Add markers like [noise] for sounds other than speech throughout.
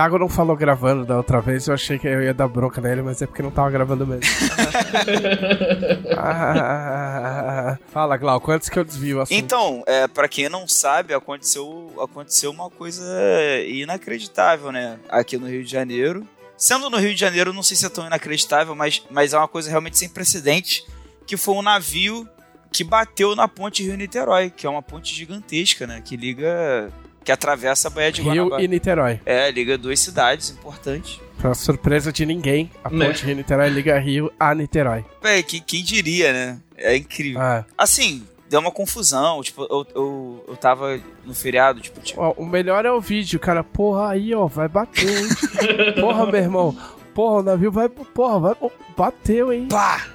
Thiago não falou gravando da outra vez, eu achei que eu ia dar bronca nele, mas é porque não tava gravando mesmo. ah, [laughs] [laughs] fala, Glauco, antes que eu desvio o assunto. Então, é, para quem não sabe, aconteceu, aconteceu uma coisa inacreditável, né? Aqui no Rio de Janeiro. Sendo no Rio de Janeiro, não sei se é tão inacreditável, mas, mas é uma coisa realmente sem precedentes, que foi um navio que bateu na ponte Rio-Niterói, que é uma ponte gigantesca, né? Que liga que atravessa a Baía de Guanabara. Rio e Niterói. É, liga duas cidades importantes. Pra surpresa de ninguém, a Né? ponte Rio-Niterói liga Rio a Niterói. Véi, quem, quem diria, né? É incrível. Ah. Assim, deu uma confusão. Tipo, eu, eu, eu tava no feriado, tipo, tipo Ó, o melhor é o vídeo, cara. Porra, aí, ó, vai bater, hein? [laughs] Porra, meu irmão. Porra, o navio vai. Porra, vai. bateu, hein? pá!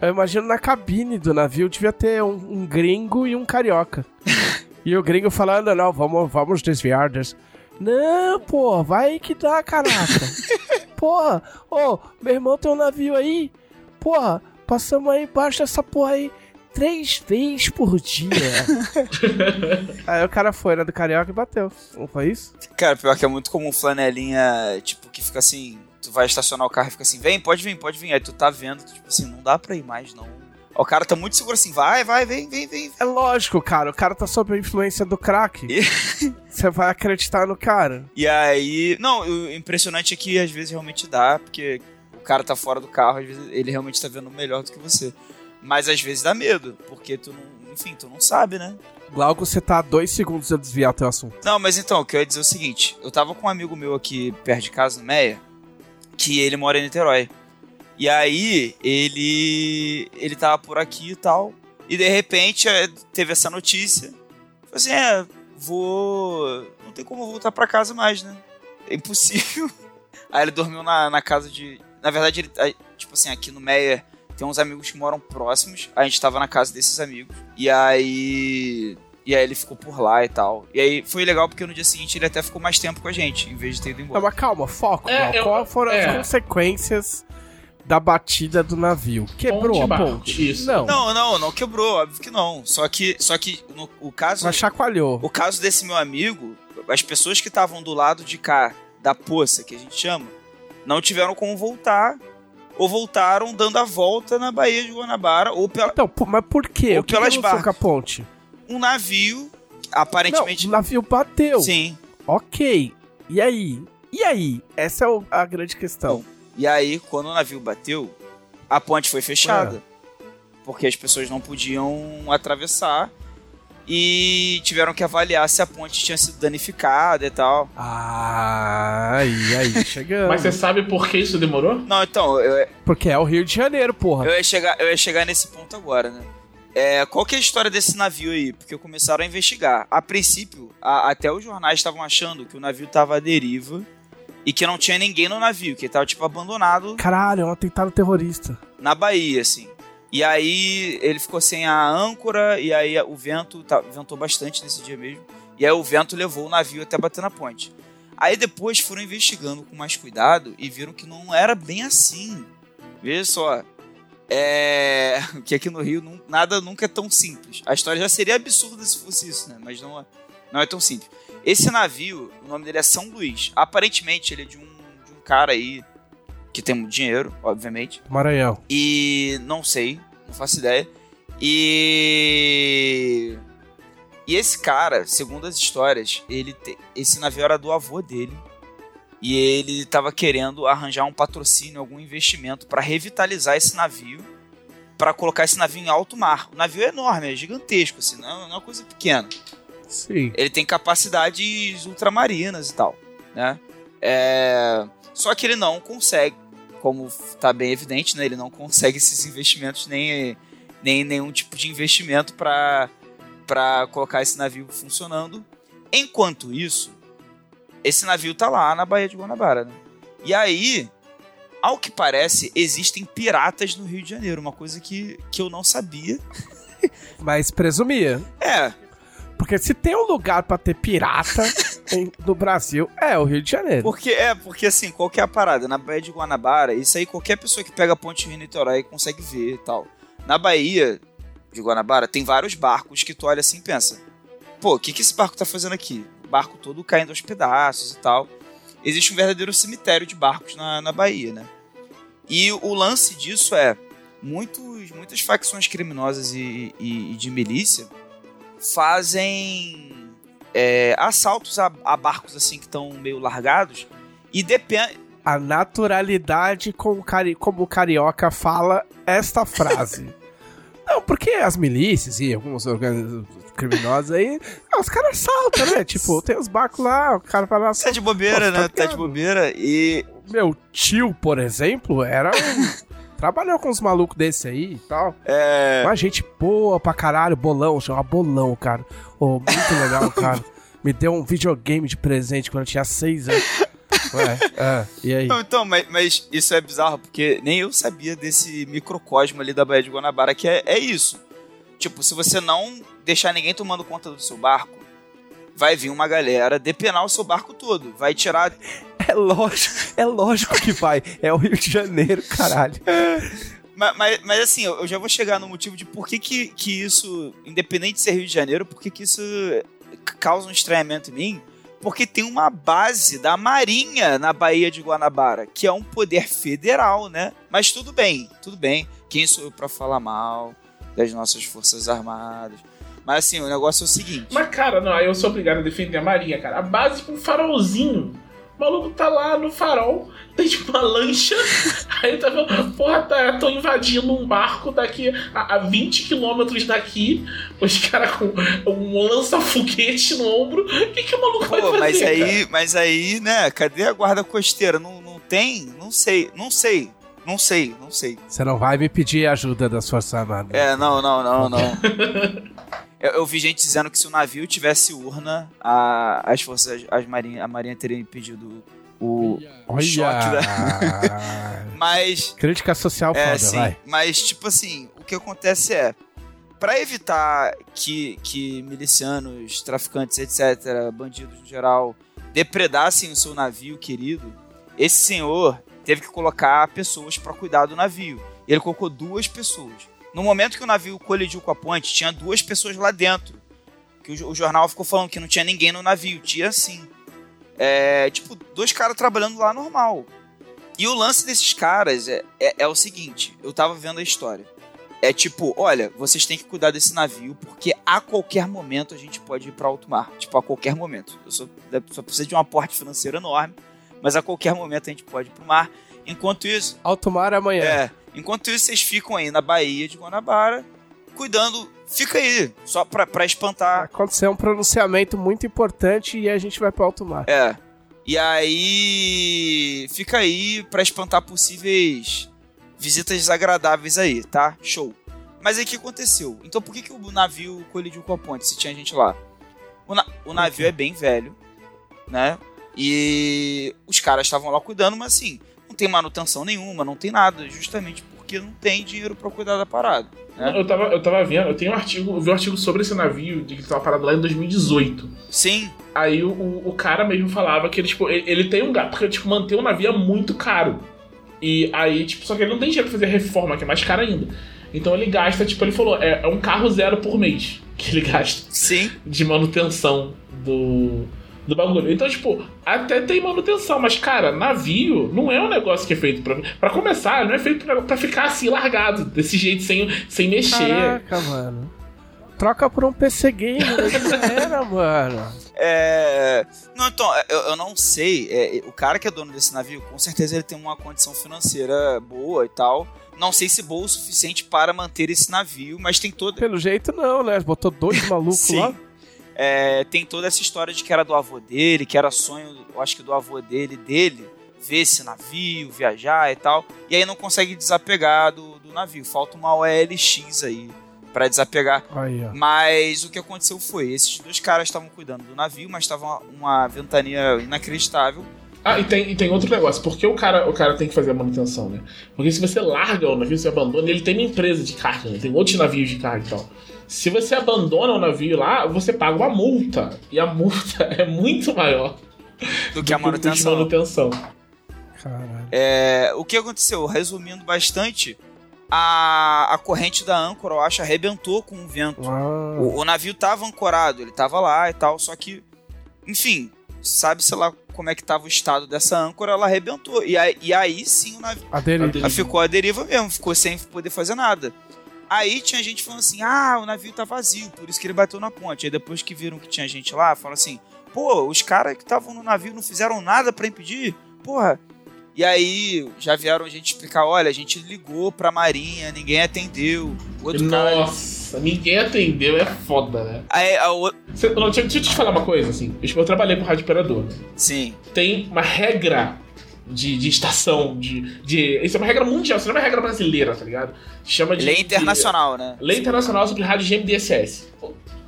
Eu imagino na cabine do navio devia ter um, um gringo e um carioca. [laughs] e o gringo falando, não, vamos, vamos desviar des... Não, pô, vai que dá, caraca. [laughs] porra, ô, meu irmão tem um navio aí. Porra, passamos aí embaixo dessa porra aí três vezes por dia. [laughs] aí o cara foi, né, do carioca e bateu. Não foi isso? Cara, pior que é muito comum flanelinha, tipo, que fica assim. Tu vai estacionar o carro e fica assim, vem, pode vir, pode vir. Aí tu tá vendo, tu, tipo assim, não dá pra ir mais, não. O cara tá muito seguro assim, vai, vai, vem, vem, vem. É lógico, cara, o cara tá sob a influência do crack. [laughs] Você vai acreditar no cara. E aí. Não, o impressionante é que às vezes realmente dá, porque o cara tá fora do carro, às vezes ele realmente tá vendo melhor do que você. Mas às vezes dá medo, porque tu não. Enfim, tu não sabe, né? Glauco, você tá a dois segundos eu desviar teu assunto. Não, mas então, o que eu ia dizer é o seguinte: eu tava com um amigo meu aqui perto de casa, no Meia, que ele mora em Niterói. E aí, ele. Ele tava por aqui e tal. E de repente é, teve essa notícia. Falei assim: é, vou. Não tem como voltar pra casa mais, né? É impossível. [laughs] Aí ele dormiu na, na casa de. Na verdade, ele. Tipo assim, aqui no Meia tem uns amigos que moram próximos. A gente tava na casa desses amigos. E aí. E aí ele ficou por lá e tal. E aí foi legal porque no dia seguinte ele até ficou mais tempo com a gente, em vez de ter ido Não, embora. mas calma, foco. É, eu- Qual foram é. as consequências da batida do navio? Quebrou Ponte a ponte? isso. Não, Não, não, não quebrou, óbvio que não. Só que, só que no, o caso. mas chacoalhou. O caso desse meu amigo, as pessoas que estavam do lado de cá da poça, que a gente chama, não tiveram como voltar. Ou voltaram dando a volta na Baía de Guanabara, ou pela, Então, pô, mas por quê? Ou O que pelas que barcas. a ponte? um navio, Não, aparentemente. o navio bateu. sim. Ok. E aí? E aí? Essa é a grande questão. E aí, quando o navio bateu, a ponte foi fechada. É. Porque as pessoas não podiam atravessar. E tiveram que avaliar se a ponte tinha sido danificada e tal. Ah, e aí, chegamos. Mas você sabe por que isso demorou? Não, então, eu, Porque é o Rio de Janeiro, porra. eu, ia, chegar, eu ia chegar nesse ponto agora, né? É, qual que é a história desse navio aí? Porque começaram a investigar. A princípio, a- até os jornais estavam achando que o navio tava à deriva e que não tinha ninguém no navio, que ele tava, tipo, abandonado Caralho, é um atentado terrorista. na Bahia, assim. E aí ele ficou sem a âncora, e aí o vento tá- ventou bastante nesse dia mesmo. E aí o vento levou o navio até bater na ponte. Aí depois foram investigando com mais cuidado e viram que não era bem assim. Veja só. É. [laughs] Que aqui no Rio não- nada nunca é tão simples. A história já seria absurda se fosse isso, né? Mas não é, não é tão simples. Esse navio, o nome dele é São Luís. Aparentemente ele é de um, de um cara aí que tem dinheiro, obviamente. Maranhão. E não sei, não faço ideia. E e esse cara, segundo as histórias, ele te- esse navio era do avô dele. E ele tava querendo arranjar um patrocínio, algum investimento para revitalizar esse navio, para colocar esse navio em alto mar. O navio é enorme, é gigantesco, assim, não é não é uma coisa pequena Sim. ele tem capacidades ultramarinas e tal, né? É, Só que ele não consegue, como tá bem evidente, né? Ele não consegue esses investimentos nem, nem nenhum tipo de investimento para para colocar esse navio funcionando. Enquanto isso, esse navio tá lá na Baía de Guanabara, né? E aí, ao que parece, existem piratas no Rio de Janeiro, uma coisa que, que eu não sabia. Mas presumia. É, Porque se tem um lugar pra ter pirata [laughs] em- no Brasil, é o Rio de Janeiro. Porque é, porque assim, qual que é a parada? Na Baía de Guanabara, isso aí qualquer pessoa que pega a ponte Rio Niterói consegue ver e tal. Na Bahia de Guanabara tem vários barcos que tu olha assim e pensa: pô, o que, que esse barco tá fazendo aqui? O barco todo caindo aos pedaços e tal. existe um verdadeiro cemitério de barcos na, na Bahia, né? E o lance disso é muitos, muitas facções criminosas e, e, e de milícia fazem é, assaltos a, a, barcos assim que estão meio largados e depende a naturalidade com cari como o carioca fala esta frase. [laughs] Não, porque as milícias e alguns criminosos aí, os caras saltam, né? tipo, tem os barcos lá, o cara vai lá. Tá de bobeira, Pô, né? Tá de bobeira e. Meu tio, por exemplo, era um. [laughs] Trabalhou com uns malucos desse aí e tal. É. Uma gente boa pra caralho, bolão, chama bolão, cara. Oh, muito legal, [laughs] cara. Me deu um videogame de presente quando eu tinha seis anos. [laughs] Ué, é, e aí? Não, então, mas, mas, isso é bizarro, porque nem eu sabia desse microcosmo ali da Baía de Guanabara, que é, é isso. Tipo, se você não deixar ninguém tomando conta do seu barco, vai vir uma galera depenar o seu barco todo. Vai tirar. É lógico, é lógico que vai. É o Rio de Janeiro, caralho. [laughs] Mas, mas, mas, assim, eu já vou chegar no motivo de por que, que, que isso, independente de ser Rio de Janeiro, por que, que isso causa um estranhamento em mim porque tem uma base da Marinha na Baía de Guanabara, que é um poder federal, né? Mas tudo bem, tudo bem. Quem sou eu pra falar mal das nossas Forças Armadas? Mas assim, o negócio é o seguinte. Mas, cara, não, eu sou obrigado a defender a Marinha, cara. A base com um farolzinho. O maluco tá lá no farol, [laughs] tem tipo uma lancha, [laughs] aí tá vendo, porra, tá, tô invadindo um barco daqui a, a 20 quilômetros daqui, os caras com um lança-foguete no ombro, o que, que o maluco Pô, vai fazer? Mas aí, cara? mas aí, né, cadê a guarda costeira? Não, não tem? Não sei, não sei. Não sei, não sei. Você não vai me pedir ajuda das Forças Armadas. É, não, não, não, não. [laughs] Eu, eu, vi gente dizendo que se o navio tivesse urna, a, as forças, as marinha, a marinha teria impedido o, Olha. choque da... [laughs] mas crítica social é, foda, sim, vai. mas tipo assim o que acontece é para evitar que, que milicianos traficantes etc bandidos no geral depredassem o seu navio querido esse senhor teve que colocar pessoas para cuidar do navio ele colocou duas pessoas no momento que o navio colidiu com a ponte, tinha duas pessoas lá dentro. Que o, o jornal ficou falando que não tinha ninguém no navio. Tinha sim. É, tipo, dois caras trabalhando lá normal. E o lance desses caras é, é, é, o seguinte: eu tava vendo a história. É tipo, olha, vocês têm que cuidar desse navio, porque a qualquer momento a gente pode ir para alto mar. Tipo, a qualquer momento. Eu só, só precisa de um aporte financeiro enorme, mas a qualquer momento a gente pode ir pro mar. Enquanto isso. Alto mar amanhã. É. Enquanto isso, vocês ficam aí na Baía de Guanabara, cuidando. Fica aí, só pra, pra espantar. Aconteceu um pronunciamento muito importante e a gente vai pro alto mar. É. E aí. Fica aí pra espantar possíveis visitas desagradáveis aí, tá? Show. Mas aí o que aconteceu? Então por que, que o navio colidiu com a ponte se tinha gente lá? O, na o navio é bem velho, né? E os caras estavam lá cuidando, mas assim, não tem manutenção nenhuma, não tem nada, justamente porque não tem dinheiro para cuidar da parada. Né? Eu, tava, eu tava vendo, eu tenho um artigo, eu vi um artigo sobre esse navio de que tava parado lá em 2018. Sim. Aí o, o, cara mesmo falava que ele, tipo, ele, ele tem um gasto, porque tipo, manter um navio é muito caro. E aí, tipo, só que ele não tem dinheiro pra fazer reforma, que é mais caro ainda. Então ele gasta, tipo, ele falou, é, é um carro zero por mês que ele [laughs] gasta. Sim. De manutenção do do bagulho. Então, tipo, até tem manutenção, mas, cara, navio não é um negócio que é feito pra. Pra começar, não é feito pra, pra ficar assim, largado, desse jeito, sem, sem mexer. Caraca, mano. Troca por um PC Game, [laughs] era, mano. É. Não, então, eu, eu não sei. É, o cara que é dono desse navio, com certeza ele tem uma condição financeira boa e tal. Não sei se boa o suficiente para manter esse navio, mas tem todo. Pelo jeito não, né? Botou dois [laughs] malucos lá. É, tem toda essa história de que era do avô dele, que era sonho, eu acho que do avô dele, dele, ver esse navio, viajar e tal. E aí não consegue desapegar do, do navio. Falta uma OLX aí para desapegar. Aí, mas o que aconteceu foi, esses dois caras estavam cuidando do navio, mas estava uma, uma ventania inacreditável. Ah, e tem, e tem outro negócio, porque o cara, o cara tem que fazer a manutenção, né? Porque se você larga o navio, você abandona, ele tem uma empresa de carga, né? tem outros navios de carga e tal. Se você abandona o navio lá, você paga uma multa. E a multa [laughs] é muito maior do que a manutenção. Que manutenção. É, o que aconteceu? Resumindo bastante, a, a corrente da âncora, eu acho, arrebentou com o vento. O, o, navio estava ancorado, ele estava lá e tal, só que, enfim, sabe, sei lá, como é que tava o estado dessa âncora, ela arrebentou. E aí, e aí sim o navio A. A dele. ficou à deriva mesmo, ficou sem poder fazer nada. Aí tinha gente falando assim: ah, o navio tá vazio, por isso que ele bateu na ponte. Aí depois que viram que tinha gente lá, falaram assim: pô, os caras que estavam no navio não fizeram nada pra impedir? Porra. E aí já vieram a gente explicar: olha, a gente ligou pra marinha, ninguém atendeu. O outro cara. Nossa, ninguém atendeu, é foda, né? Aí, a o- Cê- não, deixa, deixa eu te falar uma coisa, assim. Eu, eu trabalhei com rádio operador. Sim, Tem uma regra de, de estação, de, de. Isso é uma regra mundial, isso não é uma regra brasileira, tá ligado? Chama de. lei internacional, né? Lei Internacional sobre Rádio GMDSS.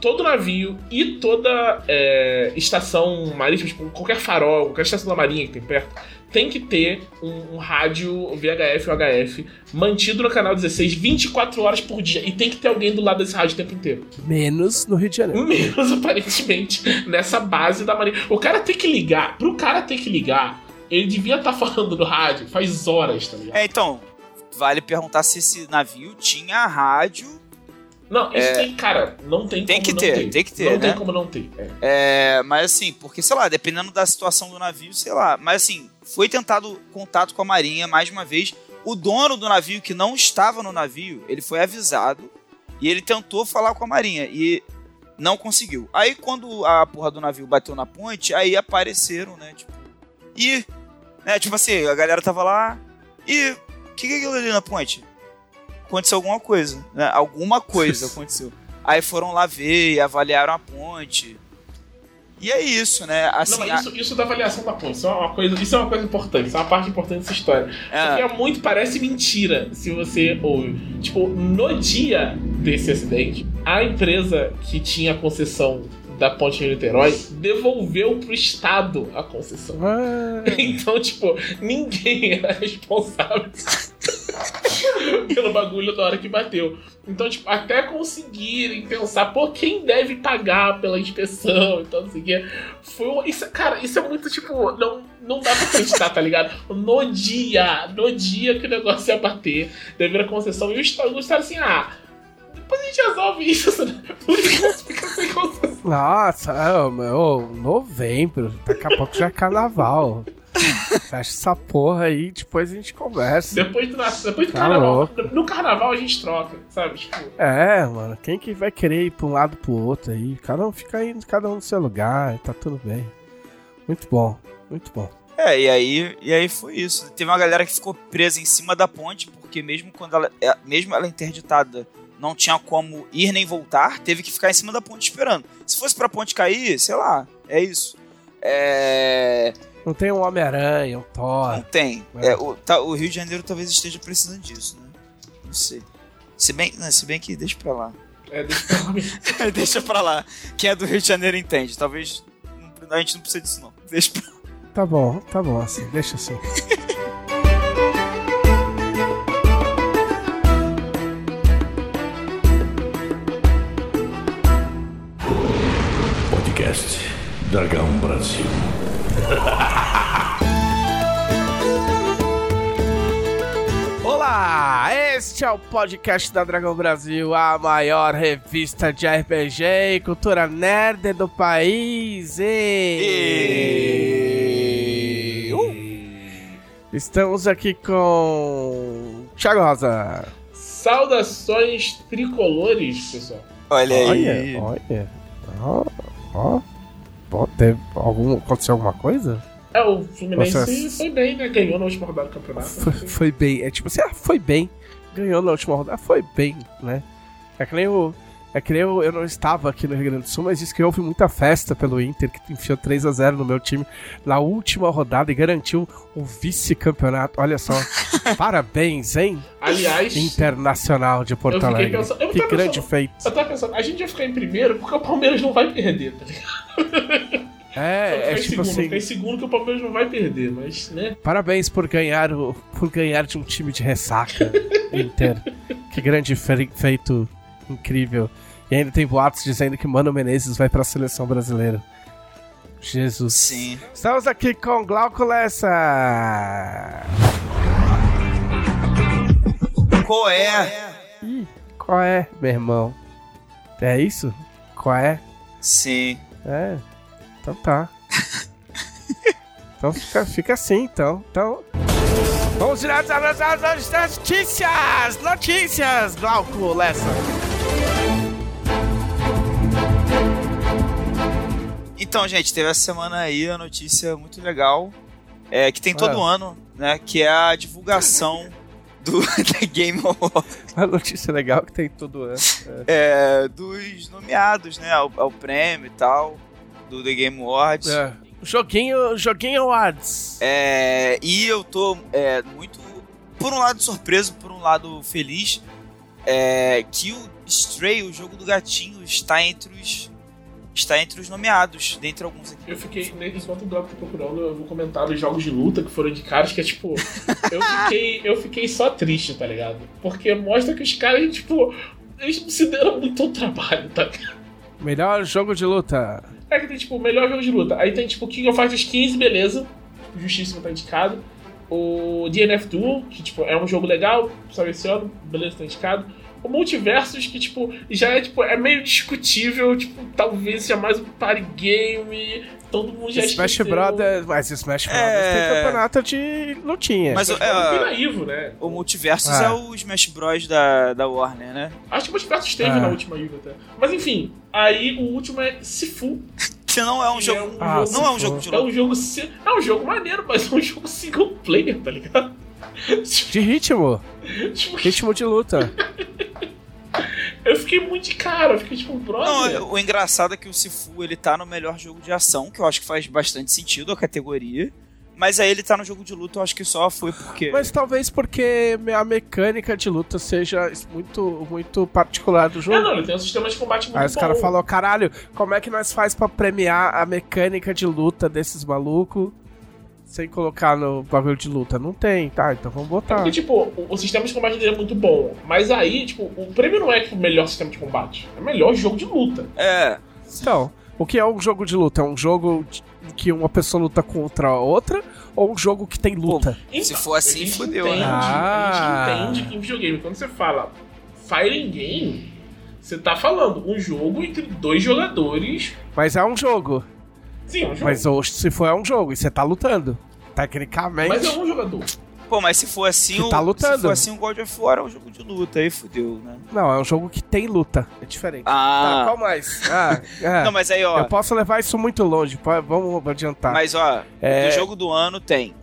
Todo navio e toda é, estação marítima, tipo, qualquer farol, qualquer estação da marinha que tem perto, tem que ter um, um rádio VHF ou HF mantido no canal 16 24 horas por dia. E tem que ter alguém do lado desse rádio o tempo inteiro. Menos no Rio de Janeiro. Menos, [laughs] aparentemente, nessa base da marinha. O cara tem que ligar. Pro cara ter que ligar, ele devia estar falando no rádio faz horas, tá ligado? É, então, vale perguntar se esse navio tinha rádio. Não, isso tem, cara, não tem, Tem como que não ter, tem que ter, Não né? tem como não ter. É. É, mas assim, porque, sei lá, dependendo da situação do navio, sei lá. Mas assim, foi tentado contato com a marinha mais uma vez. O dono do navio, que não estava no navio, ele foi avisado e ele tentou falar com a marinha e não conseguiu. Aí quando a porra do navio bateu na ponte, aí apareceram, né, tipo... E, né, tipo assim, a galera tava lá e... O que, que é aquilo ali na ponte? Aconteceu alguma coisa, né? Alguma coisa [laughs] aconteceu. Aí foram lá ver e avaliaram a ponte. E é isso, né? Assim, não, mas isso, isso da avaliação da ponte, isso é uma coisa, isso é uma coisa importante, isso é uma parte importante dessa história. a- Porque é, é muito, parece mentira se você ouve. Tipo, no dia desse acidente, a empresa que tinha a concessão da ponte de Niterói devolveu pro Estado a concessão. Ah, [laughs] Então, tipo, ninguém era responsável [laughs] pelo bagulho da hora que bateu. Então, tipo, até conseguirem pensar, pô, quem deve pagar pela inspeção então não sei o quê. Foi um- isso, cara, isso é muito, tipo, não, não dá pra acreditar, tá ligado? No dia, no dia que o negócio ia bater, devido a concessão, e o Estado, o Estado assim, ah, depois a gente resolve isso, né? Por enquanto fica sem concessão. Nossa, é, meu, novembro. Daqui a pouco já é carnaval. Fecha essa porra aí, depois a gente conversa. Depois do, depois do Tá carnaval. louco. No carnaval a gente troca, sabe? Tipo, É, mano, quem que vai querer ir pra um lado pro outro aí? Cada um fica indo, cada um no seu lugar, tá tudo bem. Muito bom, muito bom. é, e aí, e aí foi isso. Teve uma galera que ficou presa em cima da ponte, porque mesmo quando ela. é, Mesmo ela interditada, não tinha como ir nem voltar, teve que ficar em cima da ponte esperando. Se fosse pra ponte cair, sei lá, é isso. É. Não tem um Homem-Aranha, um Thor. Não tem. É. É, o, tá, o Rio de Janeiro talvez esteja precisando disso, né? Não sei. Se bem, não, se bem que deixa pra lá. é, deixa eu falar. [laughs] deixa pra lá. Quem é do Rio de Janeiro entende. Talvez. A gente não precisa disso, não. Deixa pra Tá bom, tá bom assim, deixa assim. [laughs] Dragão Brasil. [laughs] Olá, este é o podcast da Dragão Brasil, a maior revista de RPG e cultura nerd do país. E... Uh! Estamos aqui com Thiago Rosa. Saudações tricolores, pessoal. Olha aí. Olha, olha. Ó, ó. Teve algum, aconteceu alguma coisa? É, o Fluminense Nossa. foi bem, né? Ganhou na última rodada do campeonato. Foi, foi bem. É tipo assim, ah, foi bem. Ganhou na última rodada, foi bem, né? É que nem o. É que nem eu, eu não estava aqui no Rio Grande do Sul, mas disse que houve muita festa pelo Inter, que enfiou 3 a 0 no meu time na última rodada e garantiu o vice-campeonato. Olha só. [laughs] Parabéns, hein? Aliás, Internacional de Porto Alegre. pensando- eu que grande pensando- feito. eu tava pensando, a gente vai ficar em primeiro porque o Palmeiras não vai perder, tá ligado? É, é tipo segundo, assim. ficar em segundo que o Palmeiras não vai perder, mas, né? Parabéns por ganhar, o, por ganhar de um time de ressaca, [laughs] Inter. que grande fe- feito incrível. E ainda tem boatos dizendo que Mano Menezes vai pra seleção brasileira. Jesus. Sim. Estamos aqui com Glauco Lessa. Qual é? Ih, qual é, meu irmão? É isso? Qual é? Sim. É. Então tá. [laughs] Então fica, fica assim, então. Então. Vamos direto às notícias! Notícias, Glauco Lessa. Então, gente, teve essa semana aí a notícia muito legal, é, que tem todo Ah. ano, né? Que é a divulgação do [laughs] da Game Award, A notícia legal que tem todo ano. é, dos nomeados, né? Ao, ao prêmio e tal, do The Game Awards. É. Joguinho, joguinho Awards. É, e eu tô é, muito, por um lado surpreso, por um lado feliz, é, que o Stray, o jogo do gatinho, está entre os está entre os nomeados, dentre alguns aqui. Eu fiquei, enquanto o Glauco procurando, eu vou comentar os jogos de luta que foram de caras que é tipo. Eu fiquei, eu fiquei só triste, tá ligado? Porque mostra que os caras, tipo, eles não se deram muito ao trabalho, tá ligado? Melhor jogo de luta. É que tem, tipo, o melhor jogo de luta. Aí tem, tipo, King of Fighters 15, beleza. Justíssimo tá indicado. O DNF Duel, que, tipo, é um jogo legal, saiu esse ano, beleza, tá indicado. O Multiversus, que, tipo, já é, tipo, é meio discutível, tipo, talvez seja mais um party game. Todo mundo já Smash esqueceu. Brothers. Mas Smash Brothers É. tem campeonato de lutinha. Mas Mas é, é, naivo, né? o Multiversus Ah. é o Smash Bros da, da Warner, né? Acho que o Multiversus teve Ah. na última Yuga até. Mas enfim, aí o último é Sifu. Que não é um que jogo. é um Ah, jogo- não é um jogo de É luta. um jogo, é um jogo maneiro, mas é um jogo single player, tá ligado? De ritmo. Tipo, Ritmo de luta. [laughs] eu fiquei muito de cara, eu fiquei tipo, brother. Não, é- o engraçado é que o Sifu ele tá no melhor jogo de ação, que eu acho que faz bastante sentido a categoria. Mas aí ele tá no jogo de luta, eu acho que só foi porque. Mas talvez porque a mecânica de luta seja muito, muito particular do É, jogo. não, ele tem um sistema de combate muito Aí os caras falaram, caralho, como é que nós faz pra premiar a mecânica de luta desses malucos sem colocar no bagulho de luta? Não tem, tá? Então vamos botar. Porque, tipo, o, o sistema de combate dele é muito bom. Mas aí, tipo, o prêmio não é tipo, o melhor sistema de combate. É o melhor jogo de luta. É. Então, o que é um jogo de luta? É um jogo de- que uma pessoa luta contra a outra ou um jogo que tem luta? Se for assim, fodeu, entende, né? Ah. A gente entende que em videogame, quando você fala fighting game, você tá falando um jogo entre dois jogadores. Mas é um jogo. Sim, é um jogo. Mas ou, se for é um jogo e você tá lutando. Tecnicamente. Mas é um jogador. Pô, mas se for assim, o, tá lutando. se for assim, o God of War é um jogo de luta, aí fodeu, né? Não, é um jogo que tem luta. É diferente. Tá, Ah. qual mais? Ah, [laughs] é. Não, mas aí, ó. Eu posso levar isso muito longe. Vamos adiantar. Mas ó, É. do jogo do ano tem.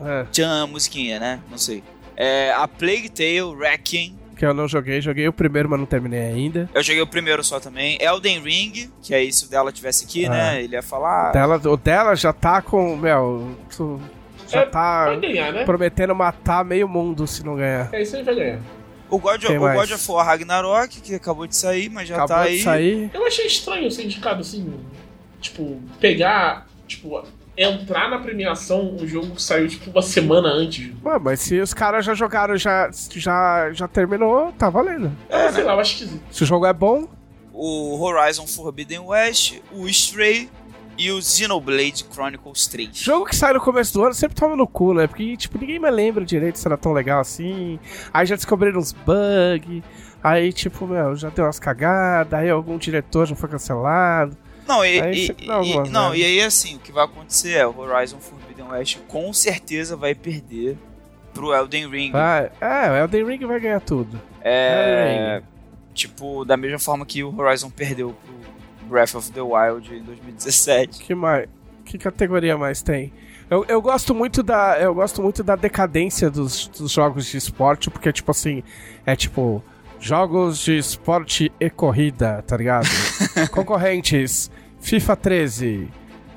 É, Tchan, musiquinha, né? Não sei. É, a Plague Tale, Wrecking. Que eu não joguei. Joguei o primeiro, mas não terminei ainda. Eu joguei o primeiro só também. Elden Ring, que aí se o dela tivesse aqui, Ah. né? Ele ia falar. Dela, o dela já tá com. Meu. tu- Já É, tá ganhar, né? prometendo matar meio mundo se não ganhar. É isso aí, vai ganhar. O God, Quem o mais? God of War Ragnarok, que acabou de sair, mas já Acabou tá de aí. sair. Eu achei estranho ser indicado assim. Tipo, pegar. Tipo, entrar na premiação um jogo que saiu, tipo, uma semana antes. Ué, mas se os caras já jogaram, já, já, já terminou, tá valendo. É, sei lá, eu acho esquisito. Se o jogo é bom, O Horizon Forbidden West, o Stray e o Xenoblade Chronicles 3. jogo que sai no começo do ano sempre toma no cu, né? Porque, tipo, ninguém mais lembra direito se era tão legal assim. Aí já descobriram uns bugs. Aí, tipo, meu, já deu umas cagadas. Aí algum diretor já foi cancelado. Não, e, Aí e- sempre dá e- alguma não, e aí assim, o que vai acontecer é o Horizon Forbidden West com certeza vai perder pro Elden Ring. É, o Elden Ring vai ganhar tudo. É, tipo, da mesma forma que o Horizon perdeu pro Breath of the Wild em 2017. Que mais? Que categoria mais tem? Eu, eu gosto muito da eu gosto muito da decadência dos, dos jogos de esporte, porque tipo assim, é tipo jogos de esporte e corrida, tá ligado? [laughs] Concorrentes, FIFA 13,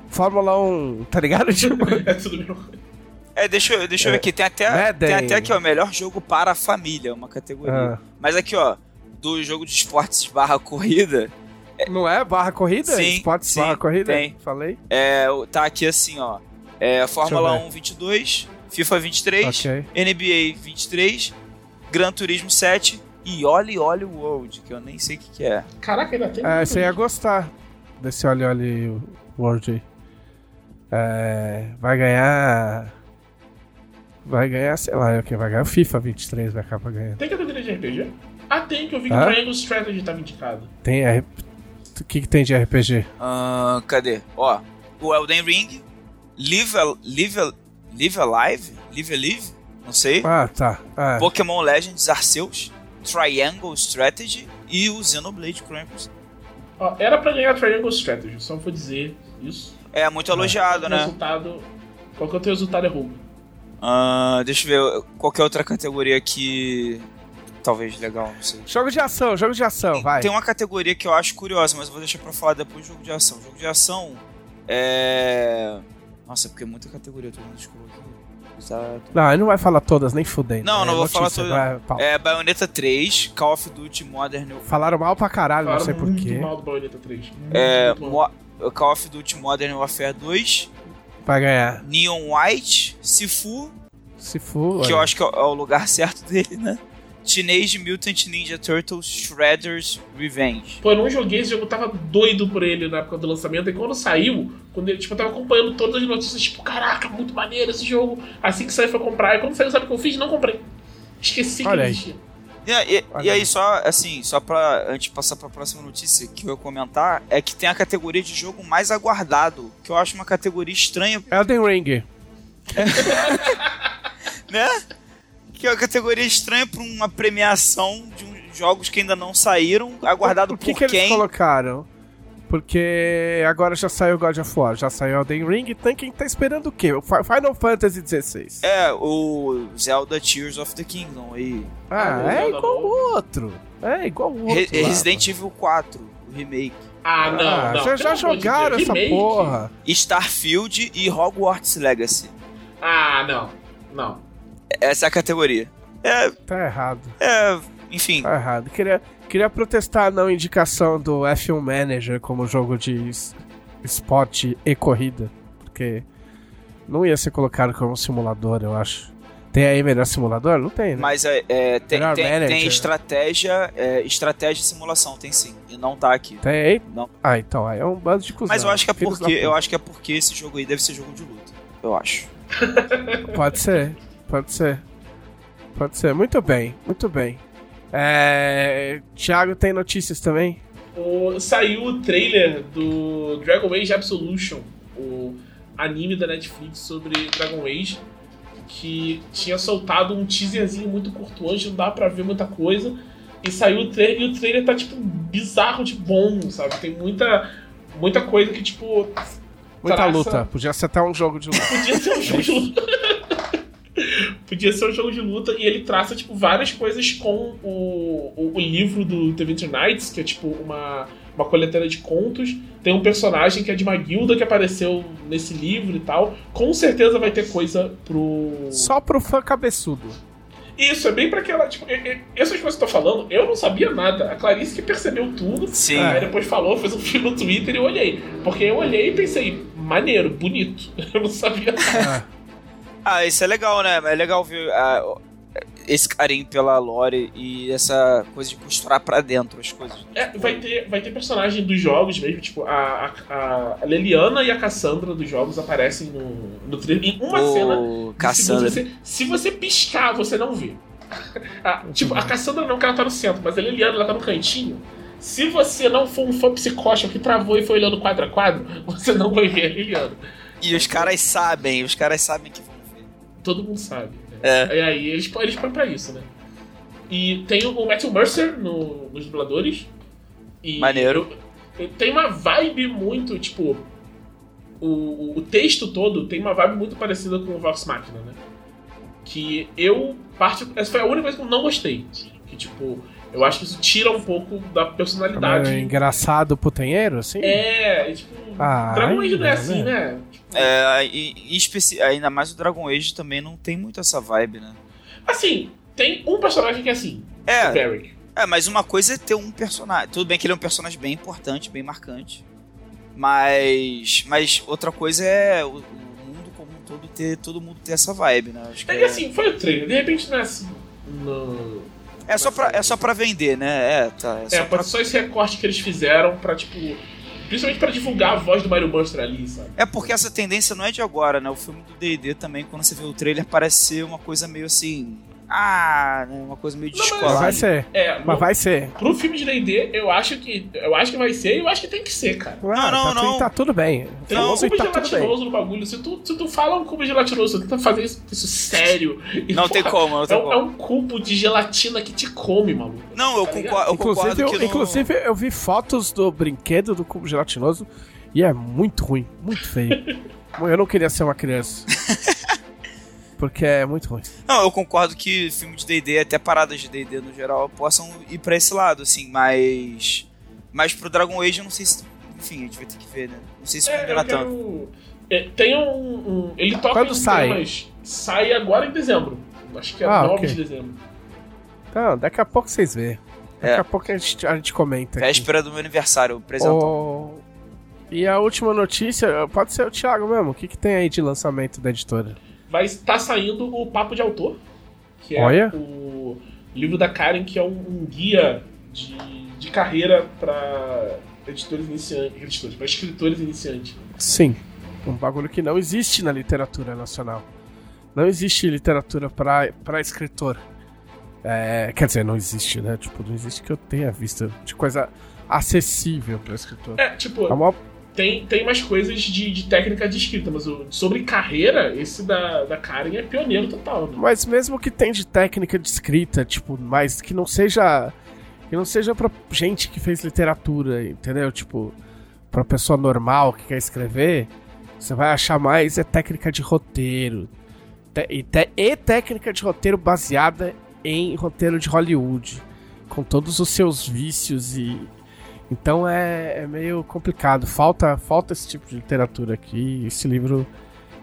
Fórmula 1, tá ligado? [laughs] Tipo, É tudo mesmo. É, deixa eu, deixa eu ver aqui, tem até, Madden. tem até aqui, ó, melhor jogo para a família, uma categoria. Ah. Mas aqui, ó, do jogo de esportes barra corrida, não é barra corrida? Sim, Esportes sim, barra corrida? tem. Falei? é, tá aqui assim, ó, é, Fórmula Deixa eu ver. 1 22, FIFA 23, Ok. NBA 23, Gran Turismo 7 e Oli Oli World, que eu nem sei o que, que é. Caraca, ainda tem. É, muito você ia isso. gostar desse olha olha World aí. É, vai ganhar. Vai ganhar, sei lá, o que vai ganhar? O FIFA 23 vai acabar ganhando. Tem categoria de RPG? Ah, tem, que eu vi que Hã? o Triangle Strategy tava indicado. Tem R... O que, que tem de RPG? Ahn, cadê? Ó, o Elden Ring Live, Live, Live Alive? Live Alive? Não sei. Ah, tá. É. Pokémon Legends Arceus, Triangle Strategy e o Xenoblade Chronicles. Ó, era pra ganhar Triangle Strategy, só vou dizer isso. É muito elogiado, O né? resultado. Qual que é o teu resultado é roubo? Ah, deixa eu ver qualquer outra categoria que. Talvez legal, não sei. Jogo de ação, jogo de ação, vai. Tem uma categoria que eu acho curiosa, mas eu vou deixar pra falar depois do jogo de ação. Jogo de ação é. Nossa, porque é muita categoria, todo mundo escolheu aqui. Exato. Não, ele não vai falar todas, nem fudendo. Não, É não vou falar notícia, todas. vai, pau. É Bayonetta 3, Call of Duty Modern Falaram mal pra caralho, não Falaram sei muito porquê. mal do Bayonetta 3. Muito, É, muito Call of Duty Modern Warfare 2, Vai ganhar. Neon White, Sifu, for. que eu olha. acho que é o- é o lugar [laughs] certo dele, né? Teenage Mutant Ninja Turtles Shredder's Revenge. Pô, eu não joguei esse jogo, eu tava doido por ele na época do lançamento. E quando saiu, quando ele, tipo, eu tava acompanhando todas as notícias, tipo, caraca, muito maneiro esse jogo. Assim que saiu, foi comprar. E quando saiu, sabe o que eu fiz? Não comprei. Esqueci que Olha aí. existia. E, e- e aí, aí. só assim, só pra antes de passar pra próxima notícia que eu ia comentar, é que tem a categoria de jogo mais aguardado, que eu acho uma categoria estranha, Elden Ring. [laughs] né? Que é uma categoria estranha pra uma premiação de um- jogos que ainda não saíram, aguardado Por que, por que quem? eles colocaram? Porque agora já saiu God of War, já saiu Elden Ring, então quem tá esperando o quê? O Fi- Final Fantasy XVI. É, o Zelda Tears of the Kingdom aí. Ah, Ah, é Zelda igual o outro. É igual o outro. Re- lá, Resident Evil 4, o remake. Ah, não, Ah, não. já, já de jogaram Deus, essa remake? porra. Starfield e Hogwarts Legacy. Ah, não. Não. Essa é a categoria. É, Tá errado. é, enfim. Tá errado. Queria, queria protestar a não indicação do F1 Manager como jogo de es- esporte e corrida. Porque não ia ser colocado como simulador, eu acho. Tem aí melhor simulador? Não tem, né? Mas é, é, tem, tem, tem estratégia, é, estratégia e simulação, tem sim. E não tá aqui. Tem aí? Não. Ah, então, aí é um bando de cuzão. Mas eu acho que é porque. Eu acho que é porque esse jogo aí deve ser jogo de luta. Eu acho. Pode ser, pode ser. Pode ser. Muito bem, muito bem. É... Thiago tem notícias também? O- saiu o trailer do Dragon Age Absolution, o anime da Netflix sobre Dragon Age, que tinha soltado um teaserzinho muito curto antes, não dava pra ver muita coisa. E saiu o trailer, e o trailer tá, tipo, bizarro de bom, sabe? Tem muita, muita coisa que, tipo, Muita Traça- luta. Podia ser até um jogo de luta. [laughs] Podia ser um jogo de luta. [laughs] Podia ser um jogo de luta e ele traça, tipo, várias coisas com o, o, o livro do The Winter Nights, que é tipo uma, uma coletânea de contos. Tem um personagem que é de uma guilda que apareceu nesse livro e tal. Com certeza vai ter coisa pro. Só pro fã cabeçudo. Isso, é bem pra aquela. Tipo, e- e- essas coisas que eu tô falando, eu não sabia nada. A Clarice que percebeu tudo. Sim. Aí depois falou, fez um filme no Twitter e eu olhei. Porque eu olhei e pensei, maneiro, bonito. [laughs] Eu não sabia nada. Ah, isso é legal, né? É legal ver ah, esse carinho pela lore e essa coisa de costurar pra dentro as coisas. É, vai ter, vai ter personagem dos jogos mesmo, tipo, a, a, a Leliana e a Cassandra dos jogos aparecem no, no trailer. Em uma cena. O de Cassandra. segundos, Você, se você piscar, você não vê. [laughs] Ah, tipo, a Cassandra não, que ela tá no centro, mas a Leliana ela tá no cantinho. Se você não for um fã psicótico que travou e foi olhando quadro a quadro, [laughs] você não vai ver a Leliana. E os caras sabem, os caras sabem que. Todo mundo sabe. né? É. E aí eles, põem- eles põem pra isso, né? E tem o Matthew Mercer no- nos dubladores. E Maneiro. tem uma vibe muito, tipo. O, o texto todo tem uma vibe muito parecida com o Vox Machina, né? Que eu. Parte, essa foi a única coisa que eu não gostei. Que, tipo, eu acho que isso tira um pouco da personalidade. É engraçado putanheiro, assim? É, tipo. Ah, Dragon Age não é é, assim, né? Tipo, É, e, e ainda mais o Dragon Age também não tem muito essa vibe, né? Assim, tem um personagem que é assim, o É, Varric. é, mas uma coisa é ter um personagem. Tudo bem que ele é um personagem bem importante, bem marcante. Mas. Mas outra coisa é o, o mundo como um todo ter. Todo mundo ter essa vibe, né? Acho que É que assim, foi o trailer. De repente não é assim. No... é, só pra, é só pra vender, né? É, tá. É É, só pra, pode só esse recorte que eles fizeram pra, tipo. Principalmente pra divulgar a voz do Mario Buster ali, sabe? é porque essa tendência não é de agora, né? O filme do DD também, quando você vê o trailer, parece ser uma coisa meio assim. Ah, né, uma coisa meio Não, mas descolada. vai ser. É, Mas não- vai ser. pro filme de D&D, eu acho que eu acho que vai ser e eu acho que tem que ser, cara. Ah, não, tá, não. Tá tudo bem. Tem um cubo tá gelatinoso no bagulho. Se tu, se tu fala um cubo gelatinoso, você tenta fazer isso, isso sério. e, Não tem como, não é, tem um- como. é um cubo de gelatina que te come, maluco. Não, eu Tá concordo, eu Inclusive, concordo eu, que não... inclusive, eu vi fotos do brinquedo do cubo gelatinoso e é muito ruim, muito feio. [laughs] eu não queria ser uma criança. [laughs] Porque é muito ruim. Não, eu concordo que filme de D&D, até paradas de D&D no geral, possam ir pra esse lado, assim, mas... Mas pro Dragon Age eu não sei se... Enfim, a gente vai ter que ver, né? Não sei se É, combina tanto. é, tem um, um- Ele toca Quando em sai? temas. Sai agora em dezembro. Acho que é Ah, 9 ok. de dezembro. Então, daqui a pouco vocês vê. Daqui É. a pouco a gente, a gente comenta. aqui. Véspera do meu aniversário, presentão. O- E a última notícia, pode ser o Thiago mesmo. O que, que tem aí de lançamento da editora? Vai estar saindo o Papo de Autor, que é Olha. o livro da Karen, que é um, um guia de, de carreira para editores iniciantes, editores, para escritores iniciantes. Sim. Um bagulho que não existe na literatura nacional. Não existe literatura pra escritor. É, quer dizer, não existe, né? Tipo, não existe que eu tenha visto de coisa acessível pra escritor. É, tipo, A maior tem, tem mais coisas de, de técnica de escrita, mas o, sobre carreira, esse da, da Karen é pioneiro total, né? Mas mesmo que tem de técnica de escrita, tipo, mas que não seja. Que não seja pra gente que fez literatura, entendeu? Tipo, pra pessoa normal que quer escrever, você vai achar mais é técnica de roteiro. Te- e, te- e técnica de roteiro baseada em roteiro de Hollywood. Com todos os seus vícios e. Então é, é meio complicado. Falta, falta esse tipo de literatura aqui. Esse livro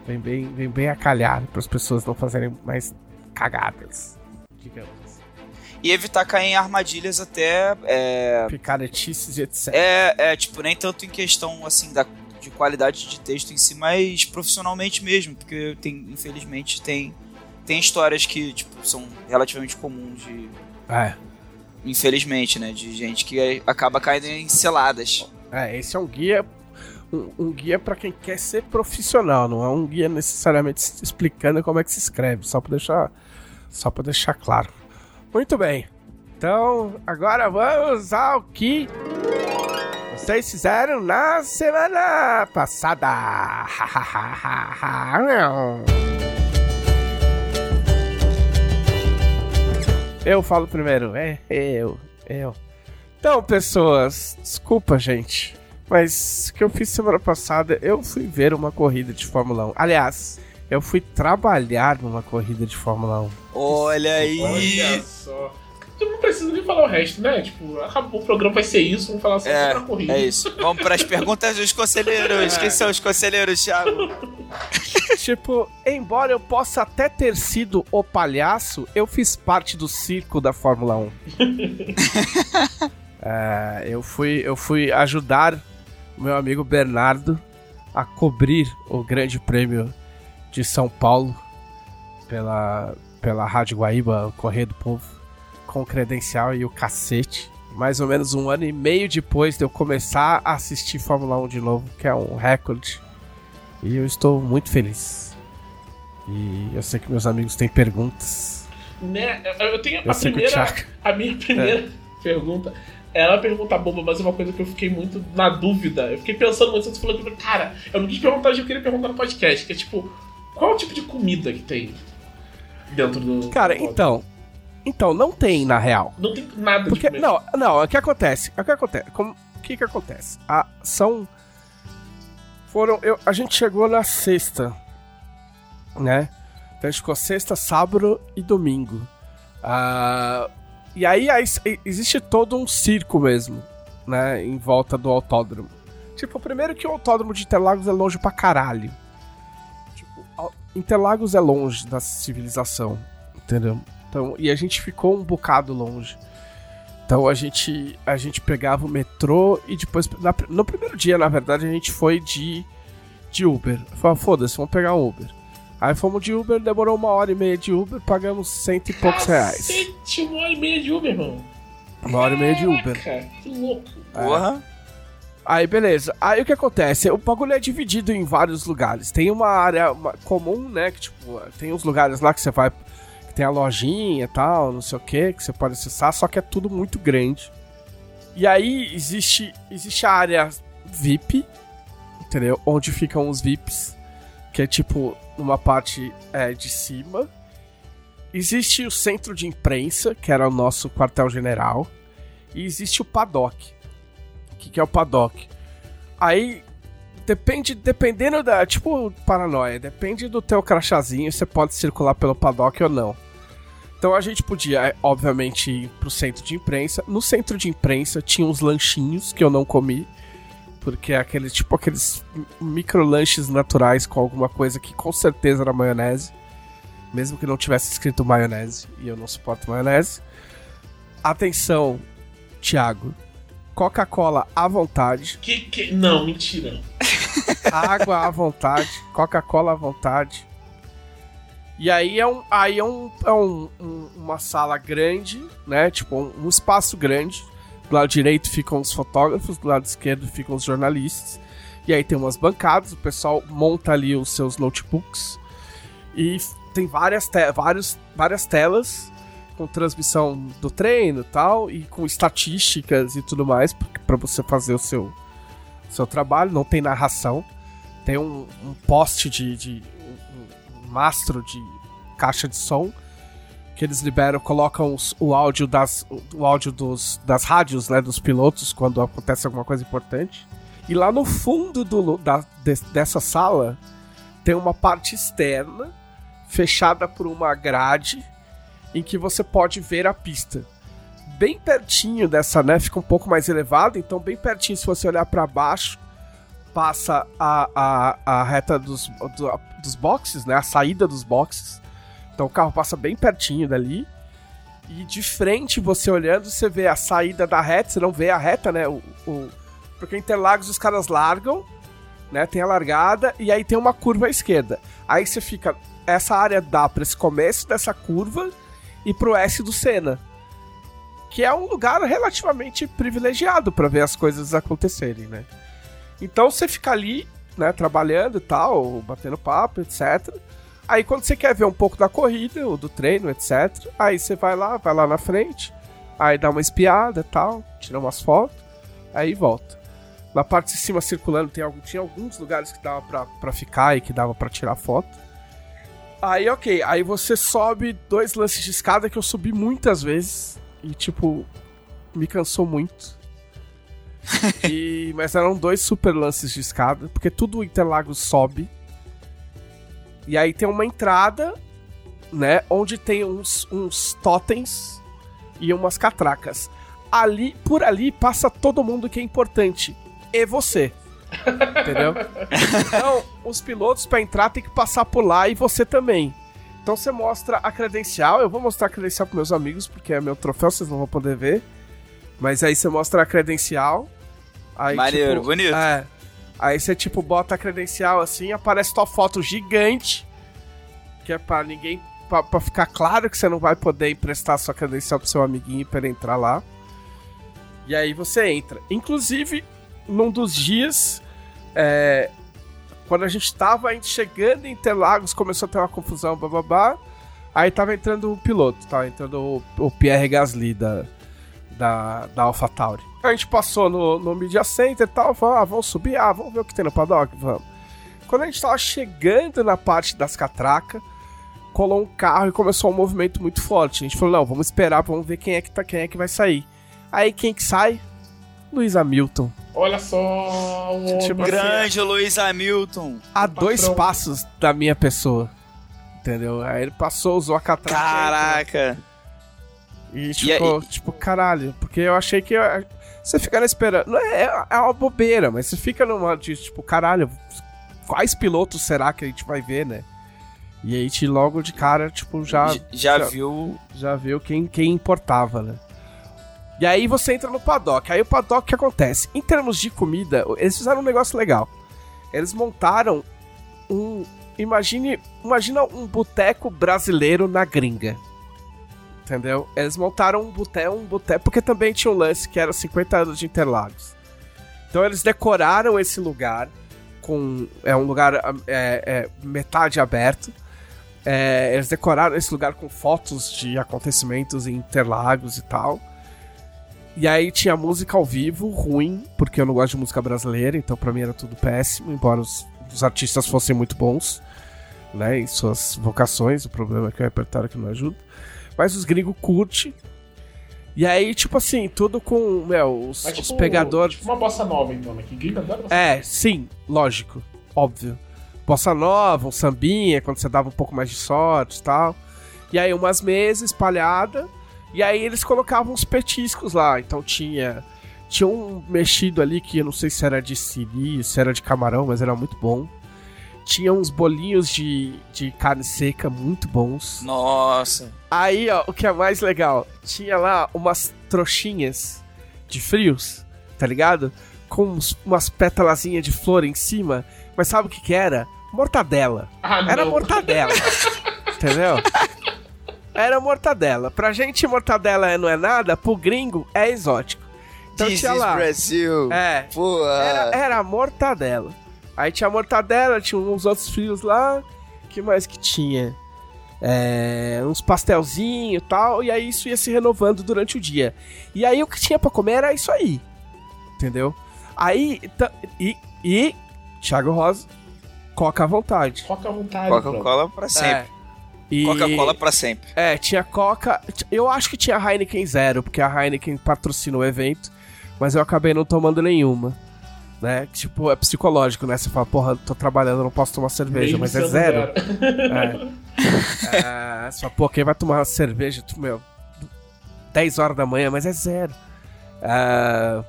vem bem, vem bem a calhar para as pessoas não fazerem mais cagadas. Digamos. assim. E evitar cair em armadilhas até... É, Picaretices e etc. é, é, tipo, nem tanto em questão, assim, da, de qualidade de texto em si, mas profissionalmente mesmo, porque tem, infelizmente tem, tem histórias que, tipo, são relativamente comuns de... É. Infelizmente, né? De gente que acaba caindo em seladas. É, esse é um guia. Um, um guia para quem quer ser profissional, não é um guia necessariamente explicando como é que se escreve, só para deixar, só para deixar claro. Muito bem. Então, agora vamos ao que vocês fizeram na semana passada. Eu falo primeiro, é eu, eu. Então, pessoas, desculpa, gente. Mas o que eu fiz semana passada, eu fui ver uma corrida de Fórmula 1. Aliás, eu fui trabalhar numa corrida de Fórmula 1. Olha aí! Olha só. Tu não precisa nem falar o resto, né? Tipo, acabou o programa, vai ser isso, vamos falar só É, sobre a corrida. é isso. Vamos para as perguntas dos conselheiros. Quem são os conselheiros, Thiago? [laughs] tipo, embora eu possa até ter sido o palhaço, eu fiz parte do circo da Fórmula 1. [laughs] É, eu, fui, eu fui ajudar o meu amigo Bernardo a cobrir o Grande Prêmio de São Paulo pela, pela Rádio Guaíba, o Correio do Povo, com o credencial e o cacete. Mais ou menos um ano e meio depois de eu começar a assistir Fórmula 1 de novo, que é um recorde. E eu estou muito feliz. E eu sei que meus amigos têm perguntas. Né? Eu- Eu tenho Eu a que primeira. A minha [laughs] primeira pergunta. Ela é uma pergunta boba, mas é uma coisa que eu fiquei muito na dúvida. Eu fiquei pensando muito, você falou, tipo, cara, eu não quis perguntar, eu queria perguntar no podcast, que é tipo, qual o tipo de comida que tem dentro do. Cara, do- então. Então, não tem na real. Não tem nada Porque, de não, não, o que acontece? O que acontece? Como, o que que acontece? Ah, são. Foram. Eu, a gente chegou na sexta, né? Então a gente ficou sexta, sábado e domingo. Ah, e aí, aí existe todo um circo mesmo, né? Em volta do autódromo. Tipo, primeiro que o autódromo de Interlagos é longe pra caralho. Tipo, Interlagos é longe da civilização, entendeu? Então, e a gente ficou um bocado longe. Então a gente a gente pegava o metrô e depois na- no primeiro dia, na verdade, a gente foi de de Uber. Falei, foda-se, vamos pegar um Uber. Aí fomos de Uber, demorou uma hora e meia de Uber, pagamos cento e poucos reais. Cacete, uma hora e meia de Uber, irmão. Uma hora e meia de Uber. Caraca, que louco. Porra. Aí, beleza. Aí o que acontece? O bagulho é dividido em vários lugares. Tem uma área uma- comum, né? Que tipo, tem uns lugares lá que você vai. Tem a lojinha e tal, não sei o que, que você pode acessar, só que é tudo muito grande. E aí existe, existe a área VIP, entendeu? Onde ficam os VIPs, que é tipo numa parte é, de cima. Existe o centro de imprensa, que era o nosso quartel-general. E existe o paddock. O que, que é o paddock? Aí depende, dependendo da. Tipo, paranoia, depende do teu crachazinho, você pode circular pelo paddock ou não. Então a gente podia, é, obviamente, ir pro centro de imprensa. No centro de imprensa tinha uns lanchinhos que eu não comi. Porque é aquele, tipo aqueles micro lanches naturais com alguma coisa que com certeza era maionese. Mesmo que não tivesse escrito maionese. E eu não suporto maionese. Atenção, Thiago. Coca-Cola à vontade. Que, que... Não, mentira. Água à vontade. Coca-Cola à vontade. E aí é, um, aí é, um, é um, um, uma sala grande, né? Tipo, um, um, espaço grande. Do lado direito ficam os fotógrafos, do lado esquerdo ficam os jornalistas. E aí tem umas bancadas, o pessoal monta ali os seus notebooks. E tem várias, te vários, várias telas com transmissão do treino e tal, e com estatísticas e tudo mais, para você fazer o seu, seu trabalho. Não tem narração. Tem um, um poste de, de mastro de caixa de som que eles liberam, colocam os, o áudio das o áudio dos, das rádios, né, dos pilotos quando acontece alguma coisa importante. E lá no fundo do, da, de, dessa sala tem uma parte externa fechada por uma grade em que você pode ver a pista. Bem pertinho dessa, né, fica um pouco mais elevado, então bem pertinho se você olhar para baixo, passa a, a, a reta dos, do, dos boxes, né? A saída dos boxes. Então o carro passa bem pertinho dali. E de frente, você olhando, você vê a saída da reta, você não vê a reta, né? O, o... Porque Interlagos os caras largam, né? Tem a largada e aí tem uma curva à esquerda. Aí você fica. Essa área dá para esse começo dessa curva e pro S do Senna. Que é um lugar relativamente privilegiado para ver as coisas acontecerem, né? Então você fica ali, né, trabalhando e tal, batendo papo, etc. Aí quando você quer ver um pouco da corrida, ou do treino, etc. Aí você vai lá, vai lá na frente, aí dá uma espiada e tal, tira umas fotos, aí volta. Na parte de cima circulando tem algum, tinha alguns lugares que dava pra, pra ficar e que dava pra tirar foto. Aí ok, aí você sobe dois lances de escada que eu subi muitas vezes e tipo, me cansou muito. [laughs] e, mas eram dois super lances de escada, porque tudo o Interlagos sobe. E aí tem uma entrada, né? Onde tem uns, uns totens e umas catracas. Ali, por ali, passa todo mundo que é importante. E você. Entendeu? [laughs] Então, os pilotos para entrar tem que passar por lá e você também. Então você mostra a credencial. Eu vou mostrar a credencial para meus amigos, porque é meu troféu, vocês não vão poder ver. Mas aí você mostra a credencial. Aí, Maneiro, tipo, bonito. É. Aí você, tipo, bota a credencial assim, aparece tua foto gigante. Que é pra ninguém. Pra, pra ficar claro que você não vai poder emprestar sua credencial pro seu amiguinho pra ele entrar lá. E aí você entra. Inclusive, num dos dias. É, quando a gente tava chegando em Interlagos, começou a ter uma confusão, bababá. Aí tava entrando o piloto, tava entrando o, o Pierre Gasly da, da, da AlphaTauri. A gente passou no, no Media Center e tal, falou, ah, vamos subir, ah, vamos ver o que tem no paddock, vamos. Quando a gente tava chegando na parte das catracas, colou um carro e começou um movimento muito forte. A gente falou, não, vamos esperar, vamos ver quem é que, tá, quem é que vai sair. Aí quem que sai? Luiz Hamilton. Olha só, um Tipo, Grande Luiz Hamilton. A patrão. dois passos da minha pessoa. Entendeu? Aí ele passou, usou a catraca. Caraca. E E tipo, tipo, caralho, porque eu achei que. eu- Você fica na espera. Não é, é uma bobeira, mas você fica numa de tipo, caralho, quais pilotos será que a gente vai ver, né? E aí te logo de cara, tipo, já. J- já viu. já viu quem, quem importava, né? E aí você entra no paddock. Aí o paddock, o que acontece? Em termos de comida, eles fizeram um negócio legal. Eles montaram um... Imagine, imagina um boteco brasileiro na gringa. Entendeu? Eles montaram um boteco, um boteco, porque também tinha um lance que era 50 anos de Interlagos. Então eles decoraram esse lugar com... É um lugar é, é, metade aberto. É, eles decoraram esse lugar com fotos de acontecimentos em Interlagos e tal. E aí tinha música ao vivo, ruim, porque eu não gosto de música brasileira, então pra mim era tudo péssimo, embora os, os artistas fossem muito bons, né, em suas vocações, o problema é que o repertório que não ajuda. Mas os gringos curtem. E aí, tipo assim, tudo com, meu, os, Mas, os tipo, pegadores... Tipo uma bossa nova, então, né? Que gringo adora bossa É, sim, lógico, óbvio. Bossa nova, um sambinha, quando você dava um pouco mais de sorte e tal. E aí umas mesas espalhadas, e aí eles colocavam uns petiscos lá. Então tinha tinha um mexido ali que eu não sei se era de siri, se era de camarão, mas era muito bom. Tinha uns bolinhos de, de carne seca muito bons. Nossa. Aí, ó, o que é mais legal, tinha lá umas trouxinhas de frios, tá ligado? Com uns- umas pétalazinhas de flor em cima. Mas sabe o que que era? Mortadela. Ah, não. Era mortadela. [laughs] entendeu? Era mortadela. Pra gente, mortadela é- não é nada, pro gringo é exótico. Então This tinha lá. Brasil. É, Pô, era, era mortadela. Aí tinha mortadela, tinha uns outros frios lá. que mais que tinha? É, uns pastelzinhos e tal. E aí isso ia se renovando durante o dia. E aí o que tinha pra comer era isso aí. Entendeu? Aí. E. E. Thiago Rosa. Coca à vontade. Coca à vontade. Coca-Cola pra sempre. É. E- Coca-Cola pra sempre. É, tinha Coca. Eu acho que tinha Heineken Zero, porque a Heineken patrocina o evento, mas eu acabei não tomando nenhuma. Né? Tipo, é psicológico, né? Você fala, porra, tô trabalhando, não posso tomar cerveja, Mesmo mas é zero. É. é, você fala, pô, quem vai tomar cerveja, tu, meu, 10 horas da manhã, mas é zero. É,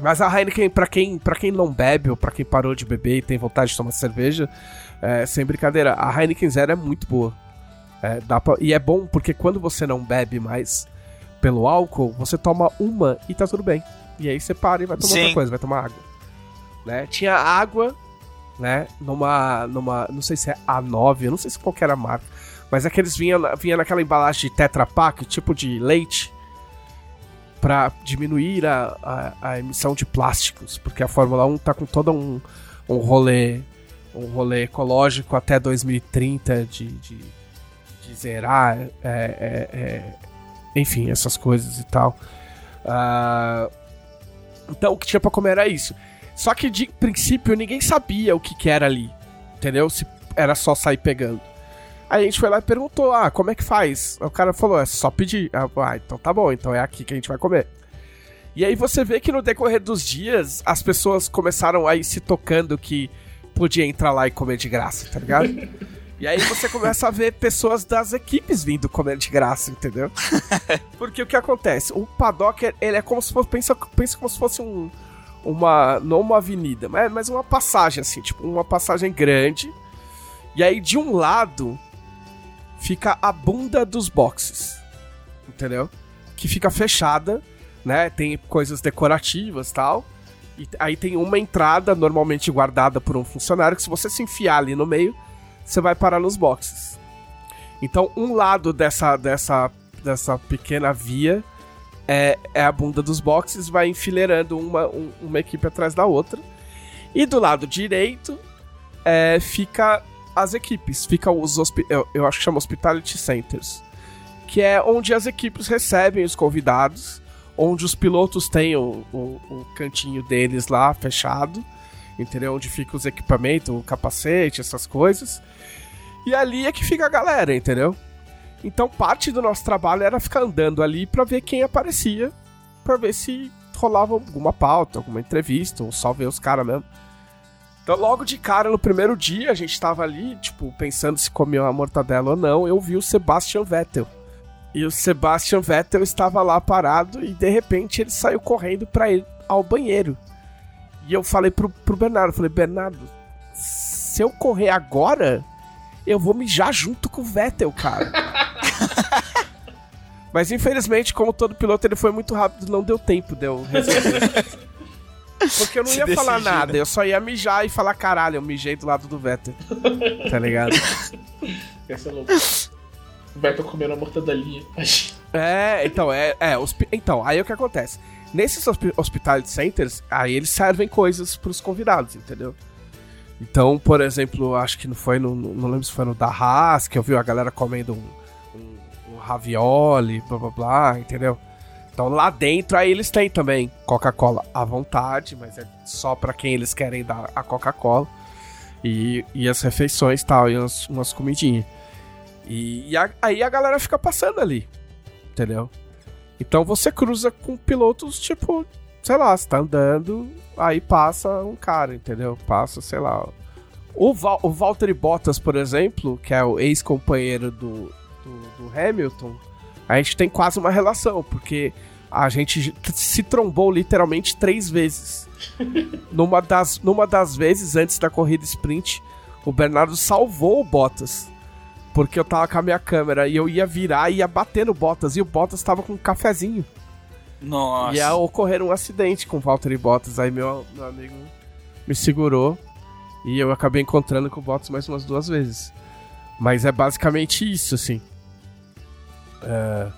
mas a Heineken, pra quem, pra quem não bebe ou pra quem parou de beber e tem vontade de tomar cerveja, é, sem brincadeira, a Heineken Zero é muito boa. É, dá pra- e é bom porque quando você não bebe mais pelo álcool, você toma uma e tá tudo bem. E aí você para e vai tomar Sim. outra coisa, vai tomar água. Né? Tinha água, né? Numa. numa. Não sei se é A9, eu não sei se qual era a marca. Mas aqueles vinha, na- vinha naquela embalagem de Tetra Pak, tipo de leite, pra diminuir a, a, a emissão de plásticos. Porque a Fórmula 1 tá com todo um, um rolê. Um rolê ecológico até 2030 de, de, de zerar. é, é, é, enfim, essas coisas e tal. Ah, então o que tinha pra comer era isso. Só que de princípio ninguém sabia o que, que era ali. Entendeu? Se era só sair pegando. Aí a gente foi lá e perguntou: ah, como é que faz? O cara falou: é só pedir. Ah, ah, então tá bom, então é aqui que a gente vai comer. E aí você vê que no decorrer dos dias as pessoas começaram a ir se tocando que podia entrar lá e comer de graça, tá ligado? [laughs] E aí você começa a ver pessoas das equipes vindo comer de graça, entendeu? [laughs] Porque o que acontece? O paddock, ele é como se fosse. Pensa, pensa como se fosse um. Uma. Não uma avenida, mas, mas uma passagem, assim, tipo, uma passagem grande. E aí de um lado fica a bunda dos boxes. Entendeu? Que fica fechada, né? Tem coisas decorativas tal. E aí tem uma entrada normalmente guardada por um funcionário que se você se enfiar ali no meio, você vai parar nos boxes. Então, um lado dessa, dessa, dessa pequena via é, é a bunda dos boxes, vai enfileirando uma, um- uma equipe atrás da outra. E do lado direito é, fica as equipes, fica os eu, eu acho que chama Hospitality Centers, que é onde as equipes recebem os convidados, onde os pilotos têm o, o, o cantinho deles lá fechado, entendeu? Onde fica os equipamentos, o capacete, essas coisas. E ali é que fica a galera, entendeu? Então parte do nosso trabalho era ficar andando ali pra ver quem aparecia, pra ver se rolava alguma pauta, alguma entrevista, ou só ver os caras mesmo. Então logo de cara, no primeiro dia, a gente tava ali, tipo, pensando se comia uma mortadela ou não, eu vi o Sebastian Vettel. E o Sebastian Vettel estava lá parado e de repente ele saiu correndo pra ir ao banheiro. E eu falei pro, pro Bernardo, falei, Bernardo, se eu correr agora, eu vou mijar junto com o Vettel, cara. [laughs] Mas infelizmente, como todo piloto, ele foi muito rápido, não deu tempo de eu resolver. [laughs] Porque eu não Se ia falar decidir, nada, eu só ia mijar e falar, caralho, eu mijei do lado do Vettel. Tá ligado? Ia ser louco. O Beto comendo a mortadelinha. É, então, é, é então, aí o que acontece? Nesses hospi- hospitality centers, aí eles servem coisas pros convidados, entendeu? Então, por exemplo, acho que não foi no. Não lembro se foi no da Haas, que eu vi a galera comendo um ravioli, blá blá blá, entendeu? Então lá dentro aí eles têm também Coca-Cola à vontade, mas é só para quem eles querem dar a Coca-Cola. E, e as refeições tal, e umas, umas comidinhas. E, e a, aí a galera fica passando ali, entendeu? Então você cruza com pilotos, tipo, sei lá, você tá andando, aí passa um cara, entendeu? Passa, sei lá. O, Val, o Valtteri Bottas, por exemplo, que é o ex-companheiro do, do, do Hamilton, a gente tem quase uma relação, porque a gente se trombou literalmente três vezes. [laughs] numa, das, numa das vezes, antes da corrida sprint, o Bernardo salvou o Bottas. Porque eu tava com a minha câmera e eu ia virar e ia bater no Bottas. E o Bottas tava com um cafezinho. Nossa. Ia ocorrer um acidente com o Valtteri Bottas. Aí meu, meu amigo me segurou. E eu acabei encontrando com o Bottas mais umas duas vezes. Mas é basicamente isso, assim. É,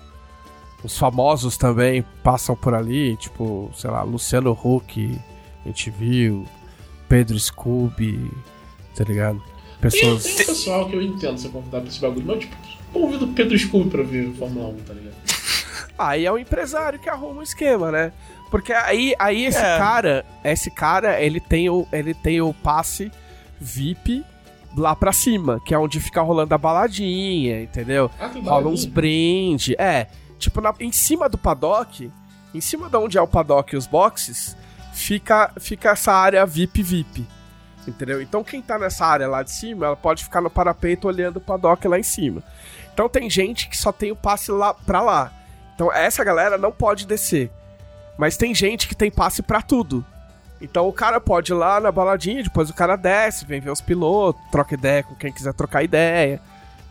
os famosos também passam por ali, tipo, sei lá, Luciano Huck, a gente viu, Pedro Scooby, tá ligado? Pessoas... Tem, tem um pessoal que eu entendo ser convidado pra esse bagulho, mas tipo, convido Pedro Scooby pra ver Fórmula 1, tá ligado? [laughs] Aí é o empresário que arruma o esquema, né? Porque aí, aí esse é. cara, esse cara, ele tem o, ele tem o passe VIP lá pra cima, que é onde fica rolando a baladinha, entendeu? Ah, Rola uns brinde. É, tipo, na, em cima do paddock, em cima de onde é o paddock e os boxes, fica, fica essa área VIP VIP. Entendeu? Então quem tá nessa área lá de cima, ela pode ficar no parapeito olhando o paddock lá em cima. Então tem gente que só tem o passe lá pra lá. Então essa galera não pode descer. Mas tem gente que tem passe para tudo. Então o cara pode ir lá na baladinha, depois o cara desce, vem ver os pilotos, troca ideia com quem quiser trocar ideia,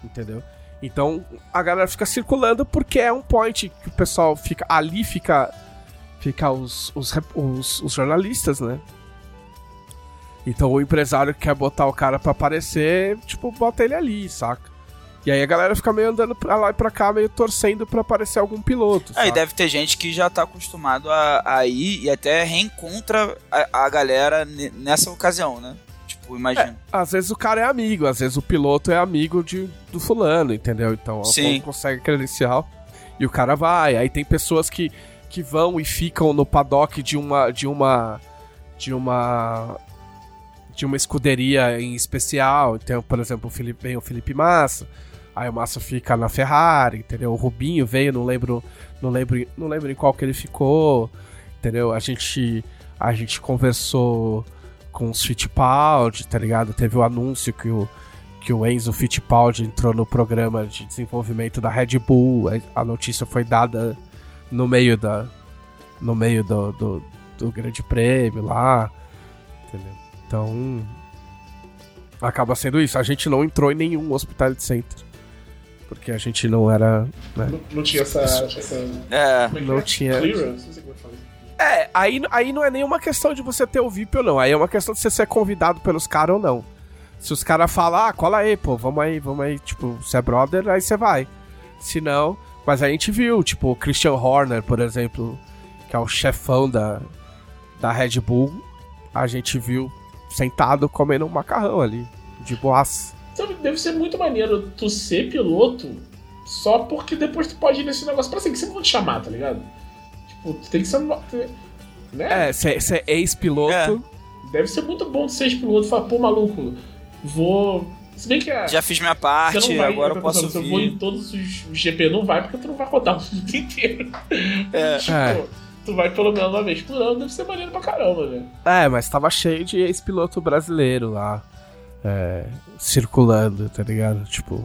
entendeu? Então a galera fica circulando porque é um point que o pessoal fica. Ali fica. Fica os, os, os, os jornalistas, né? Então o empresário que quer botar o cara para aparecer, tipo, bota ele ali, saca? E aí a galera fica meio andando pra lá e pra cá, meio torcendo pra aparecer algum piloto. Aí deve ter gente que já tá acostumado a, a ir e até reencontra a, a galera nessa ocasião, né? Tipo, imagina. É, às vezes o cara é amigo, às vezes o piloto é amigo de, do fulano, entendeu? Então Sim. consegue credencial e o cara vai. Aí tem pessoas que, que vão e ficam no paddock de uma. de uma. de uma. de uma escuderia em especial. Então, por exemplo, o Felipe, vem o Felipe Massa Aí o Massa fica na Ferrari, entendeu? O Rubinho veio, não lembro, não lembro, não lembro em qual que ele ficou, entendeu? A gente a gente conversou com os Fittipaldi, tá ligado? Teve o anúncio que o que o Enzo Fittipaldi entrou no programa de desenvolvimento da Red Bull. A notícia foi dada no meio da no meio do, do, do Grande Prêmio lá, entendeu? Então acaba sendo isso. A gente não entrou em nenhum Hospitality Center. Porque a gente não era. Né? Não, não, tinha essa. essa... É, é não tinha. Clearance, é, aí, aí não é nenhuma questão de você ter o VIP ou não. Aí é uma questão de você ser convidado pelos caras ou não. Se os caras falam, ah, cola aí, pô, vamos aí, vamos aí, tipo, você é brother, aí você vai. Se não. Mas a gente viu, tipo, o Christian Horner, por exemplo, que é o chefão da, da Red Bull, a gente viu sentado comendo um macarrão ali, de boas. Sabe, deve ser muito maneiro tu ser piloto só porque depois tu pode ir nesse negócio pra sempre. Sempre vão te chamar, tá ligado? Tipo, tu tem que ser. Né? É, ser é ex-piloto. É. Deve ser muito bom ser ex-piloto e falar, pô, maluco, vou. Se bem que é. Já fiz minha parte, vai, agora eu posso vir. Se eu vou em todos os GP, não vai, porque tu não vai rodar o mundo [laughs] inteiro. É. tipo, é. tu vai pelo menos uma vez por ano, deve ser maneiro pra caramba, velho. É, mas tava cheio de ex-piloto brasileiro lá é, circulando, tá ligado? Tipo.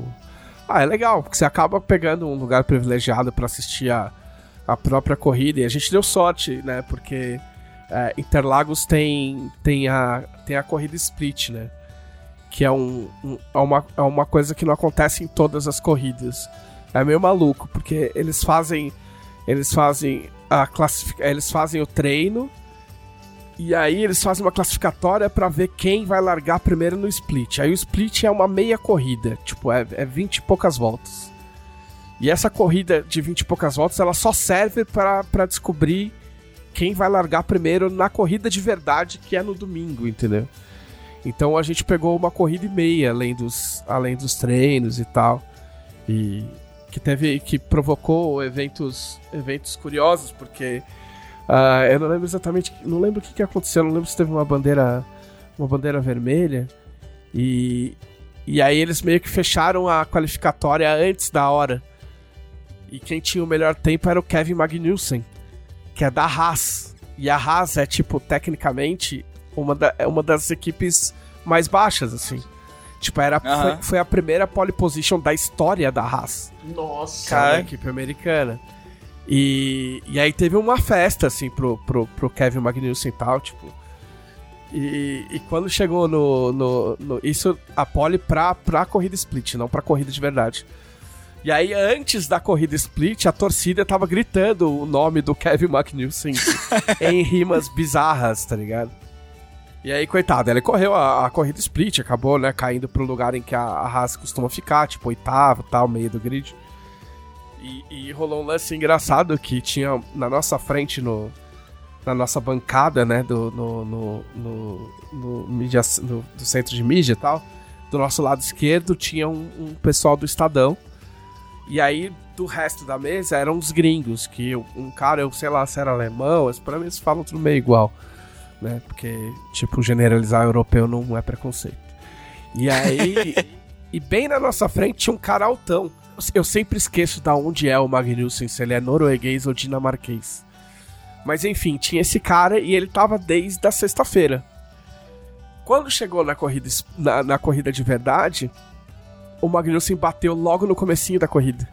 Ah, é legal, porque você acaba pegando um lugar privilegiado para assistir a, a própria corrida. E a gente deu sorte, né? Porque é, Interlagos tem, tem, a, tem a corrida split, né? Que é, um, um, é, uma, é uma coisa que não acontece em todas as corridas. É meio maluco, porque eles fazem. Eles fazem a classific... Eles fazem o treino e aí eles fazem uma classificatória para ver quem vai largar primeiro no split. Aí o split é uma meia corrida, tipo, é, é 20 e poucas voltas. E essa corrida de 20 e poucas voltas, ela só serve para descobrir quem vai largar primeiro na corrida de verdade, que é no domingo, entendeu? Então a gente pegou uma corrida e meia além dos, além dos treinos e tal. E que teve que provocou eventos eventos curiosos porque uh, eu não lembro exatamente não lembro o que, que aconteceu não lembro se teve uma bandeira uma bandeira vermelha e e aí eles meio que fecharam a qualificatória antes da hora e quem tinha o melhor tempo era o Kevin Magnussen que é da Haas e a Haas é tipo tecnicamente uma, da, é uma das equipes mais baixas assim Tipo, era, uhum. foi, foi, a primeira pole position da história da Haas. Nossa. Cara, equipe americana. E, e aí teve uma festa, assim, pro, pro, pro Kevin Magnussen e tal, tipo. E, e quando chegou no, no, no, Isso, a pole pra, pra corrida split, não pra corrida de verdade. E aí, antes da corrida split, a torcida tava gritando o nome do Kevin Magnussen [laughs] em rimas bizarras, tá ligado? E aí, coitado, ele correu a, a, corrida split, acabou, né, caindo pro lugar em que a, a Haas costuma ficar, tipo, oitavo, tal, meio do grid. E, e, rolou um lance engraçado que tinha na nossa frente, no, na nossa bancada, né, do, no, no, no, no, mídia, no do centro de mídia e tal, do nosso lado esquerdo tinha um, um, pessoal do Estadão. E aí, do resto da mesa, eram os gringos, que um cara, eu sei lá se era alemão, mas pra mim eles falam tudo meio igual né? Porque, tipo, generalizar europeu não é preconceito. E aí. [laughs] e bem na nossa frente tinha um cara altão. Eu sempre esqueço da onde é o Magnussen, se ele é norueguês ou dinamarquês. Mas enfim, tinha esse cara e ele tava desde a sexta-feira. Quando chegou na corrida, na, na, corrida de verdade, o Magnussen bateu logo no comecinho da corrida.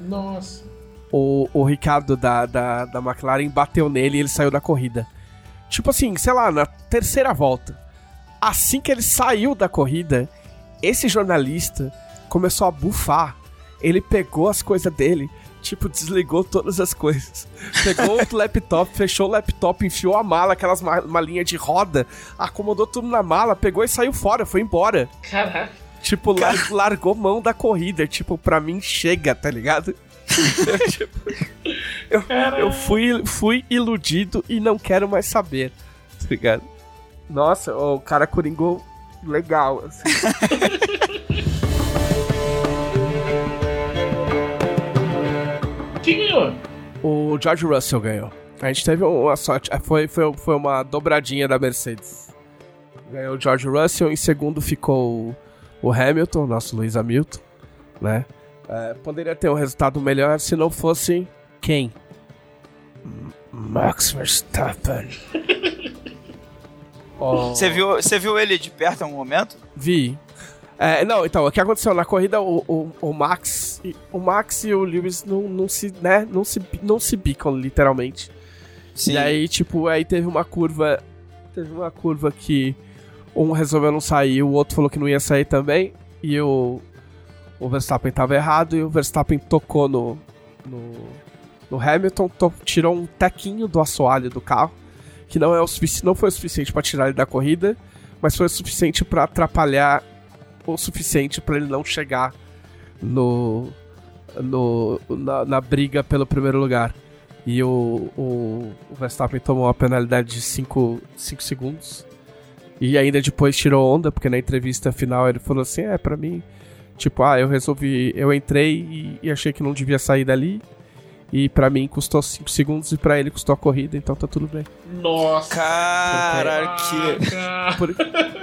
Nossa. O, o Ricardo da, da, da McLaren bateu nele e ele saiu da corrida. Tipo assim, sei lá, na terceira volta. Assim que ele saiu da corrida, esse jornalista começou a bufar. Ele pegou as coisas dele, tipo, desligou todas as coisas. Pegou o [laughs] laptop, fechou o laptop, enfiou a mala, aquelas malinhas de roda, acomodou tudo na mala, pegou e saiu fora, foi embora. Caraca. Tipo, Car... largou mão da corrida. Tipo, pra mim chega, tá ligado? [laughs] eu, tipo, eu, eu, fui, fui iludido e não quero mais saber, tá ligado? Nossa, o cara coringou legal, assim. [laughs] Quem ganhou? O George Russell ganhou. A gente teve uma sorte. É, foi, foi, foi uma dobradinha da Mercedes. Ganhou o George Russell. Em segundo ficou o Hamilton, nosso Luiz Hamilton, né? É, poderia ter um resultado melhor se não fosse quem? Max Verstappen. Você oh. viu, você viu ele de perto em algum momento? Vi. É, não, então, o que aconteceu na corrida, o, o, o, Max, o Max e o Lewis não, não se, né, não se, não se bicam literalmente. Sim. E aí, tipo, aí teve uma curva, teve uma curva que um resolveu não sair, o outro falou que não ia sair também, e o, o Verstappen estava errado e o Verstappen tocou no, no, no Hamilton, to, tirou um tequinho do assoalho do carro, que não, é o não foi o suficiente para tirar ele da corrida, mas foi o suficiente para atrapalhar o suficiente para ele não chegar no, no na, na, briga pelo primeiro lugar. E o, o, o Verstappen tomou uma penalidade de 5 segundos. E ainda depois tirou onda, porque na entrevista final ele falou assim: é, para mim Tipo, ah, eu resolvi. Eu entrei e, e achei que não devia sair dali. E para mim custou 5 segundos e para ele custou a corrida, então tá tudo bem. Nossa! Cara, que. Por,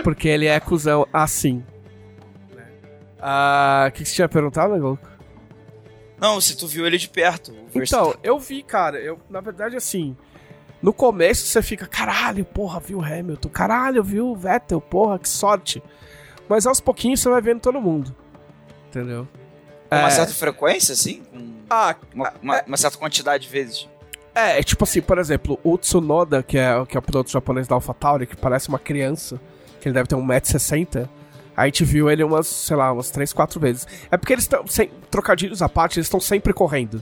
porque ele é cuzão assim. Ah, o que, que você tinha perguntado, Louco? Não, se tu viu ele de perto. Então, eu vi, cara. Eu, na verdade, assim. No começo você fica, caralho, porra, viu o Hamilton, caralho, viu o Vettel, porra, que sorte. Mas aos pouquinhos você vai vendo todo mundo entendeu? Com uma é... certa frequência, assim? Com ah, uma, uma, é... uma, certa quantidade de vezes? É, é, tipo assim, por exemplo, o Tsunoda, que é, que é o piloto japonês da AlphaTauri, que parece uma criança, que ele deve ter 1,60m, a gente viu ele umas, sei lá, umas 3, 4 vezes. É porque eles estão, sem trocadilhos à parte, eles estão sempre correndo.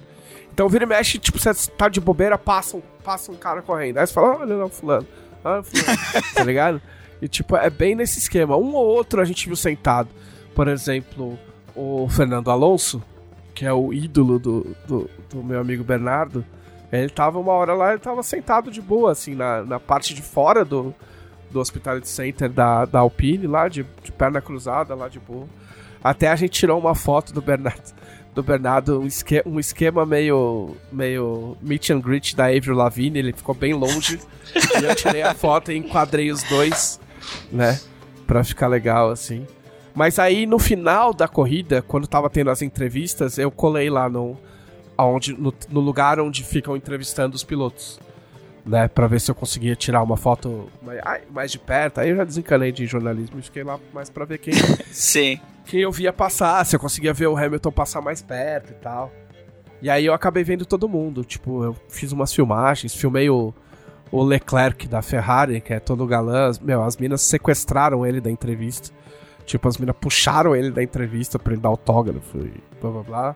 Então vira e mexe, tipo, você tá de bobeira, passa um, passa um cara correndo. Aí você fala, olha não, fulano. Ah, fulano. [laughs] tá ligado? E tipo, é bem nesse esquema. Um ou outro a gente viu sentado. Por exemplo, o Fernando Alonso, que é o ídolo do, do, do, meu amigo Bernardo, ele tava uma hora lá, ele tava sentado de boa, assim, na, na parte de fora do, do Hospitality Center da, da Alpine, lá de, de perna cruzada, lá de boa. Até a gente tirou uma foto do Bernardo, do Bernardo um, esque, um esquema meio, meio meet and greet da Avril Lavigne, ele ficou bem longe. [laughs] e eu tirei a foto e enquadrei os dois, né? Pra ficar legal, assim. Mas aí, no final da corrida, quando tava tendo as entrevistas, eu colei lá no, aonde, no, no lugar onde ficam entrevistando os pilotos né, para ver se eu conseguia tirar uma foto mais, mais, de perto. Aí eu já desencanei de jornalismo e fiquei lá mais para ver quem, [laughs] Sim. quem eu via passar, se eu conseguia ver o Hamilton passar mais perto e tal. E aí eu acabei vendo todo mundo, tipo, eu fiz umas filmagens, filmei o, o Leclerc da Ferrari, que é todo galã, meu, as minas sequestraram ele da entrevista. Tipo, as minas puxaram ele da entrevista pra ele dar autógrafo e blá blá blá.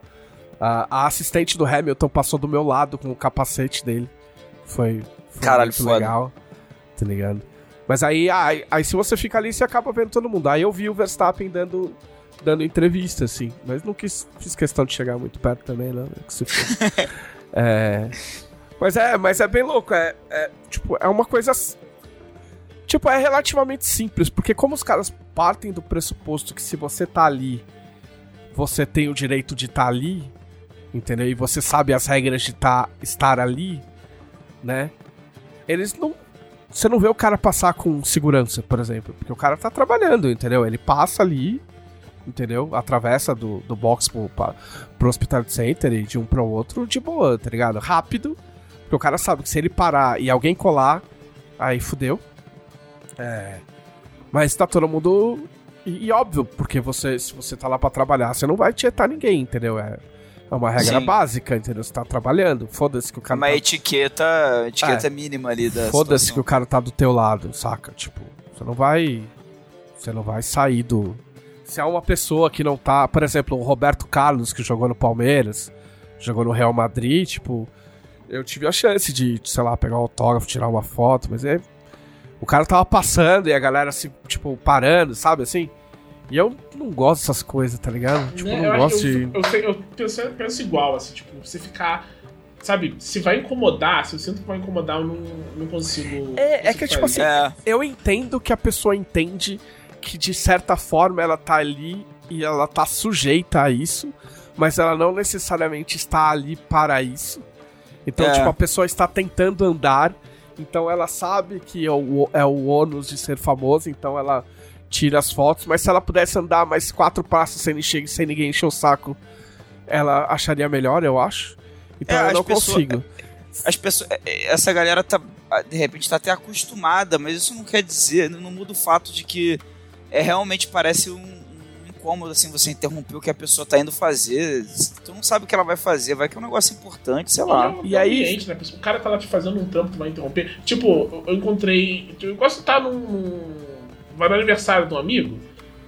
A, a assistente do Hamilton passou do meu lado com o capacete dele. Foi, foi Caralho, muito foda. legal, tá ligado? Mas aí, aí, aí se você fica ali, você acaba vendo todo mundo. Aí eu vi o Verstappen dando, dando entrevista, assim. Mas não quis, fiz questão de chegar muito perto também, né? Se for. [laughs] é, mas é, mas é bem louco. É, é, tipo, é uma coisa. Tipo, é relativamente simples, porque como os caras partem do pressuposto que se você tá ali, você tem o direito de estar tá ali, entendeu? E você sabe as regras de tá, estar ali, né? Eles não. Você não vê o cara passar com segurança, por exemplo. Porque o cara tá trabalhando, entendeu? Ele passa ali, entendeu? Atravessa do, do box pro, pra, pro Hospital Center e de um pro outro de boa, tá ligado? Rápido. Porque o cara sabe que se ele parar e alguém colar, aí fudeu. É. Mas tá todo mundo. E, e, óbvio, porque você, se você tá lá pra trabalhar, você não vai tietar ninguém, entendeu? É, é uma regra Sim. básica, entendeu? Você tá trabalhando. Foda-se que o cara. Uma tá... etiqueta, etiqueta mínima ali da Foda-se que o cara tá do teu lado, saca? Tipo, você não vai. Você não vai sair do. Se é uma pessoa que não tá. Por exemplo, o Roberto Carlos, que jogou no Palmeiras, jogou no Real Madrid, tipo. Eu tive a chance de, sei lá, pegar um autógrafo, tirar uma foto, mas é. O cara tava passando e a galera, assim, tipo, parando, sabe assim? E eu não gosto dessas coisas, tá ligado? Tipo, Né, não eu, gosto eu, de. eu, eu penso, eu penso igual, assim, tipo, você ficar. Sabe, se vai incomodar, se eu sinto que vai incomodar, eu não, não consigo. É- é que, tipo fazer. É, Eu entendo que a pessoa entende que de certa forma ela tá ali e ela tá sujeita a isso, mas ela não necessariamente está ali para isso. Então, É. tipo, a pessoa está tentando andar, então ela sabe que é o, é o ônus de ser famoso, então ela tira as fotos, mas se ela pudesse andar mais quatro passos sem, encher- sem ninguém encher o saco, ela acharia melhor, eu acho. Então É, eu não pessoas- consigo. as pessoas, é, essa galera tá, de repente, tá até acostumada, mas isso não quer dizer, não muda o fato de que é realmente parece um, um incômodo, assim, você interromper o que a pessoa tá indo fazer, tu não sabe o que ela vai fazer, vai que é um negócio importante, sei lá. E, E aí- Ambiente, né? O cara tá lá te fazendo um trampo, tu vai interromper. Tipo, eu- encontrei. Eu gosto de estar num. Vai no aniversário de um amigo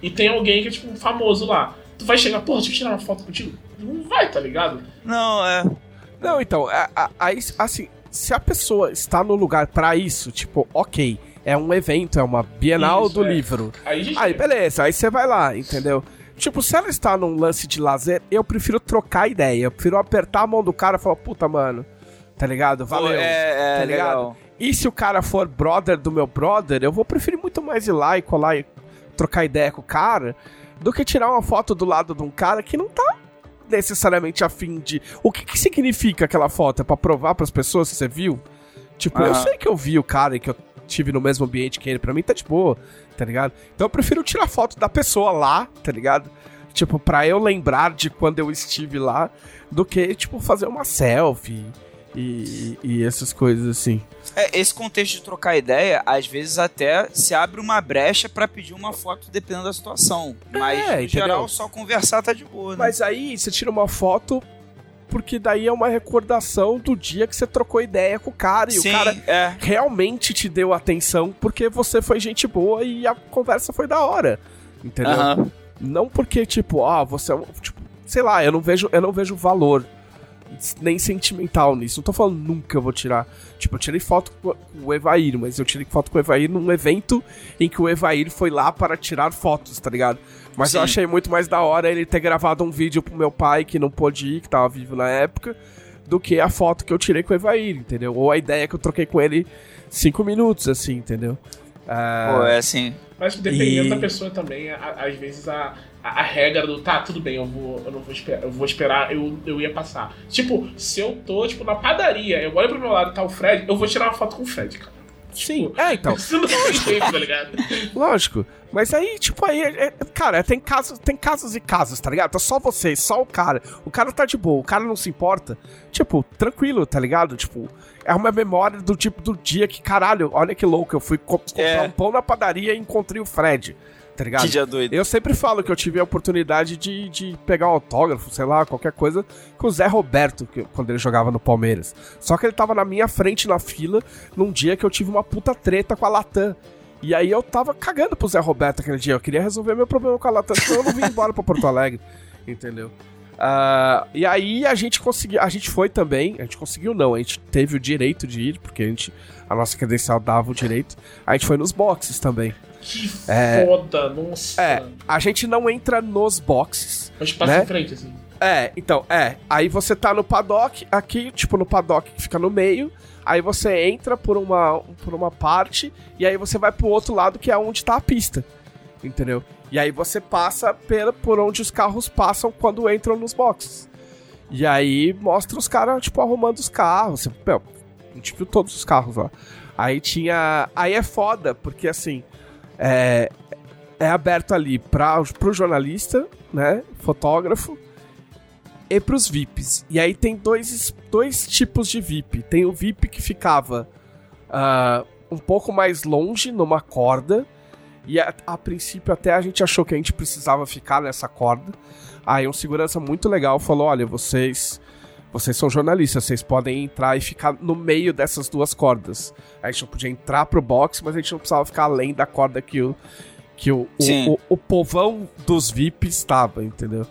e tem alguém que é tipo um famoso lá. Tu vai chegar, porra, deixa eu tirar uma foto contigo. Não vai, tá ligado? Não, é. Não, então, a- aí, assim, se a pessoa está no lugar pra isso, tipo, ok, é um evento, é uma Bienal Isso, do é. livro. Aí a gente. Aí, beleza, aí você vai lá, entendeu? Tipo, se ela está num lance de lazer, eu prefiro trocar ideia. Eu prefiro apertar a mão do cara e falar, puta, mano, tá ligado? Valeu. Pô, é, é tá ligado? legal. E se o cara for brother do meu brother, eu vou preferir muito mais ir lá e colar e trocar ideia com o cara do que tirar uma foto do lado de um cara que não tá necessariamente afim de. O que, que significa aquela foto? É pra provar pras pessoas que você viu? Tipo, eu Aham. sei que eu vi o cara e que eu tive no mesmo ambiente que ele, pra mim tá de boa, tá ligado? Então eu prefiro tirar foto da pessoa lá, tá ligado? Tipo, pra eu lembrar de quando eu estive lá, do que, tipo, fazer uma selfie e, e essas coisas assim. É, esse contexto de trocar ideia, às vezes até se abre uma brecha pra pedir uma foto dependendo da situação. Mas, É, no entendeu? geral, só conversar tá de boa, né? Mas aí você tira uma foto porque daí é uma recordação do dia que você trocou ideia com o cara e Sim, o cara é. realmente te deu atenção porque você foi gente boa e a conversa foi da hora. Entendeu? Não porque tipo, ah, você é um, tipo, sei lá, eu não vejo, eu não vejo valor nem sentimental nisso. Não tô falando nunca eu vou tirar. Tipo, eu tirei foto com o Evair, mas eu tirei foto com o Evair num evento em que o Evair foi lá para tirar fotos, tá ligado? Mas eu Sim. achei muito mais da hora ele ter gravado um vídeo pro meu pai que não pôde ir, que tava vivo na época, do que a foto que eu tirei com o Evair, entendeu? Ou a ideia que eu troquei com ele cinco minutos, assim, entendeu? Ah, Pô, é assim. Mas dependendo E- da pessoa também, às vezes a, a, a regra do tá, tudo bem, eu vou, eu não vou esperar, eu vou esperar, eu, eu ia passar. Tipo, se eu tô, tipo, na padaria, eu olho pro meu lado e tá o Fred, eu vou tirar uma foto com o Fred, cara. Sim, é, então. [laughs] Isso não tem jeito, tá ligado? Lógico. Mas aí, tipo, aí, é- é- cara, tem casos, tem casos e casos, tá ligado? Tá só você, só o cara. O cara tá de boa, o cara não se importa. Tipo, tranquilo, tá ligado? Tipo, é uma memória do tipo do dia que, caralho, olha que louco, eu fui co- comprar É. um pão na padaria e encontrei o Fred, tá ligado? Que dia doido. Eu sempre falo que eu tive a oportunidade de, de pegar um autógrafo, sei lá, qualquer coisa, com o Zé Roberto, que- quando ele jogava no Palmeiras. Só que ele tava na minha frente na fila num dia que eu tive uma puta treta com a Latam. E aí eu tava cagando pro Zé Roberto aquele dia. Eu queria resolver meu problema com a Latam, senão eu não vim embora pra Porto Alegre. [laughs] Entendeu? Ah, e aí a gente conseguiu. A gente foi também. A gente conseguiu, não. A gente teve o direito de ir, porque a gente. A nossa credencial dava o direito. A gente foi nos boxes também. Que É. foda, nossa. É, a gente não entra nos boxes. A gente passa né? em frente, assim. É, então, é. Aí você tá no paddock, aqui, tipo, no paddock que fica no meio. Aí você entra por uma, por uma parte e aí você vai pro outro lado que é onde tá a pista. Entendeu? E aí você passa pela, por onde os carros passam quando entram nos boxes. E aí mostra os caras, tipo, arrumando os carros. Você, meu, a gente viu todos os carros lá. Aí tinha. Aí é foda, porque assim. É, é aberto ali para pro jornalista, né? Fotógrafo e pros VIPs. E aí tem dois, dois tipos de VIP. Tem o VIP que ficava ah, um pouco mais longe, numa corda. E a, a princípio até a gente achou que a gente precisava ficar nessa corda. Aí um segurança muito legal falou: olha, vocês. Vocês são jornalistas, vocês podem entrar e ficar no meio dessas duas cordas. A gente não podia entrar pro box, mas a gente não precisava ficar além da corda que o, que o, o, o, o povão dos VIPs estava, entendeu?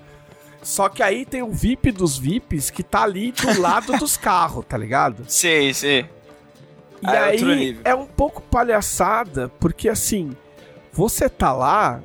Só que aí tem o VIP dos VIPs que tá ali do [laughs] lado dos carros, tá ligado? Sim, sim. E Ah, é aí é um pouco palhaçada, porque assim, você tá lá,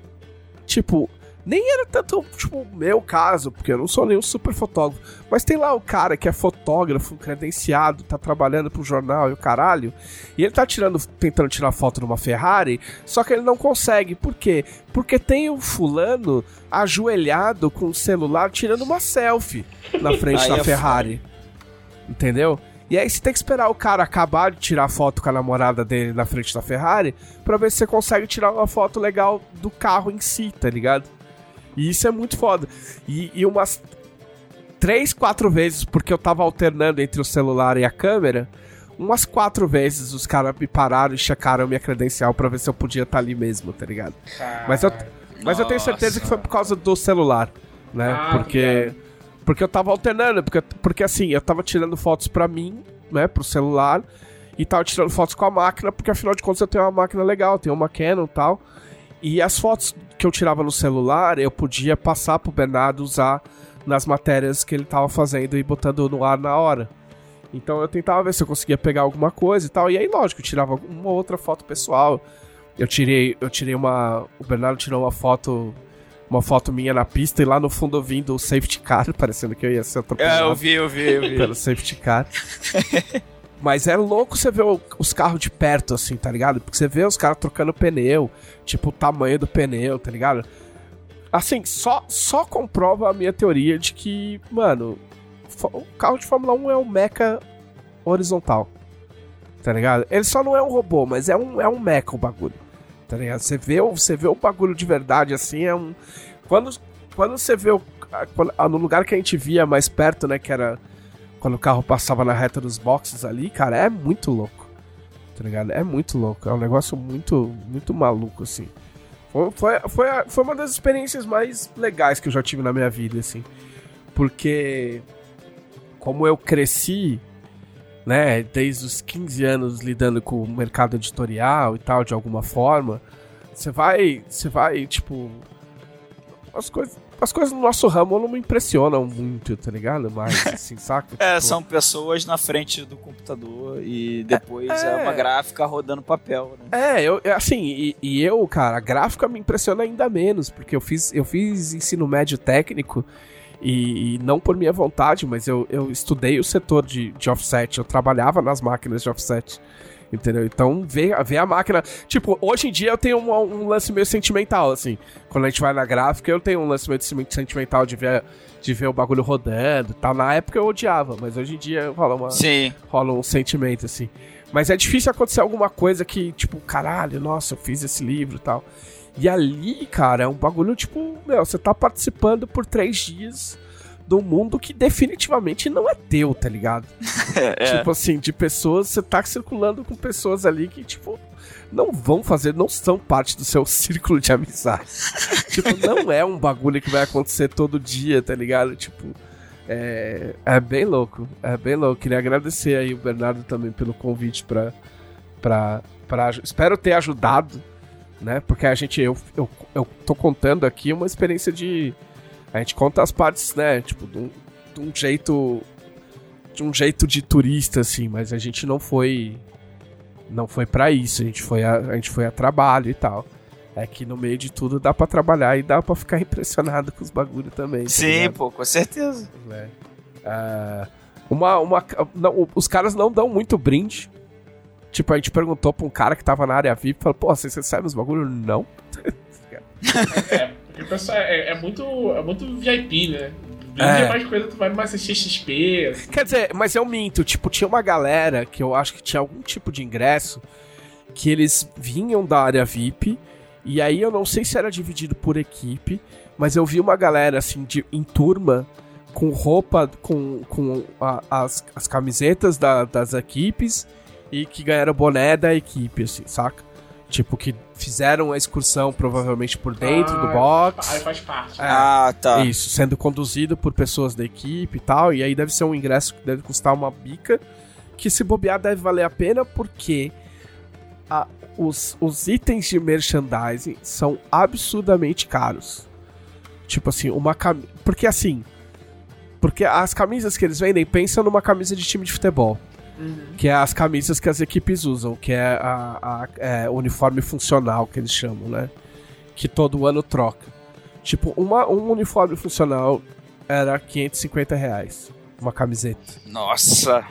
tipo, nem era tanto, tipo, o meu caso, porque eu não sou nenhum super fotógrafo, mas tem lá o cara que é fotógrafo, credenciado, tá trabalhando pro jornal e o caralho, e ele tá tirando, tentando tirar foto numa Ferrari, só que ele não consegue, por quê? Porque tem o fulano ajoelhado com o celular tirando uma selfie na frente da é Ferrari. Entendeu? E aí você tem que esperar o cara acabar de tirar foto com a namorada dele na frente da Ferrari pra ver se você consegue tirar uma foto legal do carro em si, tá ligado? E isso é muito foda. E, e umas três, quatro vezes, porque eu tava alternando entre o celular e a câmera, umas quatro vezes os caras me pararam e checaram minha credencial pra ver se eu podia estar ali mesmo, tá ligado? Mas eu, mas eu tenho certeza que foi por causa do celular, né? Ah, porque obrigado. porque eu tava alternando, porque, porque assim, eu tava tirando fotos pra mim, né, pro celular, e tava tirando fotos com a máquina, porque afinal de contas eu tenho uma máquina legal, tenho uma Canon e tal. E as fotos que eu tirava no celular, eu podia passar pro Bernardo usar nas matérias que ele tava fazendo e botando no ar na hora. Então eu tentava ver se eu conseguia pegar alguma coisa e tal. E aí, lógico, eu tirava uma outra foto pessoal. Eu tirei, eu tirei uma. O Bernardo tirou uma foto. Uma foto minha na pista e lá no fundo vindo o safety car, [laughs] parecendo que eu ia ser É, atropelado eu vi, eu vi, eu vi. pelo safety car. [laughs] Mas é louco você ver os carros de perto, assim, tá ligado? Porque você vê os caras trocando pneu, tipo, o tamanho do pneu, tá ligado? Assim, só, só comprova a minha teoria de que, mano, o carro de Fórmula 1 é um mecha horizontal. Tá ligado? Ele só não é um robô, mas é um, é um mecha o bagulho. Tá ligado? Você vê, o- você vê o bagulho de verdade, assim, é um. Quando, quando você vê o. ah, no lugar que a gente via mais perto, né? Que era quando o carro passava na reta dos boxes ali, cara, é muito louco. Tá ligado? É muito louco. É um negócio muito, muito maluco, assim. Foi, foi, foi, a- foi uma das experiências mais legais que eu já tive na minha vida, assim. Porque, como eu cresci, né, desde os 15 anos lidando com o mercado editorial e tal, de alguma forma, você vai, você vai, tipo, as coisas, as coisas no nosso ramo não me impressionam muito, tá ligado? Mas, [laughs] assim, saca? É, Tipo, são pessoas na frente do computador e depois é, É. uma gráfica rodando papel, né? É, eu, eu- assim, e, e eu, cara, a gráfica me impressiona ainda menos, porque eu fiz, eu fiz ensino médio técnico e, e não por minha vontade, mas eu, eu estudei o setor de, de offset, eu trabalhava nas máquinas de offset. Entendeu? Então, vê, vê a máquina. Tipo, hoje em dia eu tenho um, um, lance meio sentimental, assim. Quando a gente vai na gráfica, eu tenho um lance meio sentimental de ver, de ver o bagulho rodando e tal. Na época eu odiava, mas hoje em dia rola, uma, Sim. rola um sentimento, assim. Mas é difícil acontecer alguma coisa que, tipo, caralho, nossa, eu fiz esse livro e tal. E ali, cara, é um bagulho, tipo, meu, você tá participando por três dias um mundo que definitivamente não é teu, tá ligado? [laughs] É, Tipo assim, de pessoas, você tá circulando com pessoas ali que, tipo, não vão fazer, não são parte do seu [laughs] círculo de amizade. [laughs] tipo, não é um bagulho que vai acontecer todo dia, tá ligado? Tipo, é, é bem louco, é bem louco. Queria agradecer aí o Bernardo também pelo convite pra, pra, pra espero ter ajudado, né? Porque a gente, eu, eu, eu tô contando aqui uma experiência de, a gente conta as partes, né? Tipo, de um, de um jeito de um jeito de turista, assim, mas a gente não foi. Não foi para isso, a gente foi a, a gente foi a trabalho e tal. É que no meio de tudo dá para trabalhar e dá para ficar [laughs] impressionado com os bagulho também. tá Sim, ligado? pô, com certeza. É. Ah, uma, uma, não, os caras não dão muito brinde. Tipo, a gente perguntou pra um cara que tava na área VIP, falou, pô, vocês recebem os bagulho? Não. [laughs] É, porque o pessoal é, é muito, é muito VIP, né? É. é mais coisa, tu vai numa CXP, assim. Quer dizer, mas eu minto, tipo, tinha uma galera que eu acho que tinha algum tipo de ingresso que eles vinham da área VIP, e aí eu não sei se era dividido por equipe, mas eu vi uma galera assim de, em turma com roupa, com, com a- as, as camisetas da- das equipes e que ganharam boné da equipe, assim, saca? Tipo, que fizeram a excursão provavelmente por dentro do Ah, box. Aí faz parte. É. Ah, tá. Isso, sendo conduzido por pessoas da equipe e tal. E aí deve ser um ingresso que deve custar uma bica. Que se bobear deve valer a pena porque a- os, os itens de merchandising são absurdamente caros. Tipo assim, uma camisa. Porque assim. Porque as camisas que eles vendem, pensa numa camisa de time de futebol. Que é as camisas que as equipes usam, que é a, a- é, o uniforme funcional que eles chamam, né? Que todo ano troca. Tipo, uma, um uniforme funcional era 550 reais. Uma camiseta. Nossa.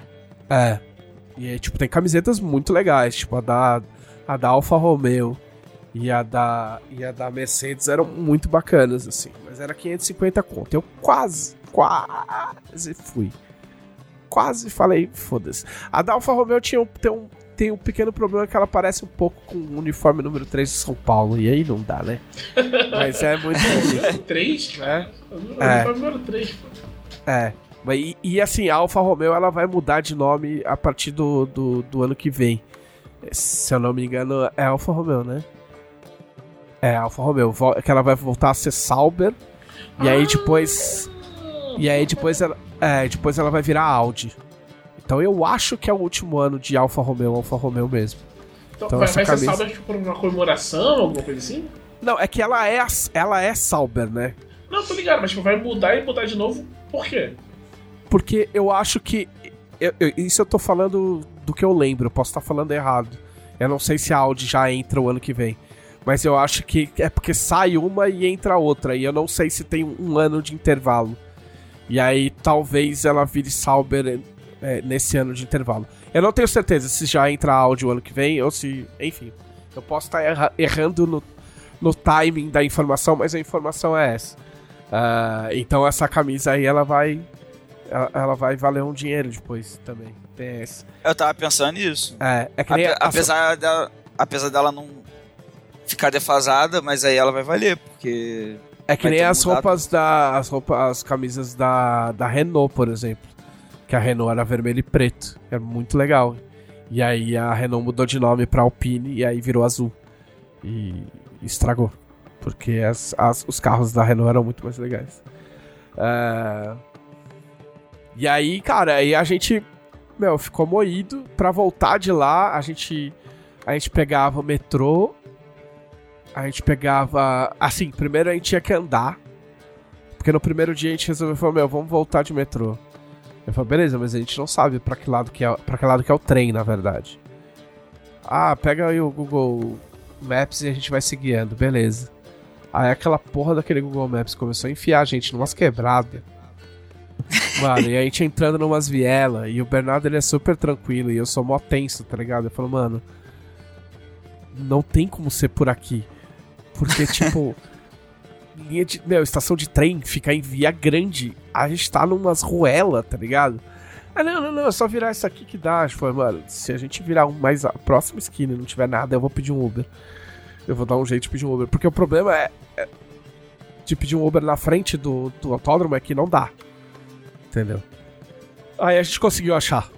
É. E aí, tipo, tem camisetas muito legais, tipo a da, a da Alfa Romeo e a da, e a da Mercedes eram muito bacanas, assim. Mas era 550 conto. Eu quase, quase fui. Quase falei, foda-se. A da Alfa Romeo tinha um, tem, um, tem um pequeno problema que ela parece um pouco com o uniforme número 3 de São Paulo. E aí não dá, né? [laughs] Mas é muito bonito. 3? É. É. O número 3, pô. É. E, e, assim, a Alfa Romeo ela vai mudar de nome a partir do, do, do ano que vem. Se eu não me engano, é Alfa Romeo, né? É, Alfa Romeo. Que ela vai voltar a ser Sauber. E aí depois. E aí depois ela. É, depois ela vai virar Audi. Então eu acho que é o último ano de Alfa Romeo, Alfa Romeo mesmo. Então, Então vai, essa vai ser camisa- salva tipo, por uma comemoração, alguma coisa assim? Não, é que ela é, ela é Sauber, né? Não, tô ligado, mas tipo, vai mudar e mudar de novo, por quê? Porque eu acho que. eu- eu- isso eu tô falando do que eu lembro, eu posso estar falando errado. Eu não sei se a Audi já entra o ano que vem. Mas eu acho que é porque sai uma e entra outra. E eu não sei se tem um ano de intervalo. E aí talvez ela vire Sauber é, nesse ano de intervalo. Eu não tenho certeza se já entra a Audi o ano que vem ou se. Enfim. Eu posso estar erra- errando no, no timing da informação, mas a informação é essa. Ah, então essa camisa aí ela vai ela, ela vai valer um dinheiro depois também. Tem esse. Eu tava pensando nisso. É, é que nem Ape- a- apesar, dela, apesar dela não ficar defasada, mas aí ela vai valer, porque. É que nem as mudado. roupas da as roupas, as camisas da, da Renault, por exemplo. Que a Renault era vermelho e preto. Era muito legal. E aí a Renault mudou de nome pra Alpine e aí virou azul. E estragou. Porque as, as- os carros da Renault eram muito mais legais. É, E aí, cara, aí a gente, meu, ficou moído. Pra voltar de lá, a gente, a gente pegava o metrô. A gente pegava. Assim, primeiro a gente tinha que andar. Porque no primeiro dia a gente resolveu falar, meu, vamos voltar de metrô. Eu falei, beleza, mas a gente não sabe pra que lado que é, pra que lado que é o trem, na verdade. Ah, pega aí o Google Maps e a gente vai se guiando, beleza. Aí aquela porra daquele Google Maps começou a enfiar a gente numas quebradas. Mano, e a gente entrando numas vielas, e o Bernardo ele é super tranquilo, e eu sou mó tenso, tá ligado? Eu falo, mano, não tem como ser por aqui. Porque, tipo, [laughs] linha de. Meu, estação de trem ficar em via grande, a gente tá numas ruelas, tá ligado? Ah, não, não, não, é só virar isso aqui que dá. Tipo, mano, se a gente virar um mais a próxima esquina e não tiver nada, eu vou pedir um Uber. Eu vou dar um jeito de pedir um Uber. Porque o problema é, é de pedir um Uber na frente do, do autódromo é que não dá. Entendeu? Aí a gente conseguiu achar.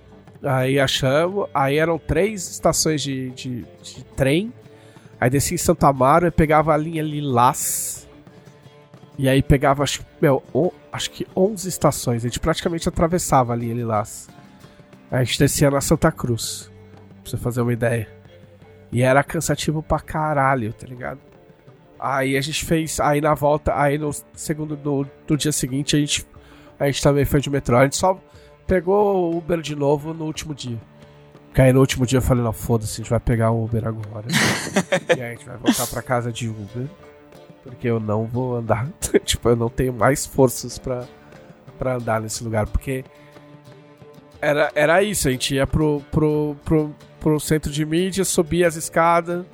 Aí achamos. Aí eram três estações de, de, de trem. Aí descia em Santa Amaro e pegava a linha Lilás. E aí pegava, acho, meu, acho que 11 estações. A gente praticamente atravessava a linha Lilás. Aí a gente descia na Santa Cruz. Pra você fazer uma ideia. E era cansativo pra caralho, tá ligado? Aí a gente fez. Aí na volta, aí no segundo. No dia seguinte, a gente, a gente também foi de metrô. A gente só pegou o Uber de novo no último dia. Aí no último dia eu falei, não, foda-se, a gente vai pegar o Uber agora. [laughs] e aí a gente vai voltar pra casa de Uber. Porque eu não vou andar. [laughs] tipo, eu não tenho mais forças pra, pra andar nesse lugar. Porque era, era isso, a gente ia pro, pro, pro, pro centro de mídia, subia as escadas,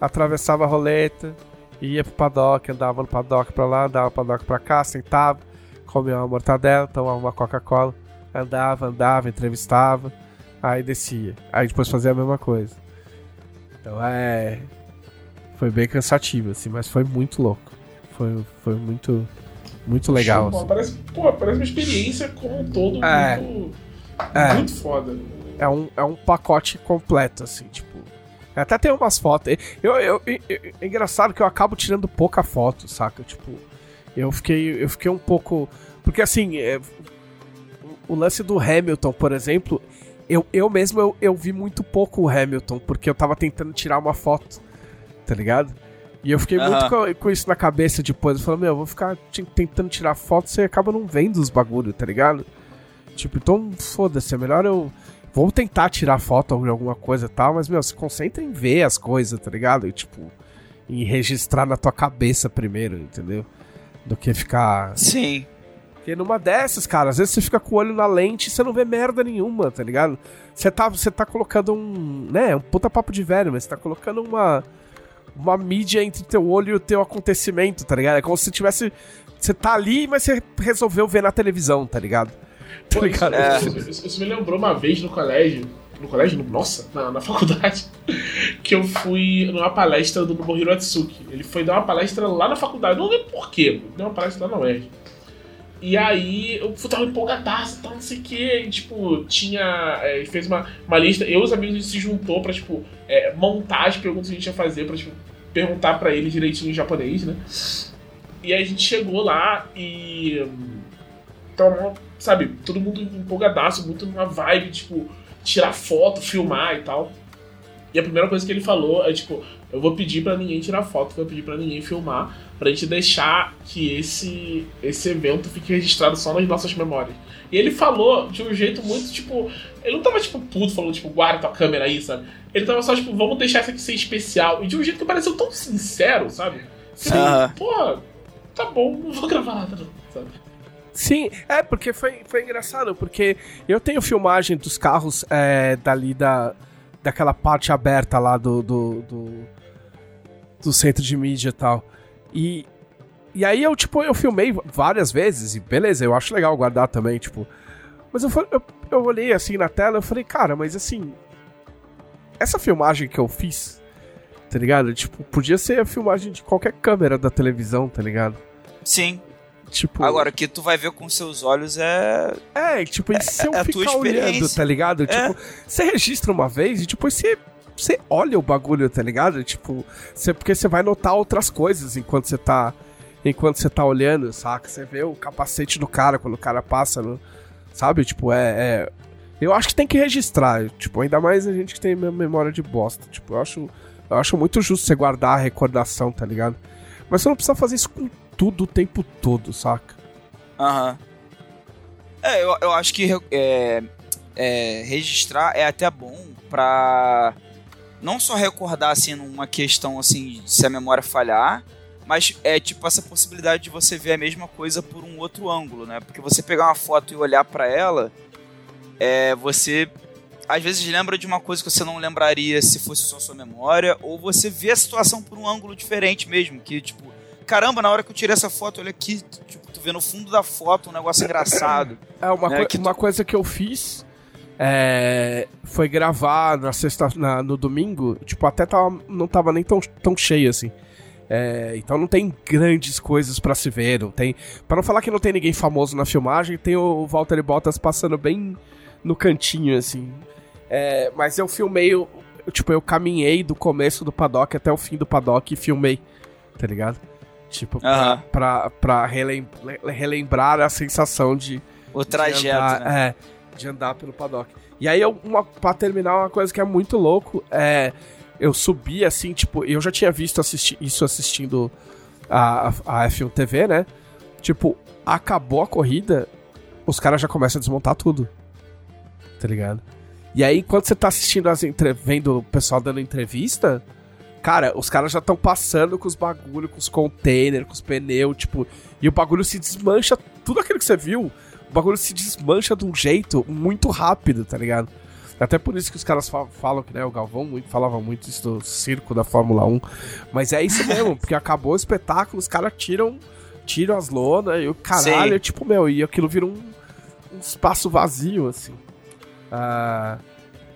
atravessava a roleta ia pro paddock, andava no paddock pra lá, andava no paddock pra cá, sentava, comia uma mortadela, tomava uma Coca-Cola, andava, andava, entrevistava, aí descia. Aí depois fazia a mesma coisa. Então é. Foi bem cansativo, assim, mas foi muito louco. Foi, foi muito. Muito legal. Assim. parece, pô, parece uma experiência como um todo é, muito, é, muito foda. É um, é um pacote completo, assim, tipo até tem umas fotos. Eu, eu, eu, é engraçado que eu acabo tirando pouca foto, saca? Tipo, eu fiquei, eu fiquei um pouco. Porque assim, é, o lance do Hamilton, por exemplo, eu, eu mesmo eu, eu vi muito pouco o Hamilton, porque eu tava tentando tirar uma foto, tá ligado? E eu fiquei uhum. muito com, com, isso na cabeça depois. Eu falei, meu, eu vou ficar tentando tirar foto, você acaba não vendo os bagulho, tá ligado? Tipo, então foda-se, é melhor eu Vou tentar tirar foto de alguma coisa e tal, mas, meu, se concentra em ver as coisas, tá ligado? E, tipo, em registrar na tua cabeça primeiro, entendeu? Do que ficar. Sim. Porque numa dessas, cara, às vezes você fica com o olho na lente e você não vê merda nenhuma, tá ligado? Você tá, você tá colocando um. né, um puta papo de velho, mas você tá colocando uma. Uma mídia entre teu olho e o teu acontecimento, tá ligado? É como se tivesse. Você tá ali, mas você resolveu ver na televisão, tá ligado? Tá ligado? É. Isso, isso, me lembrou uma vez no colégio. No colégio? Nossa, na, na faculdade. [laughs] Que eu fui numa palestra do Nobuhiro Atsuki. Ele foi dar uma palestra lá na faculdade. Não lembro porquê. Deu uma palestra lá na UERJ. E aí eu tava empolgadaço, tal, não sei o que. Tipo, tinha. É, fez uma, uma lista. Eu e os amigos a gente se juntou pra, tipo, é, montar as perguntas que a gente ia fazer, pra, tipo, perguntar pra ele direitinho em japonês, né? E aí a gente chegou lá e. Então, sabe, todo mundo empolgadaço, muito numa vibe, tipo, tirar foto, filmar e tal. E a primeira coisa que ele falou é, tipo, eu vou pedir para ninguém tirar foto, vou pedir para ninguém filmar, pra gente deixar que esse, esse evento fique registrado só nas nossas memórias. E ele falou de um jeito muito, tipo, ele não tava, tipo, puto, falando, tipo, guarda tua câmera aí, sabe? Ele tava só, tipo, vamos deixar isso aqui ser especial. E de um jeito que pareceu tão sincero, sabe? Tipo, uh pô, tá bom, não vou gravar nada, não, sabe? Sim, é, porque foi, foi engraçado, porque eu tenho filmagem dos carros é, dali da, daquela parte aberta lá do, do, do, do centro de mídia e tal. E, e aí eu, tipo, eu filmei várias vezes, e beleza, eu acho legal guardar também, tipo. Mas eu, eu, eu olhei assim na tela e falei, cara, mas assim. Essa filmagem que eu fiz, tá ligado? Tipo, podia ser a filmagem de qualquer câmera da televisão, tá ligado? Sim. Tipo... Agora, o que tu vai ver com seus olhos é. É, tipo, e se eu é ficar olhando, tá ligado? É. Tipo, você registra uma vez e depois você. Você olha o bagulho, tá ligado? Tipo, você, porque você vai notar outras coisas enquanto você tá. Enquanto você tá olhando, saca? Você vê o capacete do cara quando o cara passa, no, sabe? Tipo, é, é. Eu acho que tem que registrar. Tipo, ainda mais a gente que tem memória de bosta. Tipo, eu acho. Eu acho muito justo você guardar a recordação, tá ligado? Mas você não precisa fazer isso com tudo o tempo todo, saca? Aham. Uhum. É, eu, eu acho que é, é, registrar é até bom pra não só recordar assim numa questão assim se a memória falhar, Mas é tipo essa possibilidade de você ver a mesma coisa por um outro ângulo, né? Porque você pegar uma foto e olhar para ela, é, você às vezes lembra de uma coisa que você não lembraria se fosse só sua memória, ou você vê a situação por um ângulo diferente mesmo, que tipo, caramba, na hora que eu tirei essa foto, olha aqui, tipo, tu vê no fundo da foto um negócio engraçado. É, uma, né, coi- que uma tu- coisa que eu fiz é, foi gravar na sexta, na- no domingo, tipo, até tava, não tava nem tão, tão cheio assim. É, então não tem grandes coisas pra se ver, não tem. Para não falar que não tem ninguém famoso na filmagem, tem o Walter Bottas passando bem no cantinho assim. É, mas eu filmei, o- tipo, eu caminhei do começo do paddock até o fim do paddock e filmei, tá ligado? Tipo, pra, Aham. pra, pra relem- relembrar a sensação de, O de trajeto, andar, né? É, de andar pelo paddock. E aí, eu, uma, pra terminar, uma coisa que é muito louco é. Eu subi assim, tipo, eu já tinha visto assisti isso assistindo a, a, a F1 TV, né? Tipo, acabou a corrida, os caras já começam a desmontar tudo. Tá ligado? E aí, quando você tá assistindo as entre... vendo o pessoal dando entrevista, cara, os caras já estão passando com os bagulho, com os containers, com os pneus, tipo, e o bagulho se desmancha, tudo aquilo que você viu, o bagulho se desmancha de um jeito muito rápido, tá ligado? Até por isso que os caras fa- falam que, né, o Galvão muito, falava muito isso do circo da Fórmula 1. Mas é isso mesmo, porque acabou o espetáculo, os caras tiram, tiram as lonas e o caralho, Sim. tipo, meu, e aquilo vira um, um espaço vazio, assim. Ah,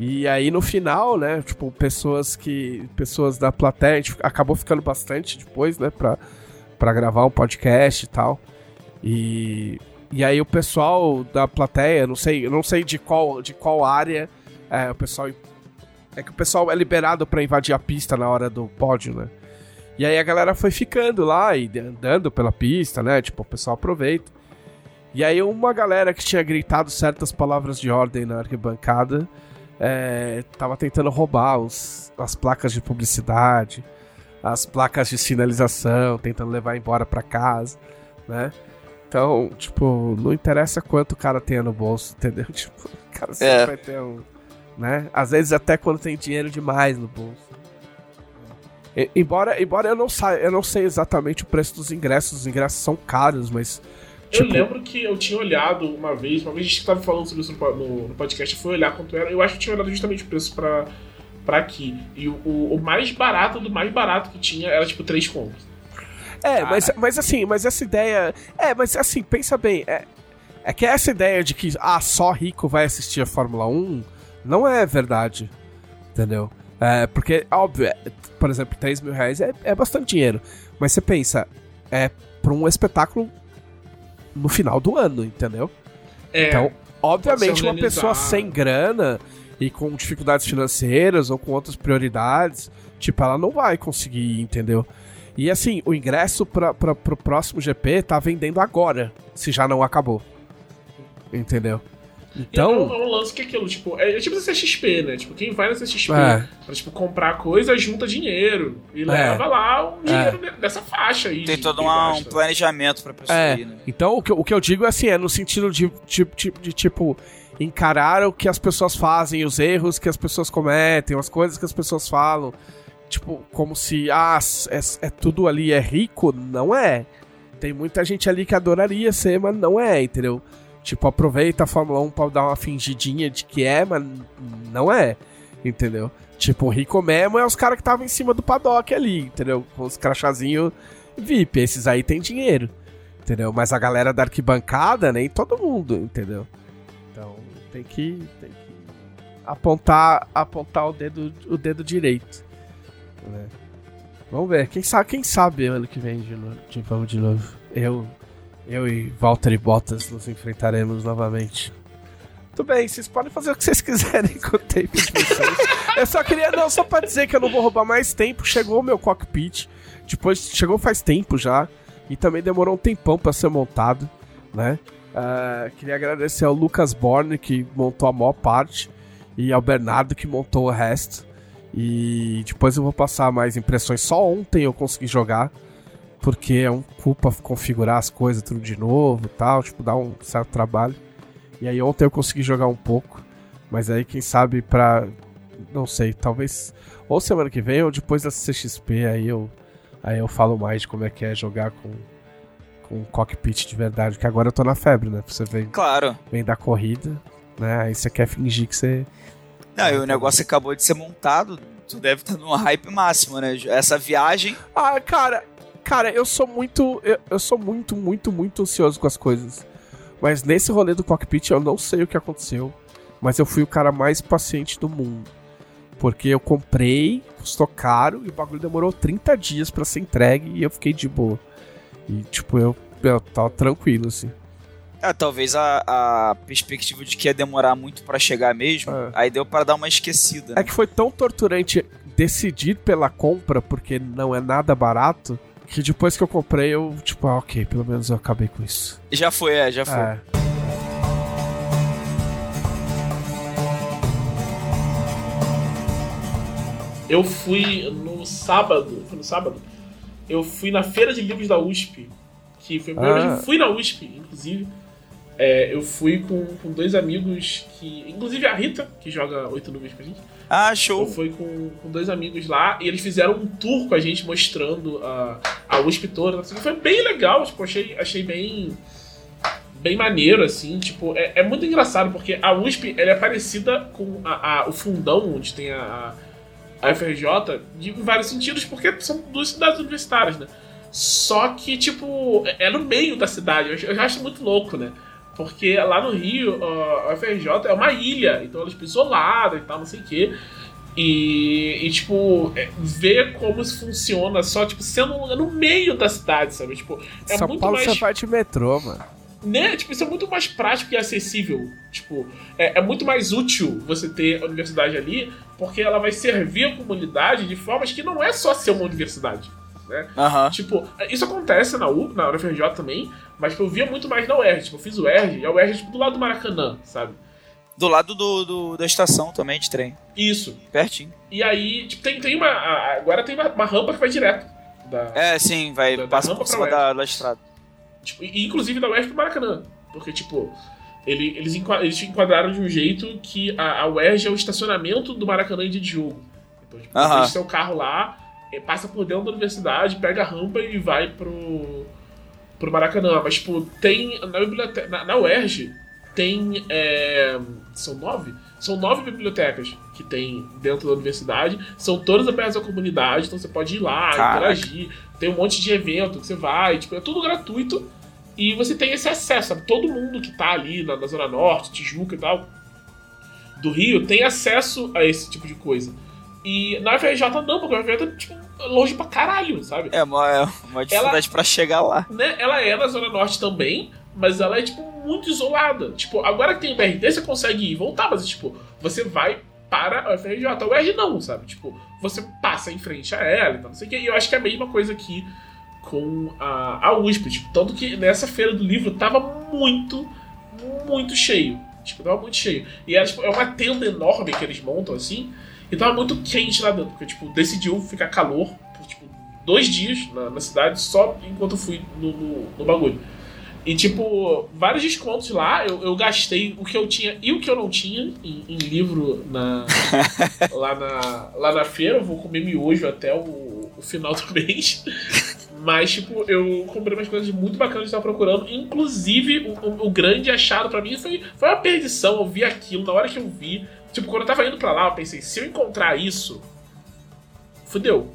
e aí no final, né, tipo, pessoas que. Pessoas da plateia, a gente acabou ficando bastante depois, né, pra, pra gravar um podcast e tal. E. E aí o pessoal da plateia, não sei, eu não sei de qual, de qual área é, o pessoal. É que o pessoal é liberado pra invadir a pista na hora do pódio, né? E aí a galera foi ficando lá e andando pela pista, né? Tipo, o pessoal aproveita. E aí uma galera que tinha gritado certas palavras de ordem na arquibancada é, tava tentando roubar os, as placas de publicidade, as placas de sinalização, tentando levar embora pra casa, né? Então, tipo, não interessa quanto o cara tenha no bolso, entendeu? [laughs] Tipo, o cara sempre É. vai ter um. Né? Às vezes até quando tem dinheiro demais no bolso. E- embora, embora eu não saiba, eu não sei exatamente o preço dos ingressos, os ingressos são caros, mas. Eu Tipo, lembro que eu tinha olhado uma vez, uma vez a gente tava falando sobre isso no, no- no podcast, eu fui olhar quanto era. Eu acho que tinha olhado justamente o preço pra, pra aqui. E o, o, o mais barato do mais barato que tinha era tipo 3 contos. É, mas, mas assim, mas essa ideia. É, mas assim, pensa bem. É, é que essa ideia de que ah, só rico vai assistir a Fórmula 1 não é verdade. Entendeu? É, porque, óbvio, é, por exemplo, 3 mil reais é, é bastante dinheiro. Mas você pensa, é pra um espetáculo no final do ano, entendeu? É, Então, obviamente, uma pessoa sem grana e com dificuldades financeiras ou com outras prioridades, tipo, ela não vai conseguir, entendeu? E assim, o ingresso pra, pra, pro próximo GP tá vendendo agora, se já não acabou. Entendeu? Então, é um lance que é aquilo, tipo, é, é tipo CXP, né? Tipo, quem vai na CXP É. pra, tipo, comprar coisa, junta dinheiro. E leva lá um dinheiro de- dessa faixa aí. Tem todo uma- um planejamento pra pessoa É, ir, né? então o que, eu- o que eu digo é assim, é no sentido de, de, de, de, tipo, encarar o que as pessoas fazem, os erros que as pessoas cometem, as coisas que as pessoas falam. Tipo, como se, ah, é, é tudo ali é rico. Não é. Tem muita gente ali que adoraria ser, mas não é, entendeu? Tipo, aproveita a Fórmula 1 pra dar uma fingidinha de que é, mas não é, entendeu? Tipo, rico mesmo é os caras que estavam em cima do paddock ali, entendeu? Com os crachazinhos VIP. Esses aí tem dinheiro entendeu? Mas a galera da arquibancada, nem todo mundo, entendeu? Então tem que, tem que apontar, apontar o dedo, o dedo direito. Né? Vamos ver, quem sabe, quem sabe ano que vem de novo, de, vamos de novo. Eu, eu e Walter e Bottas nos enfrentaremos novamente. Tudo bem, vocês podem fazer o que vocês quiserem [laughs] com o tempo de vocês. eu só queria, não, só pra dizer que eu não vou roubar mais tempo. Chegou o meu cockpit, depois chegou faz tempo já e também demorou um tempão pra ser montado, né? Ah, queria agradecer ao Lucas Borne que montou a maior parte e ao Bernardo que montou o resto. E depois eu vou passar mais impressões. Só ontem eu consegui jogar, porque é um culpa configurar as coisas tudo de novo, e tal, tipo dá um certo trabalho. E aí ontem eu consegui jogar um pouco, mas aí quem sabe pra não sei, talvez ou semana que vem ou depois da CXP aí eu Aí eu falo mais de como é que é jogar com, com um cockpit de verdade, que agora eu tô na febre, né? Você vem, Claro. vem da corrida, né? Aí você quer fingir que você. Não, e o negócio acabou de ser montado. Tu deve estar num hype máximo, né? Essa viagem. Ah, cara, cara, eu sou muito. Eu, eu sou muito, muito, muito ansioso com as coisas. Mas nesse rolê do cockpit eu não sei o que aconteceu. Mas eu fui o cara mais paciente do mundo. Porque eu comprei, custou caro e o bagulho demorou 30 dias pra ser entregue e eu fiquei de boa. E tipo, eu, eu tava tranquilo, assim. Ah, talvez a, a perspectiva de que ia demorar muito pra chegar mesmo. É. Aí deu pra dar uma esquecida. É que foi tão torturante decidir pela compra, porque não é nada barato, que depois que eu comprei eu, tipo, ah, ok, pelo menos eu acabei com isso. Já foi, é, já foi. É. Eu fui no sábado, foi no sábado, eu fui na feira de livros da USP, que foi a primeira Ah. vez que eu fui na USP, inclusive. É, eu fui com, com dois amigos que. Inclusive a Rita, que joga oito nuvens pra gente. Ah, Eu show. fui com, com dois amigos lá e eles fizeram um tour com a gente mostrando a, a USP toda. Assim, foi bem legal, tipo, achei, achei bem. Bem maneiro, assim, tipo, é, é muito engraçado, porque a USP ela é parecida com a, a- o fundão, onde tem a, a FRJ, de, em vários sentidos, porque são duas cidades universitárias, né? Só que, tipo, é é no meio da cidade, eu, eu já acho muito louco, né? Porque lá no Rio, a FRJ é uma ilha, então ela é isolada e tal, não sei o quê. E, e, tipo, é, ver como isso funciona só, tipo, sendo um lugar no meio da cidade, sabe? Tipo, é São muito Paulo mais você vai de metrô, mano. né? Tipo, isso é muito mais prático e acessível. Tipo, é, é muito mais útil você ter a universidade ali, porque ela vai servir a comunidade de formas que não é só ser uma universidade. Né? Aham. Tipo, isso acontece na U, na UFRJ também, mas tipo, eu via muito mais na UERJ. Tipo, eu fiz o UERJ, e a UERJ é tipo, do lado do Maracanã, sabe? Do lado do, do- da estação também de trem. Isso. Pertinho. E aí, tipo, tem, tem uma. Agora tem uma, uma rampa que vai direto. Da, É, sim, vai. Da- da passa rampa por cima da, da estrada. Tipo, e, inclusive da UERJ pro Maracanã. Porque, tipo, ele- eles, eles te enquadraram de um jeito que a, a UERJ é o estacionamento do Maracanã em dia de jogo. Então, tipo, Aham. você deixa seu carro lá, passa por dentro da universidade, pega a rampa e vai pro, pro Maracanã. Mas, tipo, tem. Na, biblioteca, na, na UERJ tem. é, são nove? São nove bibliotecas que tem dentro da universidade. São todas abertas à comunidade, então você pode ir lá, Caraca. interagir. Tem um monte de evento que você vai, tipo, é tudo gratuito. E você tem esse acesso, sabe? Todo mundo que tá ali na, na Zona Norte, Tijuca e tal, do Rio, tem acesso a esse tipo de coisa. E na UFRJ não, porque a UFRJ é tipo, longe pra caralho, sabe? É uma, é uma dificuldade pra chegar lá. né, ela é na Zona Norte também, mas ela é, tipo, muito isolada. Tipo, agora que tem BRT, você consegue ir e voltar, mas, tipo, você vai para a UFRJ. A UERJ não, sabe? Tipo, você passa em frente a ela e tal, não sei o quê. E eu acho que é a mesma coisa aqui com a, a USP. Tipo, tanto que nessa feira do livro tava muito, muito cheio. Tipo, tava muito cheio. E era, tipo, é uma tenda enorme que eles montam, assim, e tava muito quente lá dentro, porque, tipo, decidiu ficar calor por, tipo, dois dias na, na cidade só enquanto eu fui no, no, no bagulho. E, tipo, vários descontos lá, eu, eu gastei o que eu tinha e o que eu não tinha em, em livro na, [laughs] lá, na, lá na feira. Eu vou comer miojo até o, o final do mês. Mas, tipo, eu comprei umas coisas muito bacanas que eu tava procurando. Inclusive, o, o- o grande achado pra mim foi, foi uma perdição. Eu vi aquilo, na hora que eu vi. Tipo, quando eu tava indo pra lá, eu pensei, se eu encontrar isso, fudeu.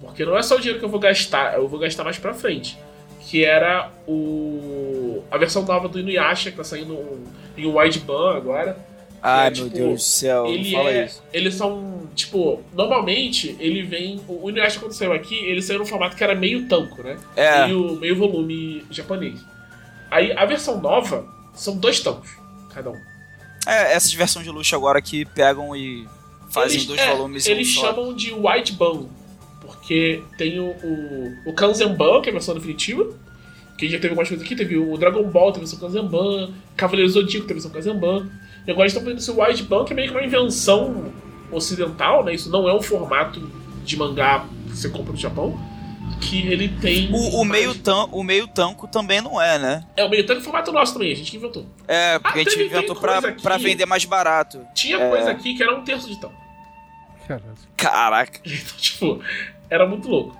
Porque não é só o dinheiro que eu vou gastar, eu vou gastar mais pra frente. Que era o. a versão nova do Inuyasha, que tá saindo um- em um wideband agora. Ai, É, meu tipo, Deus do céu, ele fala é. isso. Eles são. Tipo, normalmente ele vem. O o Inuyasha, quando saiu aqui, ele saiu num formato que era meio tanco, né? É. Meio, meio volume japonês. Aí a versão nova são dois tancos, cada um. É, essas versões de luxo agora que pegam e fazem Eles- dois é, volumes um Eles só. chamam de White Ban, porque tem o, o, o Kanzenban, que é a versão definitiva, que já teve algumas coisas aqui, teve o Dragon Ball, teve a versão Kanzenban, Cavaleiro Zodíaco teve a versão Kanzenban, e agora estão fazendo esse White Ban, que é meio que uma invenção ocidental, né? Isso não é um formato de mangá que você compra no Japão, que ele tem... O, o, meio tan, o meio tanco também não é, né? É, o meio tanto é formato nosso também, a gente que inventou. É, porque Ah, a gente teve- inventou pra, aqui- pra vender mais barato. Tinha É. coisa aqui que era um terço de. Caralho. Caraca. [laughs] Então, tipo, era muito louco.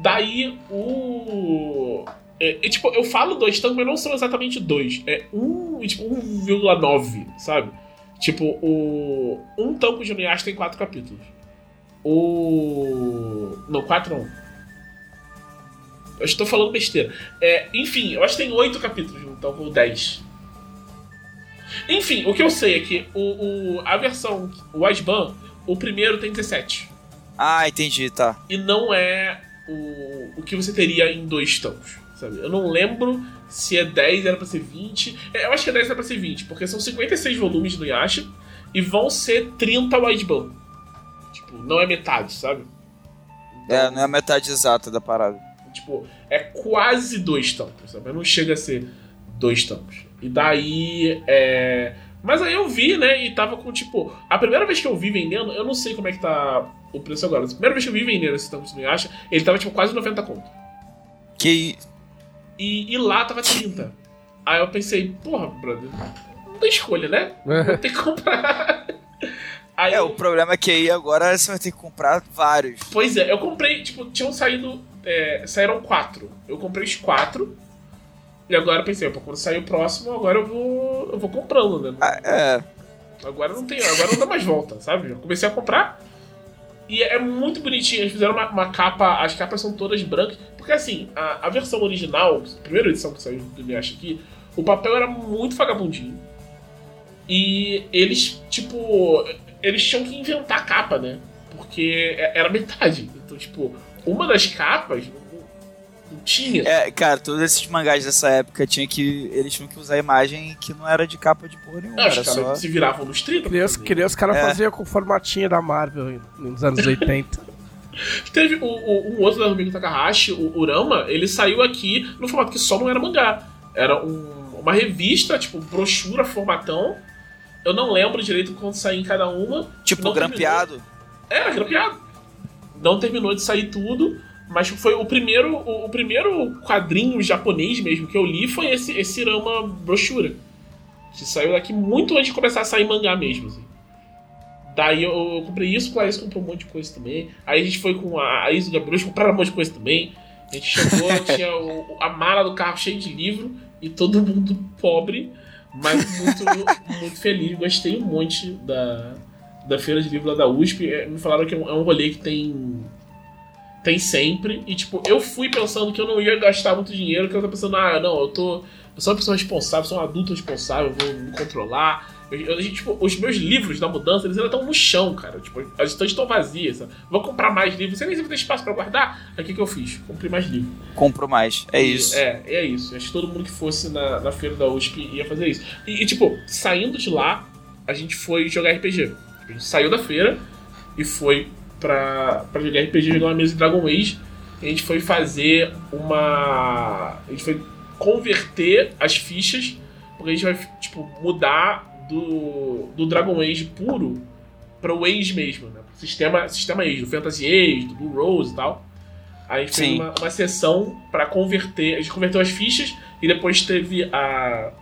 Daí o. É, é, tipo, eu falo dois tancos, mas não são exatamente dois. É um, tipo, 1,9, sabe? Tipo, o. Um tanco de Inuyasha tem quatro capítulos. O. Não, quatro não. Eu estou falando besteira. É, enfim, eu acho que tem oito capítulos, então, ou dez. Enfim, o que eu sei é que o, o a versão, o Asban, o primeiro tem 17. Ah, entendi, tá. E não é o, o que você teria em dois tons, sabe? Eu não lembro se é 10, era pra ser 20. É, eu acho que é 10 era pra ser 20, porque são 56 volumes do Yasha e vão ser 30 Wideband. Tipo, não é metade, sabe? Então, é, não é a metade exata da parada. Tipo, é quase dois tampos, sabe? Não chega a ser dois tampos. E daí, é... Mas aí eu vi, né, e tava com, tipo... A primeira vez que eu vi vendendo, eu não sei como é que tá o preço agora. A primeira vez que eu vi vendendo esse tampos no Yasha, ele tava, tipo, quase 90 conto. Que... E, e lá tava 30. Aí eu pensei, porra, brother, não tem escolha, né? Vou ter que comprar. Aí, é, o problema é que aí agora você vai ter que comprar vários. Pois é, eu comprei, tipo, tinham saído. É, saíram quatro. Eu comprei os quatro. E agora eu pensei, pô, quando sair o próximo, agora eu vou. eu vou comprando, né? Ah, é. Agora não tem. Agora não dá mais volta, sabe? Eu comecei a comprar. E é muito bonitinho. Eles fizeram uma, uma, capa. As capas são todas brancas. Porque assim, a, a versão original, a primeira edição que saiu do Inuyasha aqui, o papel era muito vagabundinho. E eles, tipo. Eles tinham que inventar a capa, né? Porque é, era metade. Então, tipo, uma das capas não tinha. É, cara, todos esses mangás dessa época tinha que. Eles tinham que usar imagem que não era de capa de porra nenhuma. Não, era só... se viravam nos 30. Queria, queria os caras é. faziam com o formatinho da Marvel nos anos 80. [laughs] Teve o, o, um outro da Rumiko Takahashi, o Urama, ele saiu aqui no formato que só não era mangá. Era um, uma revista, tipo, brochura, formatão. Eu não lembro direito quando saiu em cada uma. Tipo, grampeado? Era grampeado. Não terminou de sair tudo. Mas foi o primeiro, o, o, primeiro quadrinho japonês mesmo que eu li foi esse, esse Rama brochura. Que saiu daqui muito antes de começar a sair mangá mesmo. Assim. Daí eu, eu comprei isso, o Clarice comprou um monte de coisa também. Aí a gente foi com a, a Isa Gabriel, compraram um monte de coisa também. A gente chegou, [laughs] tinha o, a mala do carro cheia de livro e todo mundo pobre, mas muito, muito feliz. Gostei um monte da, da feira de livro lá da USP. É, me falaram que é um, é um rolê que tem tem sempre. E, tipo, eu fui pensando que eu não ia gastar muito dinheiro, que eu tava pensando, ah, não, eu tô. Eu sou uma pessoa responsável, sou um adulto responsável, vou me controlar. Eu, eu, tipo, os meus livros da mudança, eles ainda estão no chão, cara. Tipo, as estantes estão vazias. Sabe? Vou comprar mais livros. Você nem vai ter espaço para guardar? Aí o que, que eu fiz? Comprei mais livros. Compro mais. É e, isso. É, é isso. Acho que todo mundo que fosse na, na feira da USP ia fazer isso. E, e, tipo, saindo de lá, a gente foi jogar RPG. A gente saiu da feira e foi pra, pra jogar RPG, jogar uma mesa de Dragon Age. A gente foi fazer uma. A gente foi converter as fichas, porque a gente vai, tipo, mudar do, do Dragon Age puro para o Age mesmo, né? Sistema, sistema Age, do Fantasy Age, do Blue Rose e tal. Aí a gente Sim. fez uma, uma sessão para converter. A gente converteu as fichas e depois teve a,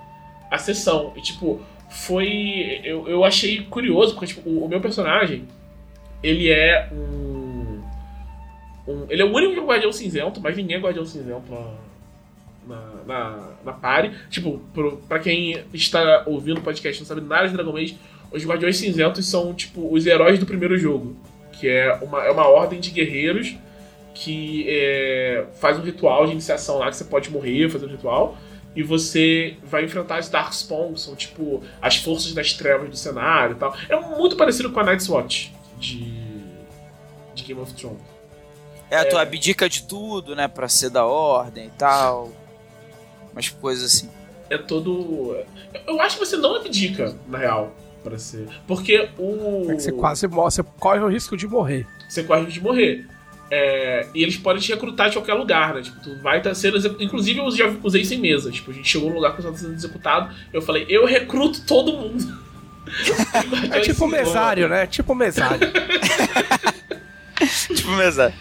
a sessão. E, tipo, foi. Eu, eu achei curioso, porque, tipo, o, o meu personagem ele é um, um, Ele é o único Guardião Cinzento, mas ninguém é Guardião Cinzento na, na, na party. Tipo, pro, pra quem está ouvindo o podcast não sabe nada de Dragon Age, os Guardiões Cinzentos são, tipo, os heróis do primeiro jogo. Que é uma, é uma ordem de guerreiros que é, faz um ritual de iniciação lá que você pode morrer fazendo ritual. E você vai enfrentar as Darkspawn, que são tipo as forças das trevas do cenário e tal. É muito parecido com a Night's Watch de, de Game of Thrones. É, tu é. abdica de tudo, né, pra ser da ordem e tal. Umas coisas assim. É todo. Eu acho que você não abdica, na real, para ser. Porque o. É que você quase você corre o risco de morrer. Você corre o risco de morrer. É, e eles podem te recrutar de qualquer lugar, né? Tipo, tu vai estar tá sendo executado. Inclusive, eu já usei sem mesa. Tipo, a gente chegou num lugar que eu estava sendo executado. Eu falei, eu recruto todo mundo. [laughs] É tipo mesário, né? Tipo mesário. tipo mesário.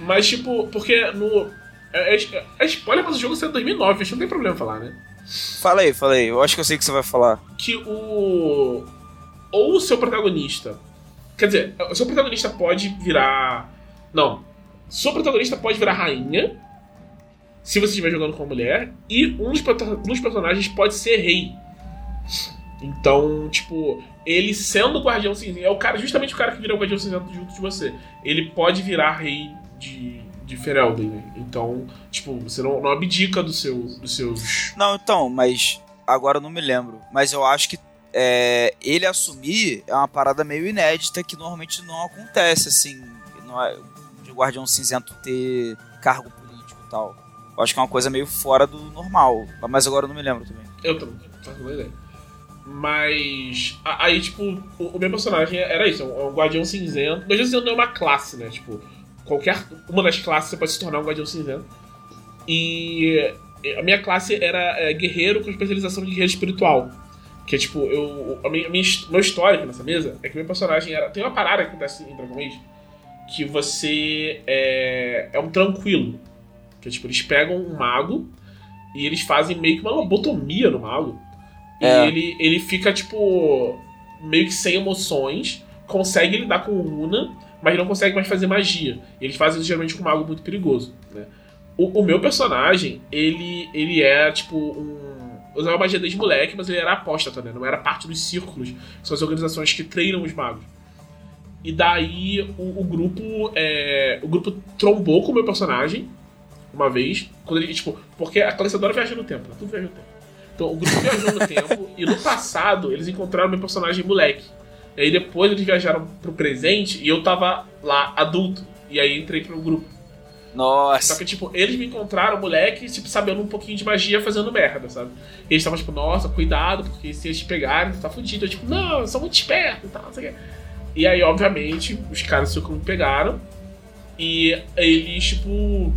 Mas, tipo, porque no. É, é, é spoiler, mas o jogo saiu em 2009, acho que não tem problema falar, né? Falei, falei. Eu acho que eu sei o que você vai falar. Que o. Ou o seu protagonista. Quer dizer, o seu protagonista pode virar. Não. Sua protagonista pode virar rainha, se você estiver jogando com uma mulher, e um dos, um dos personagens pode ser rei. Então, tipo, ele sendo o Guardião Cinzento, é o cara, justamente o cara que vira o Guardião Cinzento junto de você. Ele pode virar rei de, de Ferelden, né? Então, tipo, você não, não abdica do seu, dos seus. Não, então, mas agora eu não me lembro. Mas eu acho que é, ele assumir é uma parada meio inédita que normalmente não acontece, assim. Não é, de Guardião Cinzento ter cargo político e tal. Eu acho que é uma coisa meio fora do normal. Mas agora eu não me lembro também. Eu também, faço uma ideia. Mas. Aí, tipo, o, o meu personagem era isso, é um Guardião Cinzento. O Guardião Cinzento não é uma classe, né? Tipo, qualquer. Uma das classes você pode se tornar um Guardião Cinzento. E a minha classe era é, guerreiro com especialização de guerreiro espiritual. Que é tipo, eu. A minha, a minha meu histórico nessa mesa é que meu personagem era. Tem uma parada que acontece em Dragon Age que você é, é um tranquilo. Que tipo, eles pegam um mago e eles fazem meio que uma lobotomia no mago. E É. ele, ele fica, tipo, meio que sem emoções, consegue lidar com runa, mas não consegue mais fazer magia. E eles fazem isso geralmente com um mago muito perigoso, né? O, o meu personagem, ele, ele é, tipo, um. Usava magia desde moleque, mas ele era apóstata, né? Não era parte dos círculos, que são as organizações que treinam os magos. E daí o, o grupo. é, o grupo trombou com o meu personagem uma vez. Quando ele, tipo, porque a Calecedora viaja no tempo, né? Tudo viaja no tempo. Então o grupo viajou no tempo [laughs] e no passado eles encontraram meu personagem moleque. E aí depois eles viajaram pro presente e eu tava lá adulto. E aí entrei pro grupo. Só Nossa. que, tipo, eles me encontraram, moleque, tipo, sabendo um pouquinho de magia fazendo merda, sabe? E eles estavam, tipo, nossa, cuidado, porque se eles te pegarem, tu tá fudido. Eu, tipo, não, eu sou muito esperto e tal, não sei o quê. E aí, obviamente, os caras do me pegaram. E eles, tipo.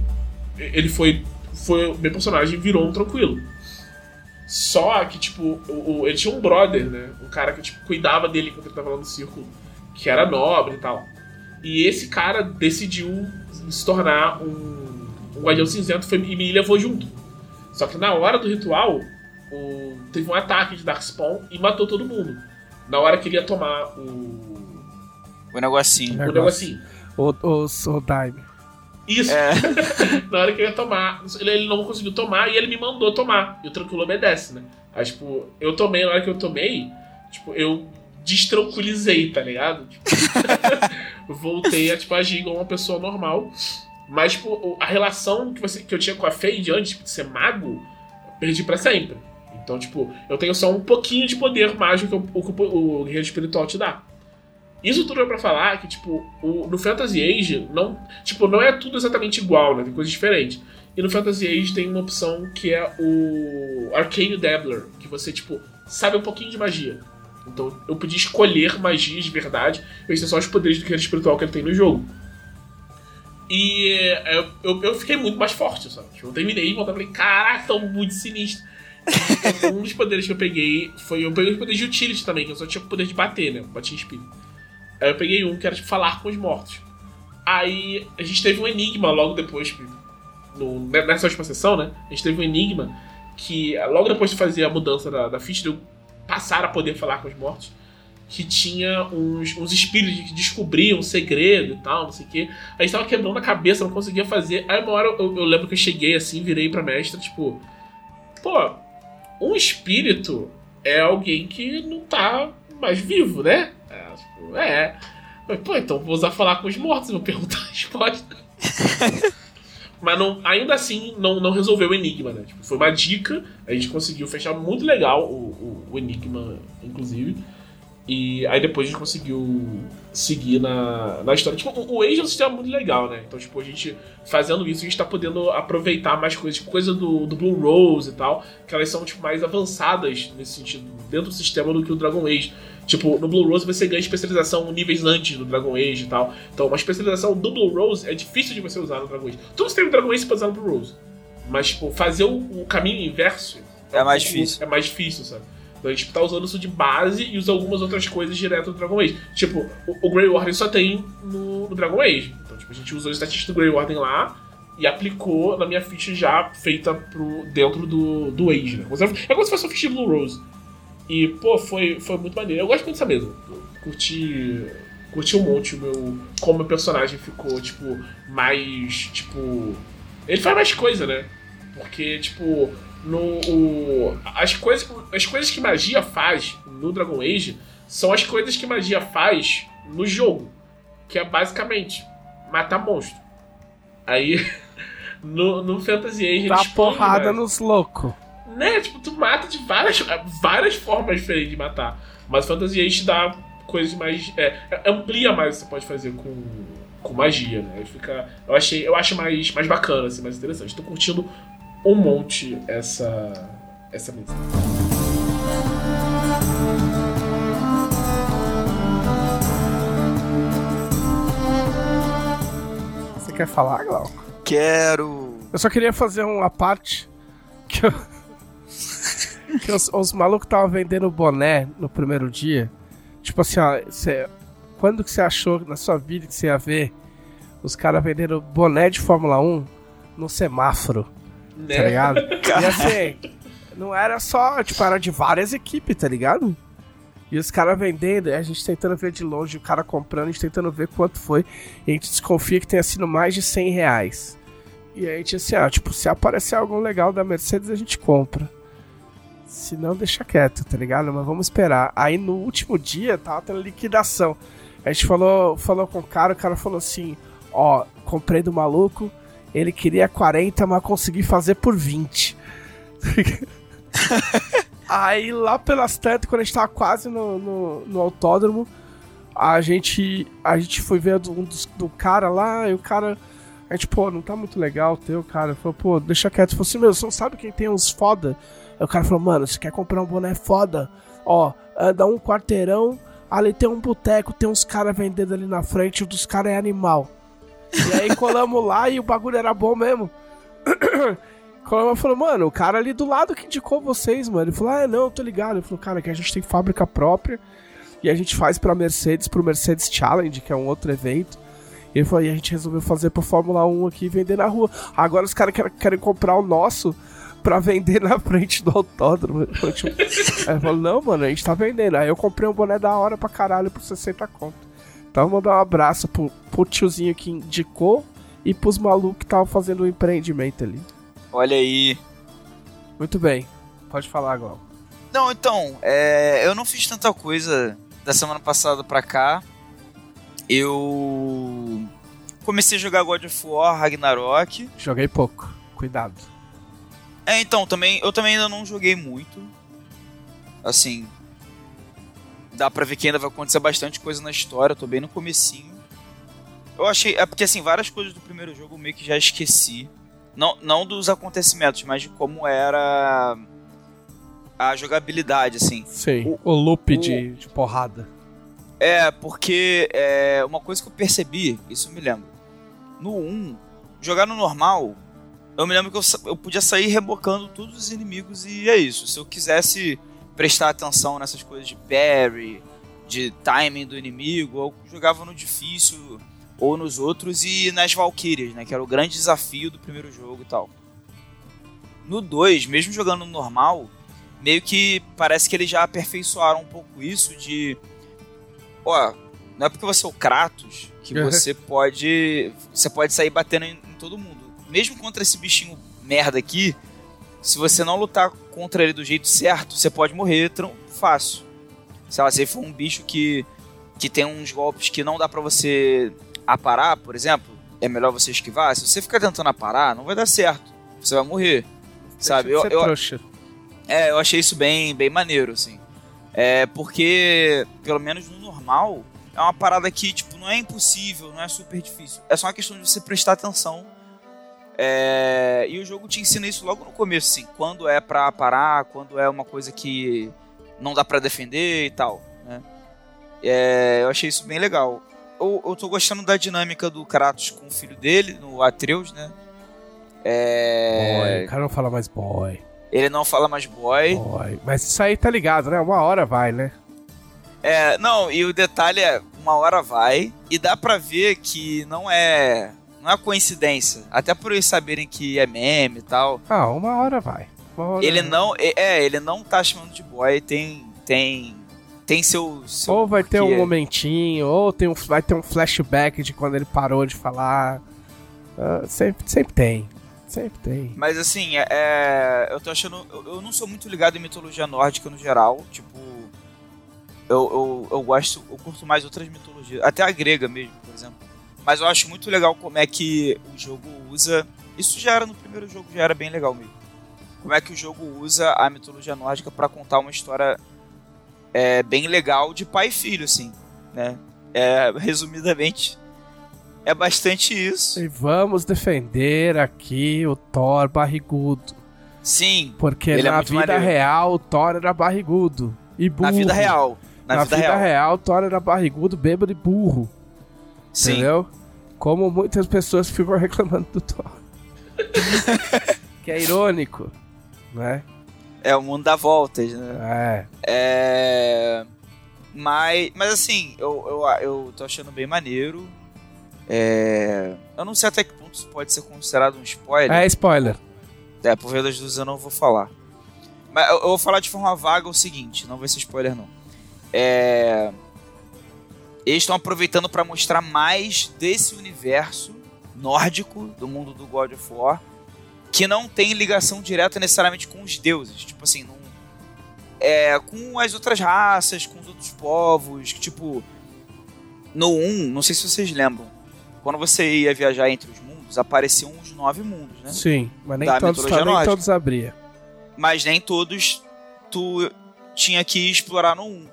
Ele foi. foi meu personagem virou um tranquilo. Só que, tipo, o, o- ele tinha um brother, né? Um cara que, tipo, cuidava dele enquanto ele tava lá no círculo, que era nobre e tal. E esse cara decidiu se tornar um, um Guardião Cinzento foi- e me levou junto. Só que na hora do ritual, o- teve um ataque de Darkspawn e matou todo mundo. Na hora que ele ia tomar o, O negocinho. o Negócio. negocinho. O, o, o Daime. Isso. É. [laughs] Na hora que eu ia tomar, ele, ele não conseguiu tomar e ele me mandou tomar. E o tranquilo obedece, né? Aí, tipo, eu tomei, na hora que eu tomei, tipo, eu destranquilizei, tá ligado? Tipo, [laughs] voltei a, tipo, agir igual uma pessoa normal. Mas, tipo, o- a relação que, você, que eu tinha com a Fade antes tipo, de ser mago, eu perdi pra sempre. Então, tipo, eu tenho só um pouquinho de poder mágico que o, que o, o Guerreiro Espiritual te dá. Isso tudo é pra falar que, tipo, o- no Fantasy Age, não, tipo, não é tudo exatamente igual, né? Tem coisas diferentes. E no Fantasy Age tem uma opção que é o Arcane Dabbler, que você, tipo, sabe um pouquinho de magia. Então eu podia escolher magias de verdade, e são só os poderes do guerreiro espiritual que ele tem no jogo. E é, eu, eu, eu fiquei muito mais forte, sabe? Tipo, eu terminei e voltei e falei, caraca, tão muito sinistro. [laughs] Um dos poderes que eu peguei foi. Eu peguei o poder de utility também, que eu só tinha o poder de bater, né? Batia espírito. Aí eu peguei um que era tipo falar com os mortos. Aí a gente teve um enigma logo depois, tipo, no, nessa última sessão, né? A gente teve um enigma que logo depois de fazer a mudança da, da ficha, de eu passar a poder falar com os mortos, que tinha uns, uns espíritos que descobriam um segredo e tal, não sei o quê. A gente tava quebrando a cabeça, não conseguia fazer. Aí uma hora eu, eu lembro que eu cheguei assim, virei pra mestra, tipo, pô, um espírito é alguém que não tá mais vivo, né? É, tipo, é. Pô, então vou usar falar com os mortos, vou perguntar a resposta. [laughs] Mas não, ainda assim não, não resolveu o enigma, né? Tipo, foi uma dica, a gente conseguiu fechar muito legal o, o, o enigma, inclusive. E aí depois a gente conseguiu seguir na, na história. Tipo, o, o Age é um sistema muito legal, né? Então, tipo, a gente fazendo isso, a gente tá podendo aproveitar mais coisas, tipo, coisa do, do Blue Rose e tal, que elas são, tipo, mais avançadas nesse sentido, dentro do sistema do que o Dragon Age. Tipo, no Blue Rose você ganha especialização níveis antes do Dragon Age e tal. Então, uma especialização do Blue Rose é difícil de você usar no Dragon Age. Tudo que tem no Dragon Age você pode usar no Blue Rose. Mas, tipo, fazer o, o caminho inverso É mais difícil. É mais difícil, sabe? Então a gente tá usando isso de base e usa algumas outras coisas direto do Dragon Age. Tipo, o, o Grey Warden só tem no, no Dragon Age. Então, tipo, a gente usou o estatística do Grey Warden lá e aplicou na minha ficha já feita pro, dentro do, do Age, né? É como se fosse uma ficha de Blue Rose. E, pô, foi, foi muito maneiro. Eu gosto muito dessa mesa. Curti. curti um monte o meu. Como o personagem ficou, tipo, mais. Tipo. Ele faz mais coisa, né? Porque, tipo, no. O, as, coisas, as coisas que magia faz no Dragon Age são as coisas que magia faz no jogo. Que é basicamente matar monstro. Aí. [laughs] No, no Fantasy Age Dá porrada nos loucos. né? Tipo, tu mata de várias, várias formas diferentes de matar. Mas Fantasy Age dá coisas mais. É, amplia mais o que você pode fazer com, com magia, né? Fica, eu, achei, eu acho mais, mais bacana, assim, mais interessante. Tô curtindo um monte essa, essa mesa. Você quer falar, Glauco? Quero. Eu só queria fazer uma parte que, eu- [laughs] que os, os malucos estavam vendendo boné no primeiro dia. Tipo assim, ó, cê- quando que você achou na sua vida que você ia ver os caras vendendo boné de Fórmula 1 no semáforo, tá Né? ligado? [laughs] E assim, não era só, tipo, era de várias equipes, tá ligado? E os caras vendendo, e a gente tentando ver de longe, o cara comprando, a gente tentando ver quanto foi. E a gente desconfia que tenha sido mais de 100 reais. E a gente assim, ó, tipo, se aparecer algum legal da Mercedes, a gente compra. Se não, deixa quieto, tá ligado? Mas vamos esperar. Aí no último dia tava tendo liquidação. A gente falou, falou com o cara, o cara falou assim: Ó, comprei do maluco, ele queria 40, mas consegui fazer por 20. [laughs] Aí lá pelas tantas, quando a gente tava quase no, no, no autódromo, a gente, a gente foi ver um dos, do cara lá, e o cara. A gente, pô, não tá muito legal o teu, cara. Ele Falou, pô, deixa quieto. Falou assim, meu, você não sabe quem tem uns foda? Aí o cara falou, mano, você quer comprar um boné foda? Ó, anda um quarteirão, ali tem um boteco, tem uns caras vendendo ali na frente, o dos caras é animal. E aí colamos lá e o bagulho era bom mesmo. [clears throat] Colamos e falou, mano, o cara ali do lado que indicou vocês, mano. Ele falou, ah, não, eu tô ligado. Ele falou, cara, que a gente tem fábrica própria e a gente faz pra Mercedes, pro Mercedes Challenge, que é um outro evento. E ele falou, e a gente resolveu fazer pro Fórmula 1 aqui e vender na rua. Agora os caras querem, querem comprar o nosso pra vender na frente do autódromo. [laughs] Eu falei, tipo, aí ele falou, não, mano, a gente tá vendendo. Aí eu comprei um boné da hora pra caralho por 60 conto. Então mandar um abraço pro, pro tiozinho que indicou e pros malucos que estavam fazendo o empreendimento ali. Olha aí. Muito bem, pode falar agora. Não, então, é, eu não fiz tanta coisa da semana passada pra cá. Eu comecei a jogar God of War Ragnarok. Joguei pouco, cuidado. É, então, também, eu também ainda não joguei muito. Assim, dá pra ver que ainda vai acontecer bastante coisa na história, eu tô bem no comecinho. Eu achei, é porque assim, várias coisas do primeiro jogo eu meio que já esqueci. Não, não dos acontecimentos, mas de como era a jogabilidade, assim. Sim, o, loop de, de porrada. É, porque é, uma coisa que eu percebi, isso eu me lembro. No 1, jogar no normal, eu me lembro que eu, eu podia sair rebocando todos os inimigos e é isso. Se eu quisesse prestar atenção nessas coisas de parry, de timing do inimigo, eu jogava no difícil ou nos outros e nas Valkyrias, né? Que era o grande desafio do primeiro jogo e tal. No 2, mesmo jogando no normal, meio que parece que eles já aperfeiçoaram um pouco isso de. Ó, não é porque você é o Kratos que Uhum. você pode. Você pode sair batendo em, em todo mundo. Mesmo contra esse bichinho merda aqui, se você não lutar contra ele do jeito certo, você pode morrer tão fácil. Sei lá, se ele for um bicho que, que tem uns golpes que não dá pra você aparar, por exemplo, é melhor você esquivar. Se você ficar tentando aparar, não vai dar certo. Você vai morrer. Sabe? Eu, ser eu, é, eu achei isso bem, bem maneiro, assim. É, porque, pelo menos no normal, é uma parada que, tipo, não é impossível, não é super difícil. É só uma questão de você prestar atenção. É, e o jogo te ensina isso logo no começo, assim. Quando é pra parar, quando é uma coisa que não dá pra defender e tal, né? É, eu achei isso bem legal. Eu, eu tô gostando da dinâmica do Kratos com o filho dele, no Atreus, né? É, Boy, o cara não fala mais boy, ele não fala mais boy. boy. Mas isso aí tá ligado, né? Uma hora vai, né? É, não, e o detalhe é, uma hora vai, e dá pra ver que não é. Não é coincidência. Até por eles saberem que é meme e tal. Ah, uma hora vai. Uma hora Ele vai. não. É, ele não tá chamando de boy, tem. Tem tem seu. seu Ou vai ter um momentinho, ou tem um, vai ter um flashback de quando ele parou de falar. Ah, sempre, sempre tem. Sempre tem. Mas assim, é, é, eu tô achando. Eu, eu não sou muito ligado em mitologia nórdica no geral. Tipo. Eu, eu, eu gosto. Eu curto mais outras mitologias. Até a grega mesmo, por exemplo. Mas eu acho muito legal como é que o jogo usa. Isso já era no primeiro jogo, já era bem legal mesmo. Como é que o jogo usa a mitologia nórdica pra contar uma história é, bem legal de pai e filho, assim, né? É, resumidamente, é bastante isso. E vamos defender aqui o Thor barrigudo. Sim, Porque Ele é na muito vida maneiro. real o Thor era barrigudo. E burro. na vida real. Na, Na, vida, vida, real. real. o Thor era barrigudo, bêbado e burro. Sim. Entendeu? Como muitas pessoas ficam [laughs] reclamando do Thor. [laughs] que é irônico, né? É o mundo dá voltas, né? É. É. Mas, mas assim, eu, eu, eu tô achando bem maneiro. É. Eu não sei até que ponto isso pode ser considerado um spoiler. É spoiler. É, por ver das dúvidas eu não vou falar. Mas eu, eu vou falar de forma vaga o seguinte, não vai ser spoiler não. É... Eles estão aproveitando para mostrar mais desse universo nórdico do mundo do God of War, que não tem ligação direta necessariamente com os deuses. Tipo assim, não... é, com as outras raças, com os outros povos. que, Tipo, no 1, não sei se vocês lembram, quando você ia viajar entre os mundos, apareciam os nove mundos, né? Sim, mas nem Da todos, mitologia nem todos abria. mas nem todos tu tinha que explorar no 1.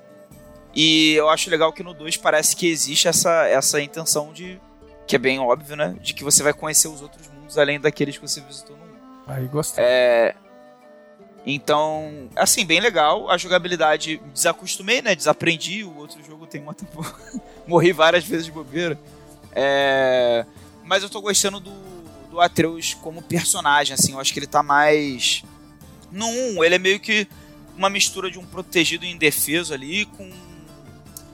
E eu acho legal que no 2 parece que existe essa, essa intenção de. que é bem óbvio, né? De que você vai conhecer os outros mundos além daqueles que você visitou no 1. Aí gostei. É. Então, assim, bem legal. A jogabilidade desacostumei, né? Desaprendi. O outro jogo tem uma tempo. [laughs] Morri várias vezes de bobeira. É... Mas eu tô gostando do, do Atreus como personagem, assim. Eu acho que ele tá mais. No 1, ele é meio que uma mistura de um protegido e indefeso ali com.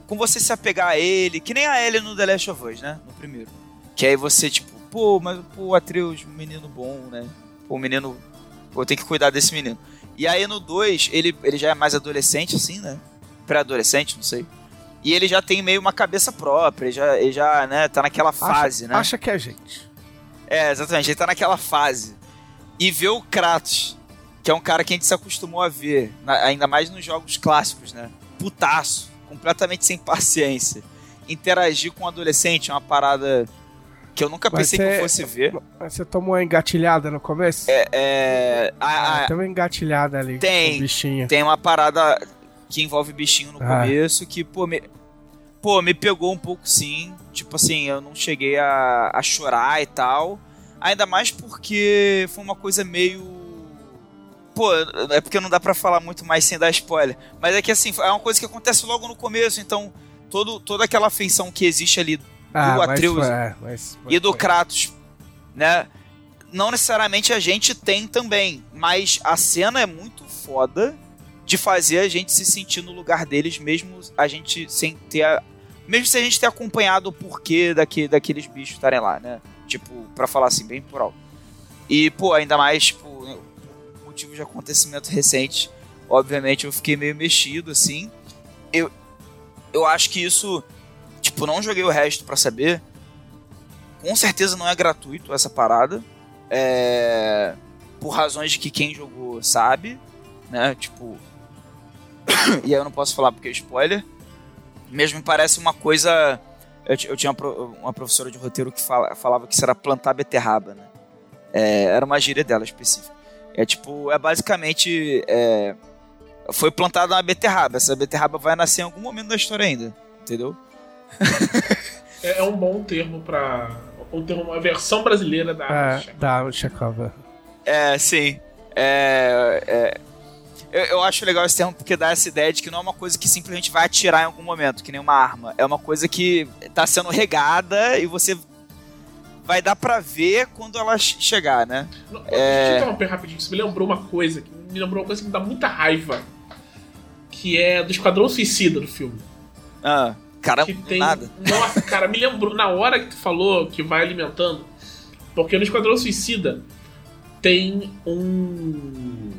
Com você se apegar a ele, que nem a Ellie no The Last of Us, né? No primeiro. Que aí você, tipo, pô, mas pô, Atreus, um menino bom, né? Pô, menino. Pô, eu tenho que cuidar desse menino. E aí no 2, ele, ele já é mais adolescente, assim, né? Pré-adolescente, não sei. E ele já tem meio uma cabeça própria, ele já, ele já né, tá naquela fase, acha, né? Acha que é gente. É, exatamente, ele tá naquela fase. E ver o Kratos, que é um cara que a gente se acostumou a ver, ainda mais nos jogos clássicos, né? Putaço, completamente sem paciência. Interagir com um adolescente é uma parada que eu nunca Mas pensei que você- eu fosse ver. Você tomou uma engatilhada no começo? É, é, a- a- tem uma engatilhada ali Tem. bichinho. tem uma parada que envolve bichinho no Ah. começo que, pô, me, pô, me pegou um pouco sim. Tipo assim, eu não cheguei a, a chorar e tal. Ainda mais porque foi uma coisa meio. Pô, é porque não dá pra falar muito mais sem dar spoiler. Mas é que assim, é uma coisa que acontece logo no começo, então todo, toda aquela afeição que existe ali Ah, do mas Atreus foi- é, mas foi- e do. Kratos, né? Não necessariamente a gente tem também, mas a cena é muito foda de fazer a gente se sentir no lugar deles, mesmo a gente sem ter. a- mesmo se a gente ter acompanhado o porquê daque, daqueles bichos estarem lá, né? Tipo, pra falar assim, bem por alto. E, pô, ainda mais, tipo, motivo de acontecimento recente, obviamente eu fiquei meio mexido, assim. Eu, eu acho que isso. Tipo, não joguei o resto pra saber, com certeza não é gratuito essa parada. É, por razões de que quem jogou sabe, né? Tipo. [coughs] e aí eu não posso falar porque é spoiler. Mesmo me parece uma coisa. Eu, eu tinha uma, uma professora de roteiro que fala- falava que isso era plantar beterraba, né? É, era uma gíria dela específica. É tipo, é basicamente. é, foi plantada uma beterraba. Essa beterraba vai nascer em algum momento da história ainda. Entendeu? [laughs] É, é um bom termo pra. Um termo, uma versão brasileira da É, da Chekova. É, sim. É, é, eu, eu acho legal esse termo porque dá essa ideia de que não é uma coisa que simplesmente vai atirar em algum momento, que nem uma arma. É uma coisa que tá sendo regada e você vai dar pra ver quando ela che- chegar, né? Não, É. Deixa eu interromper rapidinho, isso me lembrou uma coisa, me lembrou uma coisa que me dá muita raiva. Que é do Esquadrão Suicida do filme. Ah, caramba, que tem. nada. Nossa, cara, me lembrou. Na hora que tu falou que vai alimentando. Porque no Esquadrão Suicida tem um.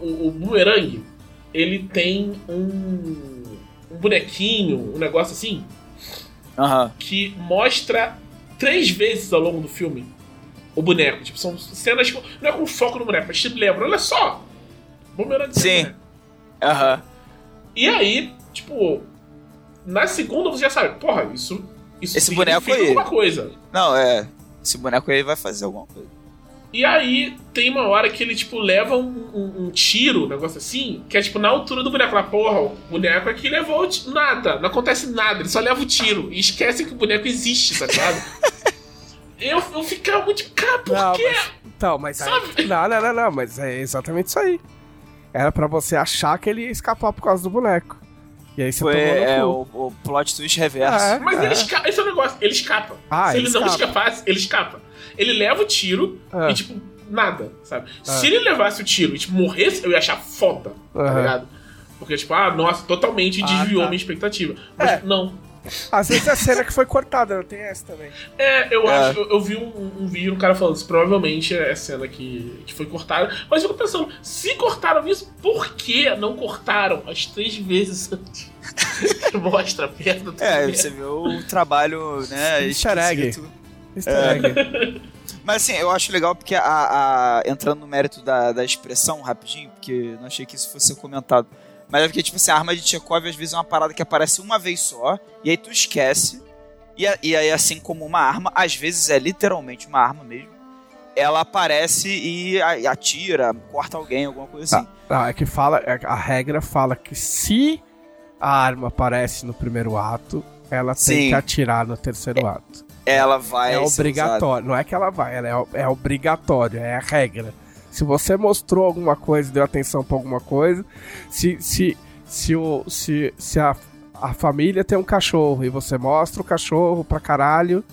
O, o, boomerang. ele tem um, um bonequinho, um negócio assim, Aham. que mostra três vezes ao longo do filme o boneco. Tipo, são cenas com, não é com foco no boneco, mas te lembra, olha só. Ver Sim. Aham. E aí, tipo, na segunda você já sabe, porra, isso, isso Esse boneco aí. alguma coisa. Não, é. Esse boneco aí vai fazer alguma coisa. E aí tem uma hora que ele, tipo, leva um, um- um tiro, um negócio assim, que é tipo na altura do boneco. Lá, porra, o boneco aqui levou nada, não acontece nada, ele só leva o tiro. E esquece que o boneco existe, tá ligado? [laughs] eu, eu ficava muito, tipo, cara, por Não, quê? mas- então, mas aí, Sabe? [laughs] não, não, não, não, mas é exatamente isso aí. Era pra você achar que ele ia escapar por causa do boneco. E aí você Foi é, o, o plot twist reverso. É. Mas ele escapa, esse é o negócio, ele escapa. Ah, Se ele, ele não escapa. escapasse, ele escapa. Ele leva o tiro Ah. e, tipo, nada, sabe? Ah. Se ele levasse o tiro e, tipo, morresse, eu ia achar foda, tá Aham. ligado? Porque, tipo, ah, nossa, totalmente Ah, desviou tá. minha expectativa. Mas É. não. Às vezes é a cena que foi cortada, tem essa também. É, eu É. acho, eu, eu vi um, um vídeo, um cara falando isso, provavelmente é cena que, que foi cortada. Mas eu fico pensando, se cortaram isso, por que não cortaram as três vezes antes? [laughs] que mostra a perna do É, você vê o trabalho, né? Easter egg. Easter É. egg. [laughs] Mas assim, eu acho legal porque a, a- entrando no mérito da, da expressão rapidinho, porque não achei que isso fosse ser comentado. Mas é porque, tipo assim, a arma de Chekhov às vezes é uma parada que aparece uma vez só, e aí tu esquece. E, a- e aí, assim como uma arma, às vezes é literalmente uma arma mesmo, ela aparece e atira, corta alguém, alguma coisa assim. Ah, é que fala, é que a regra fala que se a arma aparece no primeiro ato, ela tem Sim. que atirar no terceiro ato. Ela vai. É ser usada. obrigatório. Não é que ela vai, ela é, é obrigatório, é a regra. Se você mostrou alguma coisa, deu atenção pra alguma coisa, se, se, se, o, se, se a, a família tem um cachorro e você mostra o cachorro pra caralho,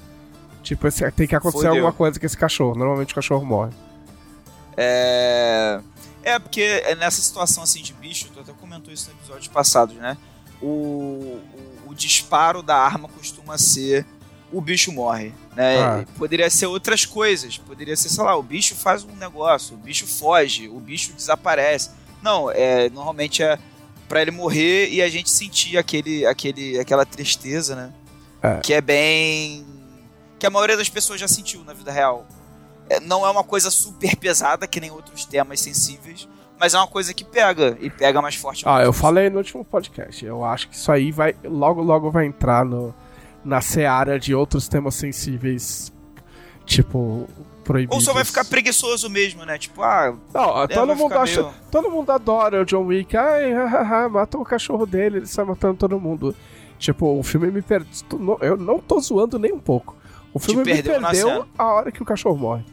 tipo, esse- tem que acontecer Fodeu. alguma coisa com esse cachorro. Normalmente o cachorro morre. É. É, porque é nessa situação assim de bicho, tu até comentou isso no episódio passado, né? O, o, o disparo da arma costuma ser o bicho morre, né? Ah. Poderia ser outras coisas, poderia ser, sei lá, o bicho faz um negócio, o bicho foge, o bicho desaparece. Não, é, normalmente é pra ele morrer e a gente sentir aquele, aquele, aquela tristeza, né? É. Que é bem. que a maioria das pessoas já sentiu na vida real. É, não é uma coisa super pesada, que nem outros temas sensíveis, mas é uma coisa que pega, e pega mais forte. Ah, eu falei no último podcast. Eu acho que isso aí vai. Logo, logo vai entrar no, na seara de outros temas sensíveis. Tipo, proibidos. Ou só vai ficar preguiçoso mesmo, né? Tipo, ah, Não, é, todo, mundo acha, meio- todo mundo adora o John Wick. Ai, hahaha, matou o cachorro dele, ele sai matando todo mundo. Tipo, o filme me perdeu. Eu não tô zoando nem um pouco. O filme me perdeu na perdeu a hora que o cachorro morre.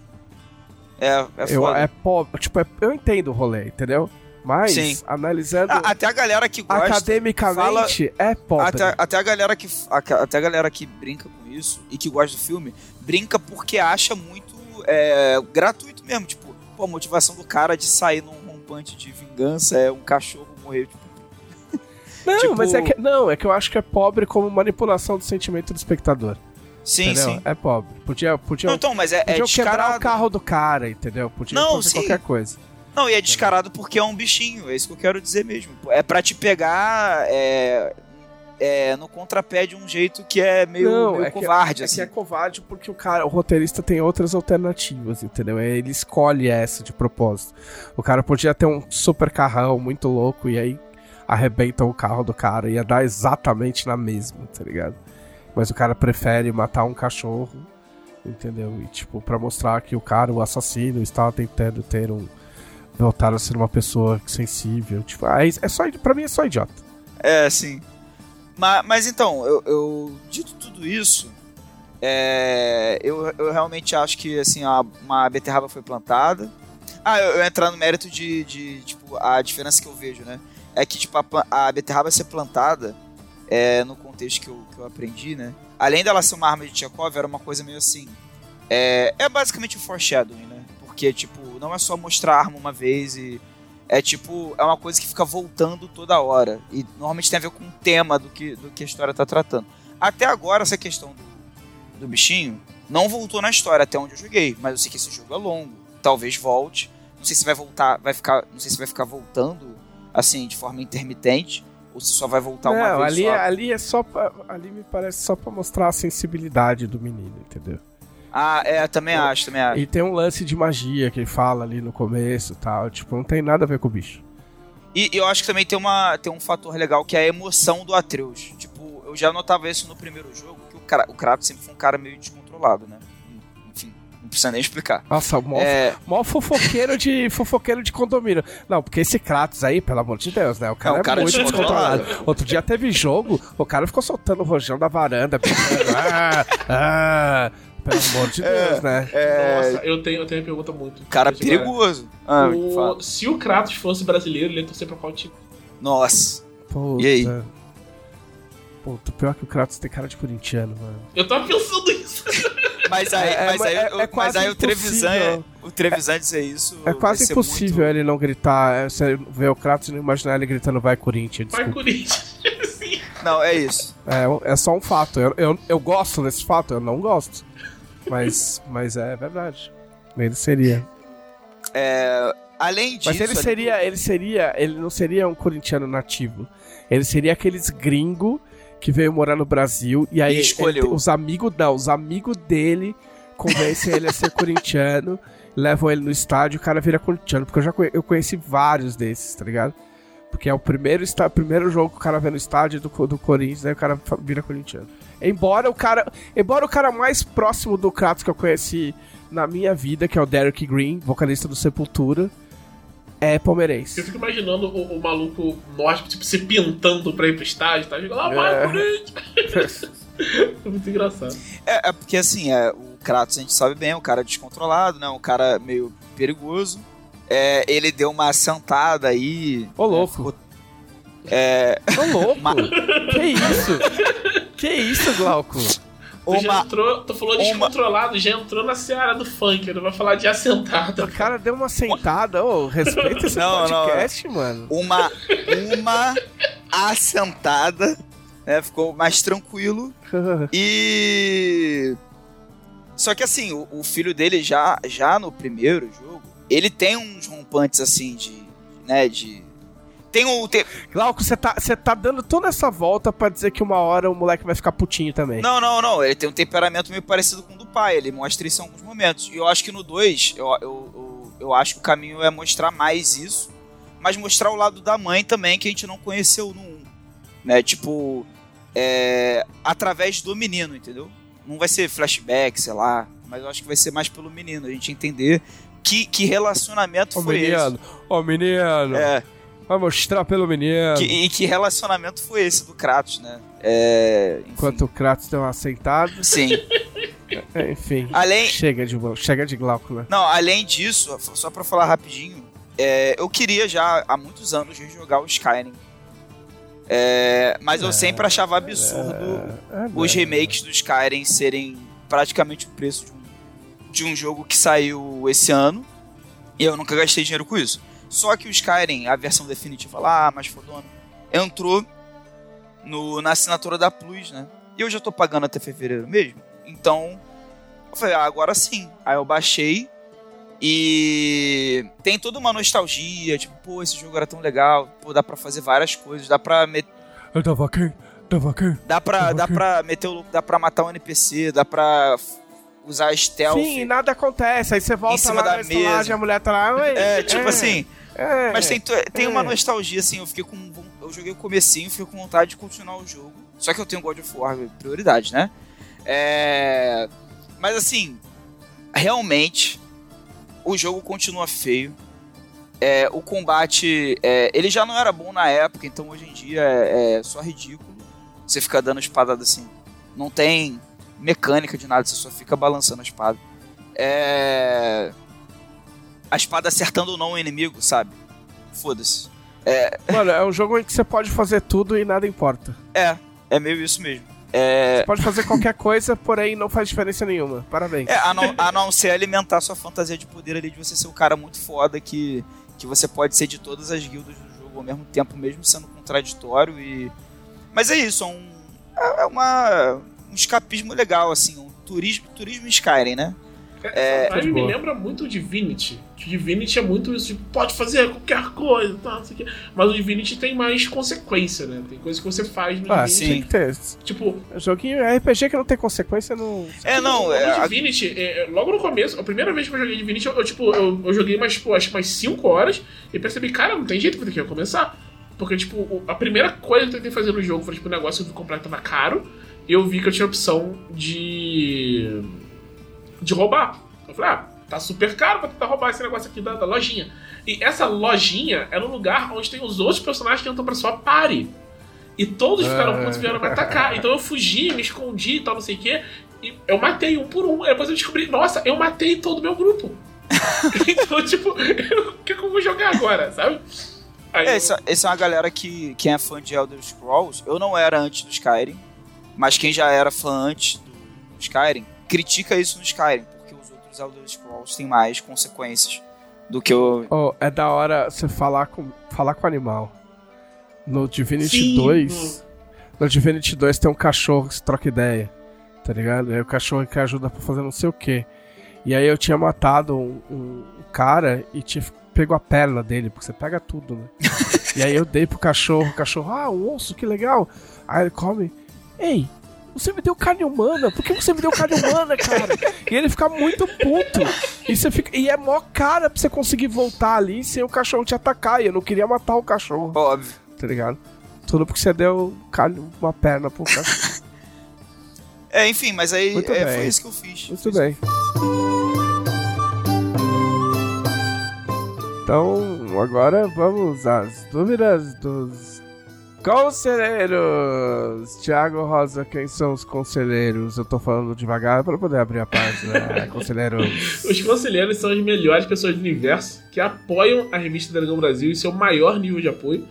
é, é eu, foda. é pobre. Tipo, é- eu entendo o rolê, entendeu? Mas, Sim. analisando Ah, até a galera que gosta. academicamente, é pobre. Até, até a galera que a- até a galera que brinca com isso e que gosta do filme brinca porque acha muito é, gratuito mesmo tipo pô, a motivação do cara de sair num rompante de vingança é um cachorro morrer tipo, [laughs] Não, tipo- mas é que, não, é que eu acho que é pobre como manipulação do sentimento do espectador. sim entendeu? sim É pobre. Podia, podia, não, então mas é, é podiam quebrar o carro do cara, entendeu? Podia Não, fazer sim. qualquer coisa. Não e é descarado porque é um bichinho é isso que eu quero dizer mesmo é pra te pegar é, é, no contrapé de um jeito que é meio, meio é que- covarde é, assim que é covarde porque o cara, o roteirista tem outras alternativas, entendeu? Ele escolhe essa de propósito. O cara podia ter um super carrão muito louco e aí arrebenta o carro do cara, ia dar exatamente na mesma, tá ligado? Mas o cara prefere matar um cachorro, entendeu? E tipo, pra mostrar que o cara, o assassino, estava tentando ter um voltar a ser uma pessoa sensível, tipo, ah, é é só, pra mim é só idiota. É, sim. Mas, mas então, eu, eu- dito tudo isso, é, eu, eu realmente acho que assim, a- uma beterraba foi plantada. Ah, eu, eu entrar no mérito de, de, tipo, a diferença que eu vejo, né? É que, tipo, a, a beterraba ser plantada, é, no contexto que eu, que eu aprendi, né? Além dela ser uma arma de Chekhov, era uma coisa meio assim. É, é basicamente o foreshadowing, né? Porque, tipo, não é só mostrar a arma uma vez e é tipo, é uma coisa que fica voltando toda hora. E normalmente tem a ver com o tema do que, do que a história tá tratando. Até agora, essa questão do, do bichinho não voltou na história até onde eu joguei. Mas eu sei que esse jogo é longo. Talvez volte. Não sei se vai voltar, vai ficar. Não sei se vai ficar voltando assim, de forma intermitente, ou se só vai voltar uma Não, vez ali, só. ali é só pra, ali me parece só pra mostrar a sensibilidade do menino, entendeu? Ah, é, também acho, também acho. E tem um lance de magia que ele fala ali no começo e tal. Tipo, não tem nada a ver com o bicho. E, e eu acho que também tem, uma, tem um fator legal que é a emoção do Atreus. Tipo, eu já notava isso no primeiro jogo, que o, cara, o Kratos sempre foi um cara meio descontrolado, né? Enfim, não precisa nem explicar. Nossa, mó, É, mó fofoqueiro de fofoqueiro de condomínio. Não, porque esse Kratos aí, pelo amor de Deus, né? O cara É, é, o cara é muito descontrolado. descontrolado. Outro dia teve jogo, o cara ficou soltando o rojão da varanda, pensando, [laughs] ah, ah, pelo amor de Deus, né? Nossa, eu tenho, eu tenho uma pergunta muito. cara perigoso. Ah, O- fala. se o Kratos fosse brasileiro, ele ia torcer pra qual time? Nossa. Puta. E aí? Puta, pior que o Kratos tem cara de corintiano, mano. Eu tava pensando isso. [laughs] Mas aí, É, mas é- aí, é- eu- é mas aí o Trevisan, impossível. o Trevisan dizer isso. É vai quase impossível muito- ele não gritar. é, Você vê o Kratos e não imaginar ele gritando vai Corinthians. Vai Desculpa. Corinthians. [laughs] Sim. Não, é isso. É, é só um fato. Eu, eu, eu gosto desse fato, eu não gosto. Mas, mas é verdade. Ele seria. É, além disso. Mas ele seria, ele seria, ele não seria um corintiano nativo. Ele seria aqueles gringo que veio morar no Brasil e aí E escolheu. ele- os amigos não, os amigos dele convencem ele a ser corintiano, [laughs] levam ele no estádio, o cara vira corintiano, porque eu já conhe- eu conheci vários desses, tá ligado? Porque é o primeiro, está, primeiro jogo que o cara vê no estádio do, do Corinthians, aí o cara vira corintiano. Embora o cara, embora o cara mais próximo do Kratos que eu conheci na minha vida, que é o Derek Green, vocalista do Sepultura, é palmeirense. Eu fico imaginando o, o maluco nórdico, tipo, se pintando pra ir pro estádio, tá? Chega lá, vai É. Corinthians. [laughs] É muito engraçado. É, é porque assim, é, o Kratos a gente sabe bem, é um cara descontrolado, né? Um cara meio perigoso. É, ele deu uma sentada aí. Ô, louco. É, Ô, louco. [laughs] Ma- Que isso? Que isso, Glauco? Tu já uma, entrou, tu falou uma- descontrolado, já entrou na seara do funk, não vai falar de assentada. O cara deu uma sentada. Ô, respeita esse Não, não. podcast, mano. uma, uma assentada, né? Ficou mais tranquilo. [laughs] E. Só que assim, o, o filho dele já, já no primeiro jogo, ele tem uns rompantes assim de. né, de. Tem o. Glauco, você tá, tá dando toda essa volta pra dizer que uma hora o moleque vai ficar putinho também. Não, não, não. Ele tem um temperamento meio parecido com o do pai. Ele mostra isso em alguns momentos. E eu acho que no 2, eu, eu, eu, eu acho que o caminho é mostrar mais isso. Mas mostrar o lado da mãe também, que a gente não conheceu no 1. Né? Tipo. É, através do menino, entendeu? Não vai ser flashback, sei lá. Mas eu acho que vai ser mais pelo menino. A gente entender que, que relacionamento Ô, foi menino. Ô, menino. esse. É, Vai mostrar pelo menino. que, e que relacionamento foi esse do Kratos, né? É. Enquanto o Kratos deu uma sentada. Sim. É, Enfim. Além, Chega de, chega de Glauco, né? Não, além disso, só pra falar rapidinho, é, eu queria já há muitos anos jogar o Skyrim. É, mas eu sempre achava absurdo É, os remakes do Skyrim serem praticamente o preço de um, de um jogo que saiu esse ano. E eu nunca gastei dinheiro com isso. Só que o Skyrim, a versão definitiva lá, mais fodona, entrou no, na assinatura da Plus, né? E eu já tô pagando até fevereiro mesmo. Então, eu falei, ah, agora sim. Aí eu baixei e tem toda uma nostalgia, tipo, pô, esse jogo era tão legal, pô, dá pra fazer várias coisas, dá pra meter Eu tava aqui, tava aqui. Dá pra, dá pra meter o louco, dá pra matar um NPC, dá pra usar stealth. Sim, nada acontece. Aí você volta cima lá da na estalagem, mesa. a mulher tá lá. "Oi, É, tipo assim, é, mas tem, tem é. uma nostalgia, assim, eu fiquei com. Eu joguei o comecinho, fiquei com vontade de continuar o jogo. Só que eu tenho God of War, prioridade, né? É. Mas assim, realmente, o jogo continua feio. É, o combate, é, ele já não era bom na época, então hoje em dia é, é só ridículo. Você fica dando espadada assim. Não tem mecânica de nada, você só fica balançando a espada. É. A espada acertando ou não o inimigo, sabe? Foda-se. Mano, é um jogo em que você pode fazer tudo e nada importa. É, é meio isso mesmo. É, Você pode fazer qualquer coisa, porém não faz diferença nenhuma. Parabéns. é a, não, a não ser alimentar sua fantasia de poder ali de você ser um cara muito foda que, que você pode ser de todas as guildas do jogo ao mesmo tempo, mesmo sendo contraditório e. Mas é isso, é um. É é uma. um escapismo legal, assim, um turismo, turismo Skyrim, né? É, Essa vibe me lembra muito o Divinity. O Divinity é muito isso, tipo, pode fazer qualquer coisa, tá, não sei o quê. Mas o Divinity tem mais consequência, né? Tem coisa que você faz no Ah, Divinity. sim. que ter. Tipo, Joguinho RPG que não tem consequência não. é, não, o é, Divinity, é, é, logo no começo, a primeira vez que eu joguei Divinity, eu, eu, tipo, eu, eu joguei mais, tipo, acho que mais 5 horas e percebi, cara, não tem jeito que eu tenho que começar. Porque, tipo, a primeira coisa que eu tentei fazer no jogo foi, tipo, um negócio que eu vi comprar que tava caro e eu vi que eu tinha a opção de. De roubar. Eu falei, ah, tá super caro pra tentar roubar esse negócio aqui da, da lojinha. E essa lojinha era um lugar onde tem os outros personagens que entram pra sua party. E todos ficaram Ah. putos e vieram me atacar. [laughs] Então eu fugi, me escondi e tal, não sei o quê. E eu matei um por um. Aí depois eu descobri, nossa, eu matei todo o meu grupo. [laughs] então, tipo, o que, que eu vou jogar agora, sabe? Aí é, eu- essa, essa é uma galera que quem é fã de Elder Scrolls, eu não era antes do Skyrim, mas quem já era fã antes do Skyrim, critica isso no Skyrim, porque os outros Elder Scrolls têm mais consequências do que o... Oh, é da hora você falar com, falar com o animal. No Divinity Sim, 2. No Divinity 2 tem um cachorro que se troca ideia. Tá ligado? Aí o cachorro que ajuda pra fazer não sei o que. E aí eu tinha matado um, um cara e tinha pego a perna dele, porque você pega tudo, né? [laughs] e aí eu dei pro cachorro, o cachorro, ah, um osso, que legal. Aí ele come, ei, você me deu carne humana, por que você me deu carne humana, cara? E ele fica muito puto. E, você fica, e é mó cara pra você conseguir voltar ali sem o cachorro te atacar. E eu não queria matar o cachorro, Óbvio. tá ligado? Tudo porque você deu carne, uma perna pro cachorro. [laughs] É, enfim, mas aí é, foi isso que eu fiz. Muito bem. Então, agora vamos às dúvidas dos conselheiros. Tiago Rosa, quem são os conselheiros? Eu tô falando devagar para poder abrir a página. [laughs] conselheiros. Os conselheiros são as melhores pessoas do universo que apoiam a revista Dragão Brasil em seu maior nível de apoio,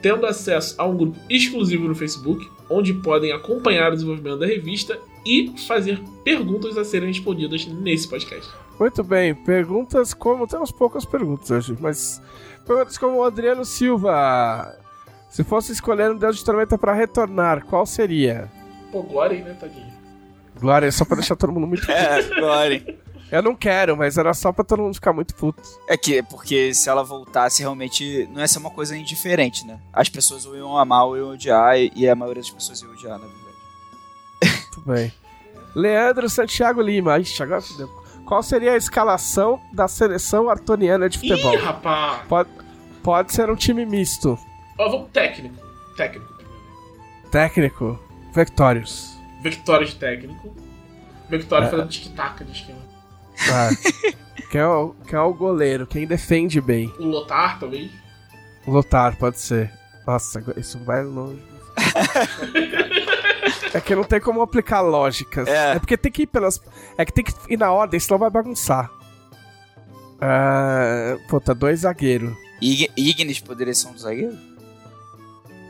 tendo acesso a um grupo exclusivo no Facebook, onde podem acompanhar o desenvolvimento da revista e fazer perguntas a serem respondidas nesse podcast. Muito bem, perguntas como. Temos poucas perguntas hoje, mas. Perguntas como o Adriano Silva. Se fosse escolher um Deus de Tormenta para retornar, qual seria? Pô, Glória né, tadinho? Glória, só pra deixar todo mundo muito [laughs] É, agora. Eu não quero, mas era só pra todo mundo ficar muito puto. É que porque se ela voltasse, realmente não ia ser uma coisa indiferente, né? As pessoas ou iam amar ou iam odiar, e, e a maioria das pessoas ia odiar, na verdade. Muito bem. Leandro Santiago Lima. Ixi, agora fudeu. Qual seria a escalação da seleção artoniana de futebol? Ih, rapaz! Pode, pode ser um time misto. Ó, vamos técnico. Técnico. Técnico, Vectorius. Victória de técnico. Victória É. fazendo tic-tac de esquema. Ah, quem, é o, quem é o goleiro? Quem defende bem? O Lotar, talvez. O Lotar, pode ser. Nossa, isso vai longe. É que não tem como aplicar lógicas. É. É. porque tem que ir pelas. É que tem que ir na ordem, senão vai bagunçar. Puta, dois zagueiros. Ig- Ignis poderia ser um dos zagueiros?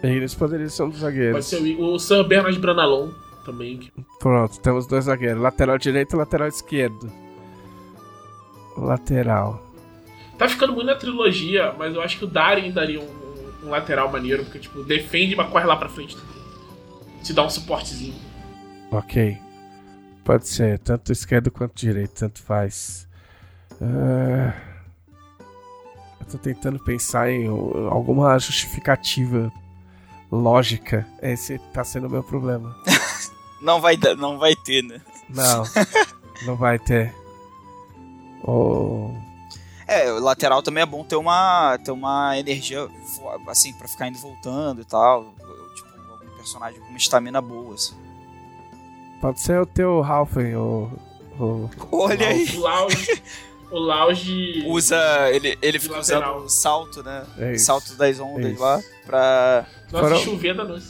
Eles poderiam ser um dos Pode zagueiros. ser o, o Sam Bernard Branalon também. Pronto, temos dois zagueiros. Lateral direito e lateral esquerdo. Lateral. Tá ficando muito na trilogia, mas eu acho que o Darin daria um, um lateral maneiro, porque, tipo, defende, mas corre lá pra frente. Te dá um suportezinho. Ok. Pode ser, tanto esquerdo quanto direito, tanto faz. Ah, eu tô tentando pensar em uh, alguma justificativa lógica. Esse tá sendo o meu problema. [laughs] Não vai, dar- não vai ter, né? Não, [laughs] não vai ter. Oh, É, o lateral também é bom ter uma, ter uma energia, assim, pra ficar indo e voltando e tal. Tipo, algum personagem com uma estamina boa, assim. pode ser o teu Halfen, o. o Olha aí! O Lounge. o [laughs] Lounge. Usa, ele, ele fica lateral. usando o salto, né? É isso. salto das ondas isso. lá, pra... Nossa, Foram- chover da noite.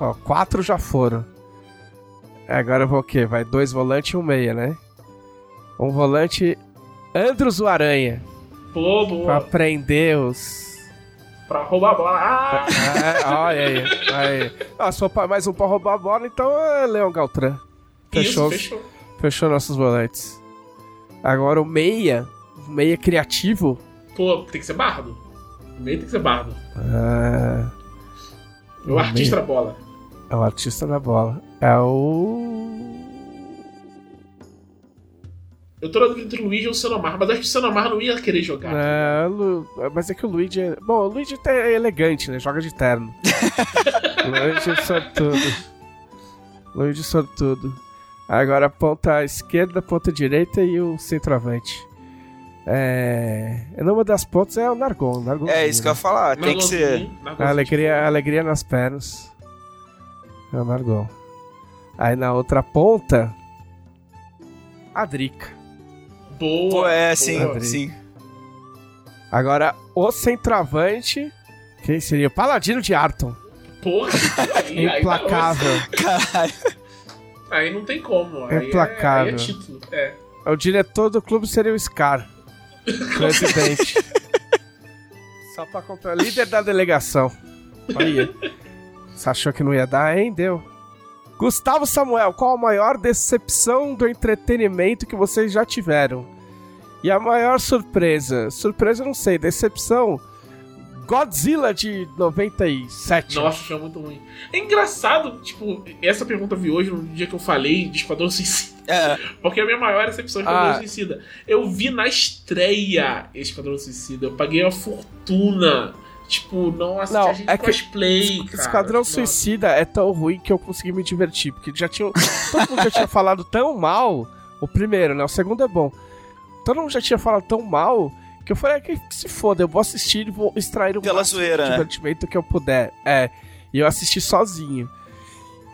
Ó, quatro já foram. É, Agora eu vou o quê? Vai dois volantes e um meia, né? Um volante Andros o Aranha. Pô, Pra boa. prender os. Pra roubar a bola. Ah! É, olha aí. aí. Ah, pra- mais um pra roubar a bola, então é Leon Galtran. Fechou, Isso, fechou. fechou nossos volantes. Agora o meia. O meia criativo. Pô, tem que ser bardo. O meio tem que ser bardo. Ah, O artista da bola. é o artista da bola. É o. Eu tô dúvida entre o Luigi ou o Senomar, mas acho que o Senomar não ia querer jogar. É, Lu- mas é que o Luigi é. Bom, o Luigi é elegante, né? Joga de terno. [laughs] Luigi é sortudo. Luigi sortudo. Agora a ponta esquerda, a ponta direita e o centroavante. É. Numa das pontas é o Nargon. Nargon É isso que eu ia falar. Tem que ser. A alegria, alegria nas pernas. É o Nargon. Aí na outra ponta. A Drica. Boa. Pô, é, sim, Adri. sim. Agora, o centroavante. Quem seria? Paladino de Arton. Porra. [laughs] Aí, Implacável. Caralho. [laughs] Aí não tem como. Aí Implacável. É, aí é título. É. O diretor do clube seria o Scar. Presidente. [laughs] Só pra comprar. Líder da delegação. Olha. Você achou que não ia dar, hein? Deu. Gustavo Samuel, qual a maior decepção do entretenimento que vocês já tiveram? E a maior surpresa? Surpresa, eu não sei. Decepção? Godzilla de 97. Nossa, foi muito ruim. É engraçado, tipo, essa pergunta eu vi hoje, no dia que eu falei de Esquadrão Suicida. É, Porque a minha maior decepção é Esquadrão Ah. Suicida. Eu vi na estreia Esquadrão Suicida. Eu paguei uma fortuna. Tipo, não assisti Não, a gente é que cosplay, cara. Esquadrão Nossa. Suicida é tão ruim que eu consegui me divertir. Porque já tinha. Todo mundo já tinha [laughs] falado tão mal. O primeiro, né? O segundo é bom. Todo mundo já tinha falado tão mal que eu falei, ah, que se foda, eu vou assistir e vou extrair o Pela máximo zoeira, de né? divertimento que eu puder. É. E eu assisti sozinho.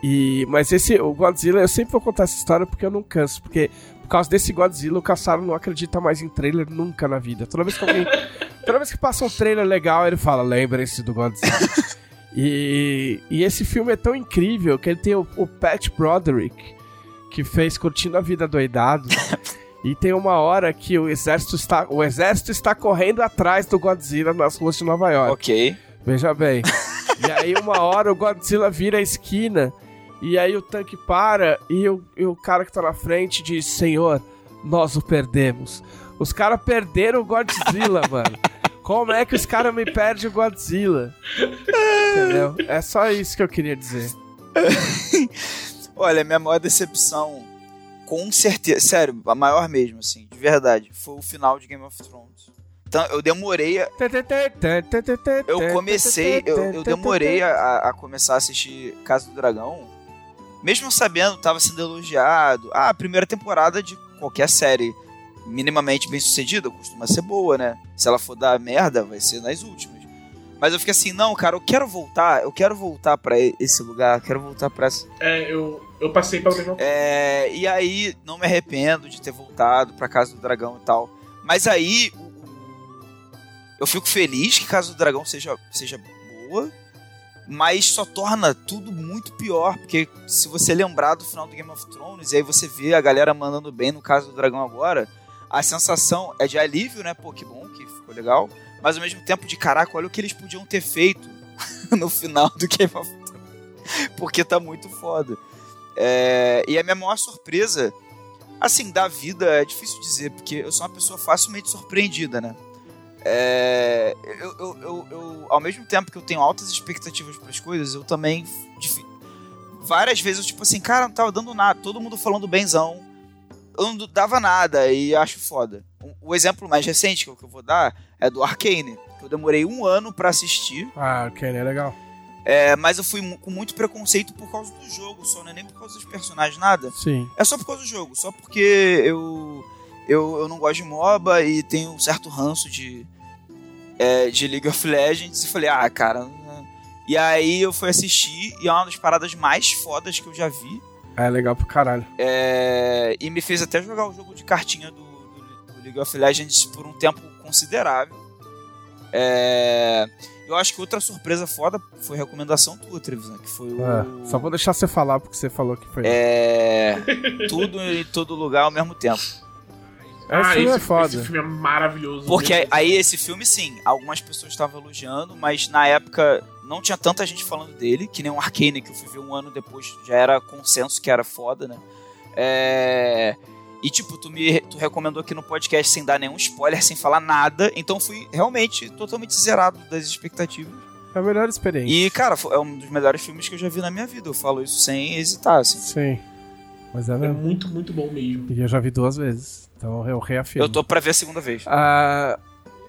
E, mas esse, o Godzilla, eu sempre vou contar essa história porque eu não canso. Porque por causa desse Godzilla, o Caçaro não acredita mais em trailer nunca na vida. Toda vez que alguém. [laughs] toda vez que passa um trailer legal, ele fala: lembrem-se do Godzilla. [laughs] e, e esse filme é tão incrível que ele tem o, o Pat Broderick, que fez Curtindo a Vida Doidado. [laughs] e tem uma hora que o exército está, o exército está correndo atrás do Godzilla nas ruas de Nova York. ok. Veja bem. e aí, uma hora, o Godzilla vira a esquina. E aí, o tanque para. E o, e o cara que tá na frente diz: Senhor, nós o perdemos. Os caras perderam o Godzilla, [laughs] mano. Como é que os caras me perdem o Godzilla? Entendeu? É só isso que eu queria dizer. [laughs] Olha, minha maior decepção, com certeza, sério, a maior mesmo, assim, de verdade, foi o final de Game of Thrones. Então, eu demorei, a- eu comecei, eu, eu demorei a, a começar a assistir Casa do Dragão, mesmo sabendo, tava sendo elogiado. Ah, a primeira temporada de qualquer série minimamente bem sucedida costuma ser boa, né? Se ela for dar merda, vai ser nas últimas. Mas eu fiquei assim, não, cara, eu quero voltar, eu quero voltar pra esse lugar, quero voltar pra essa É, eu, eu passei pela mesma é, e aí, não me arrependo de ter voltado pra Casa do Dragão e tal. Mas aí, eu fico feliz que Casa do Dragão seja, seja boa, mas só torna tudo muito pior, porque se você lembrar do final do Game of Thrones, e aí você vê a galera mandando bem no Casa do Dragão agora, a sensação é de alívio, né? Pô, que bom que ficou legal. Mas ao mesmo tempo de caraca, olha o que eles podiam ter feito [laughs] no final do Game of Thrones. Porque tá muito foda. É, e a minha maior surpresa, assim, da vida, é difícil dizer, porque eu sou uma pessoa facilmente surpreendida, né? É, eu, eu, eu, eu- ao mesmo tempo que eu tenho altas expectativas para as coisas, eu também. Várias vezes eu, tipo assim, cara, não tava dando nada, todo mundo falando benzão, eu não dava nada e acho foda. O, o exemplo mais recente que eu, que eu vou dar é do Arcane, que eu demorei um ano para assistir. Ah, ok, é legal. É, mas eu fui com muito preconceito por causa do jogo, só não é nem por causa dos personagens, nada. Sim. É só por causa do jogo, só porque eu eu, eu não gosto de MOBA e tenho um certo ranço de é, de League of Legends e falei, ah, cara. E aí eu fui assistir e é uma das paradas mais fodas que eu já vi. É legal pro caralho. É, e me fez até jogar o jogo de cartinha do, do- do League of Legends por um tempo considerável. É, eu acho que outra surpresa foda foi a recomendação tua, Trevisan, que foi o. É, só vou deixar você falar porque você falou que foi. É, tudo em todo lugar ao mesmo tempo. Esse filme é foda. Esse filme é maravilhoso. Porque mesmo. aí esse filme, sim, algumas pessoas estavam elogiando, mas na época não tinha tanta gente falando dele, que nem o Arcane, que eu fui ver um ano depois, já era consenso que era foda, né? É... E tipo, tu me tu recomendou aqui no podcast sem dar nenhum spoiler, sem falar nada, então fui realmente totalmente zerado das expectativas. É a melhor experiência. E, cara, é um dos melhores filmes que eu já vi na minha vida, eu falo isso sem hesitar, assim. Sim. Mas é É muito, muito bom mesmo. E eu já vi duas vezes. Então eu reafirmo. Eu tô pra ver a segunda vez. Ah,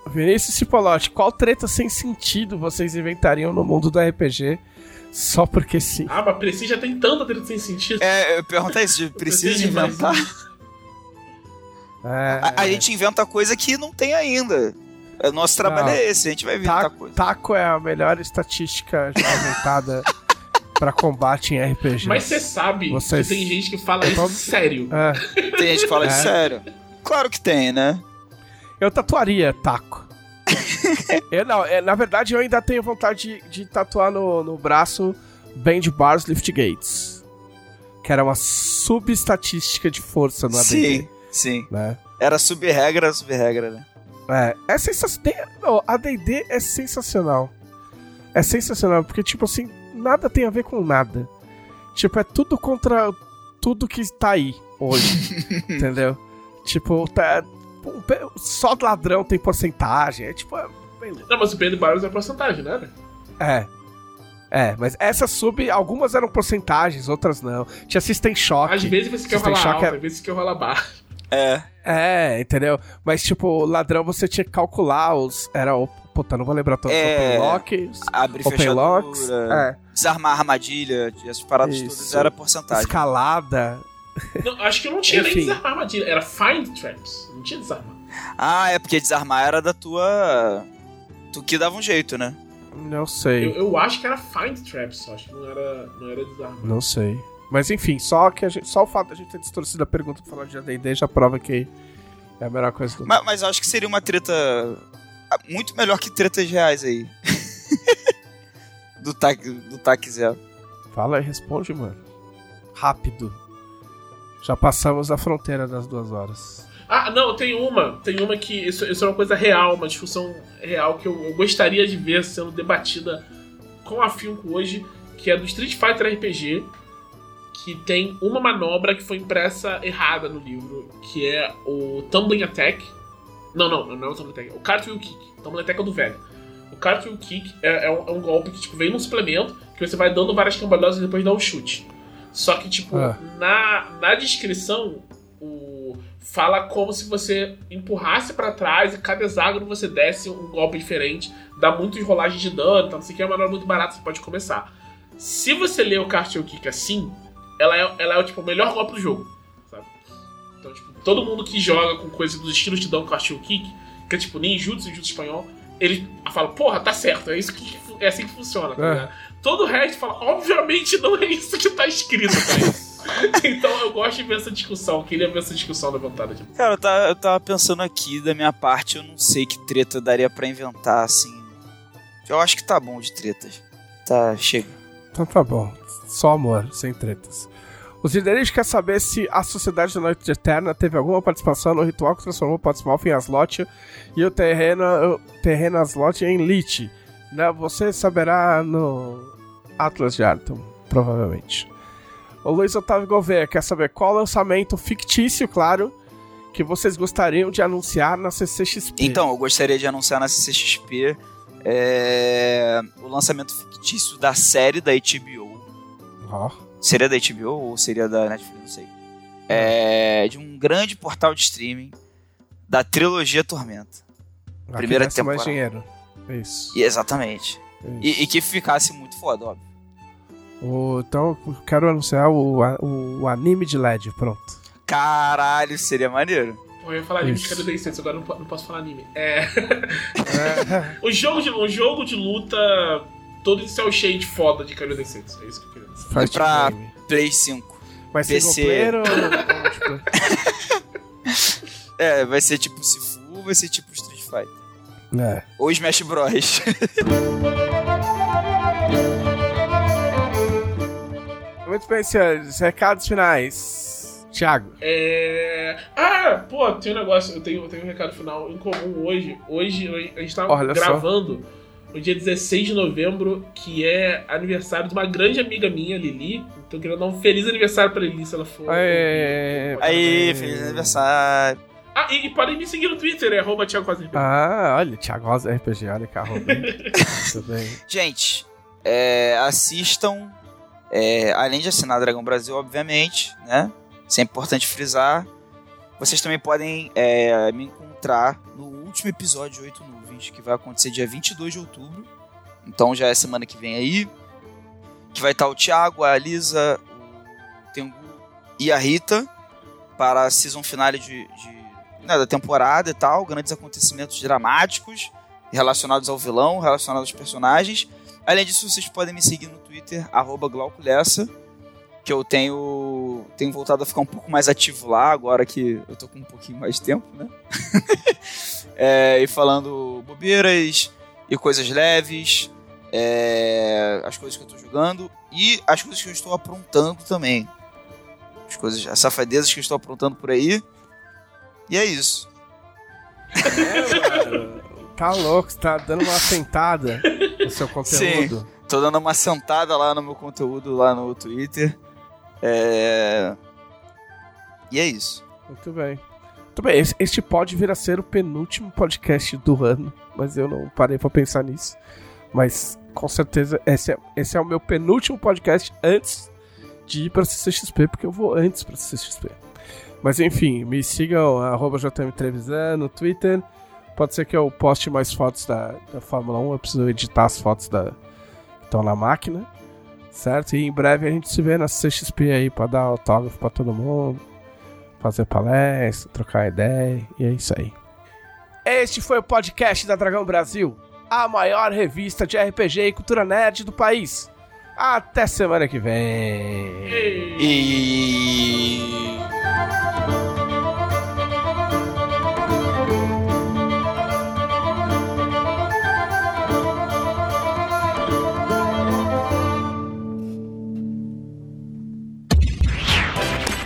Vinícius Cipolotti, qual treta sem sentido vocês inventariam no mundo do RPG só porque sim? Ah, mas Preci já tem tanta treta sem sentido. É, eu pergunto isso, de- precisa inventar. É, A, a gente inventa coisa que não tem ainda. O nosso trabalho Não. é esse, a gente vai inventar ta- coisa. taco é a melhor estatística já aumentada [laughs] pra combate em RPG. Mas você sabe Vocês- que tem gente que fala isso Então- sério. É, [laughs] Tem gente que fala É. isso sério. Claro que tem, né? eu tatuaria taco. [laughs] eu, não, é, na verdade, eu ainda tenho vontade de, de tatuar no, no braço Band Bars Lift Gates. Que era uma subestatística de força no ADD. Sim, sim. Né? Era sub-regra, sub-regra, né? É, é sensacional. A D&D é sensacional. É sensacional, porque, tipo assim, nada tem a ver com nada. Tipo, é tudo contra tudo que tá aí hoje. [laughs] entendeu? Tipo, tá, só ladrão tem porcentagem. É tipo, é. Não, mas o Pedro Barros é porcentagem, né? é. É, mas essas sub, algumas eram porcentagens, outras não. Tinha System Shock. Às vezes você quer rolar Shock alto, era- às vezes você quer rolar baixo. É. É, entendeu? Mas, tipo, ladrão você tinha que calcular os. Era o. Puta, não vou lembrar todos. É. Open locks. Abrir Open fechadura, locks. É. desarmar armadilha, essas paradas Isso. todas era porcentagem. Escalada. Não, acho que não tinha nem Enfim. desarmar armadilha, era find traps. Não tinha desarmar. Ah, é porque desarmar era da tua. Tu que dava um jeito, né? Não sei. Eu, eu acho que era find traps, só. Acho que não era, não era desarmar. Não sei. Mas enfim, só, que a gente, só o fato de a gente ter distorcido a pergunta pra falar de ADD já prova que é a melhor coisa do mundo. Mas, mas eu acho que seria uma treta muito melhor que tretas reais aí. [laughs] do TAC do TAC Zero. Fala e responde, mano. Rápido. Já passamos a fronteira das duas horas. Ah, não, tem uma. Tem uma que. Isso, isso é uma coisa real, uma discussão real que eu, eu gostaria de ver sendo debatida com afinco hoje, que é do Street Fighter RPG, que tem uma manobra que foi impressa errada no livro, que é o Tumbling Attack. Não, não, não é o Tumbling Attack, é o Cartwheel Kick. Attack é do velho. O Cartwheel Kick é, é um, é um golpe que tipo, vem num suplemento, que você vai dando várias cambalhotas e depois dá um chute. Só que, tipo, Ah. na, na descrição, o fala como se você empurrasse pra trás e cada hexágono você desse um golpe diferente, dá muitas rolagens de dano, então não sei o que, é uma manobra muito barata, você pode começar. Se você ler o Cartwheel Kick assim, ela é, ela é tipo, o melhor golpe do jogo, todo mundo que joga com coisa dos estilos de dano Cartwheel Kick, que é tipo ninjutsu, ninjutsu espanhol, ele fala, porra, tá certo, é, isso que, é assim que funciona, tá É. ligado? Todo o resto fala, obviamente não é isso que tá escrito, cara. [laughs] então eu gosto de ver essa discussão, queria ver essa discussão levantada. Cara, eu tava, eu tava pensando aqui, da minha parte, eu não sei que treta daria pra inventar, assim. Eu acho que tá bom de tretas. Tá, chega. Então tá bom. Só amor, sem tretas. Os líderes querem saber se a Sociedade da Noite Eterna teve alguma participação no ritual que transformou Portsmouth em Aslot e o terreno, o terreno Aslot em Lich. Né? Você saberá no Atlas de Arton, provavelmente. O Luiz Otávio Gouveia quer saber qual lançamento fictício, claro, que vocês gostariam de anunciar na CCXP. Então, eu gostaria de anunciar na CCXP é, o lançamento fictício da série da HBO. Ó, Seria da HBO ou seria da Netflix? Não sei. É, de um grande portal de streaming da trilogia Tormenta. aqui Primeira desce mais temporada. dinheiro. Isso. E, exatamente. isso. E, e que ficasse muito foda, óbvio. O- então, eu quero anunciar o, a- o, anime de LED, pronto. Caralho, seria maneiro. Eu ia falar anime Isso. Cadê Densei, agora não, não posso falar anime. É. [laughs] [laughs] o, jogo de, o jogo de luta todo em cel shade foda de Cadê Densei. É isso que eu queria dizer. Fight pra- game. Play 5. Mas PC. single player ou. [laughs] É, vai ser tipo Sifu, vai ser tipo Street Fighter. É. Ou Smash Bros. [laughs] Muito bem, senhores. Recados finais. Thiago. É. Ah, pô, tem um negócio, eu tenho, eu tenho um recado final em comum hoje. Hoje a gente tá Olha só. No dia 16 de novembro, que é aniversário de uma grande amiga minha, Lili. Então eu queria dar um feliz aniversário pra Lili se ela for. Aê. Aí, feliz aniversário. Ah, e, e podem me seguir no Twitter, é arroba Thiago RPG. Ah, olha, Thiago Rosa RPG, olha que arroba. [laughs] hein? Muito bem. Gente, é, assistam. é, além de assinar Dragão Brasil, obviamente, né? Isso é importante frisar. Vocês também podem é, me encontrar no último episódio 8 Nuvens, que vai acontecer dia 22 de outubro. Então já é semana que vem aí. Que vai estar o Thiago, a Lisa, o Tengu e a Rita para a season finale de, de né, da temporada e tal. Grandes acontecimentos dramáticos relacionados ao vilão, relacionados aos personagens. Além disso, vocês podem me seguir no Twitter, glauculessa, que eu tenho, tenho voltado a ficar um pouco mais ativo lá, agora que eu tô com um pouquinho mais de tempo, né? [laughs] é, e falando bobeiras e coisas leves, é, as coisas que eu tô jogando e as coisas que eu estou aprontando também. As coisas, as safadezas que eu estou aprontando por aí. E é isso. É, mano. Tá louco, você tá dando uma sentada no seu conteúdo. Sim, tô dando uma sentada lá no meu conteúdo lá no Twitter. É... E é isso. Muito bem. Bem, este pode vir a ser o penúltimo podcast do ano, mas eu não parei pra pensar nisso. Mas com certeza esse é, esse é o meu penúltimo podcast antes de ir pra CCXP, porque eu vou antes pra CCXP. Mas enfim, me sigam, arroba no Twitter. Pode ser que eu poste mais fotos da, da Fórmula 1, eu preciso editar as fotos da, que estão na máquina, certo? E em breve a gente se vê na CXP aí pra dar autógrafo pra todo mundo, fazer palestra, trocar ideia, e é isso aí. Este foi o podcast da Dragão Brasil, a maior revista de RPG e cultura nerd do país. Até semana que vem. E.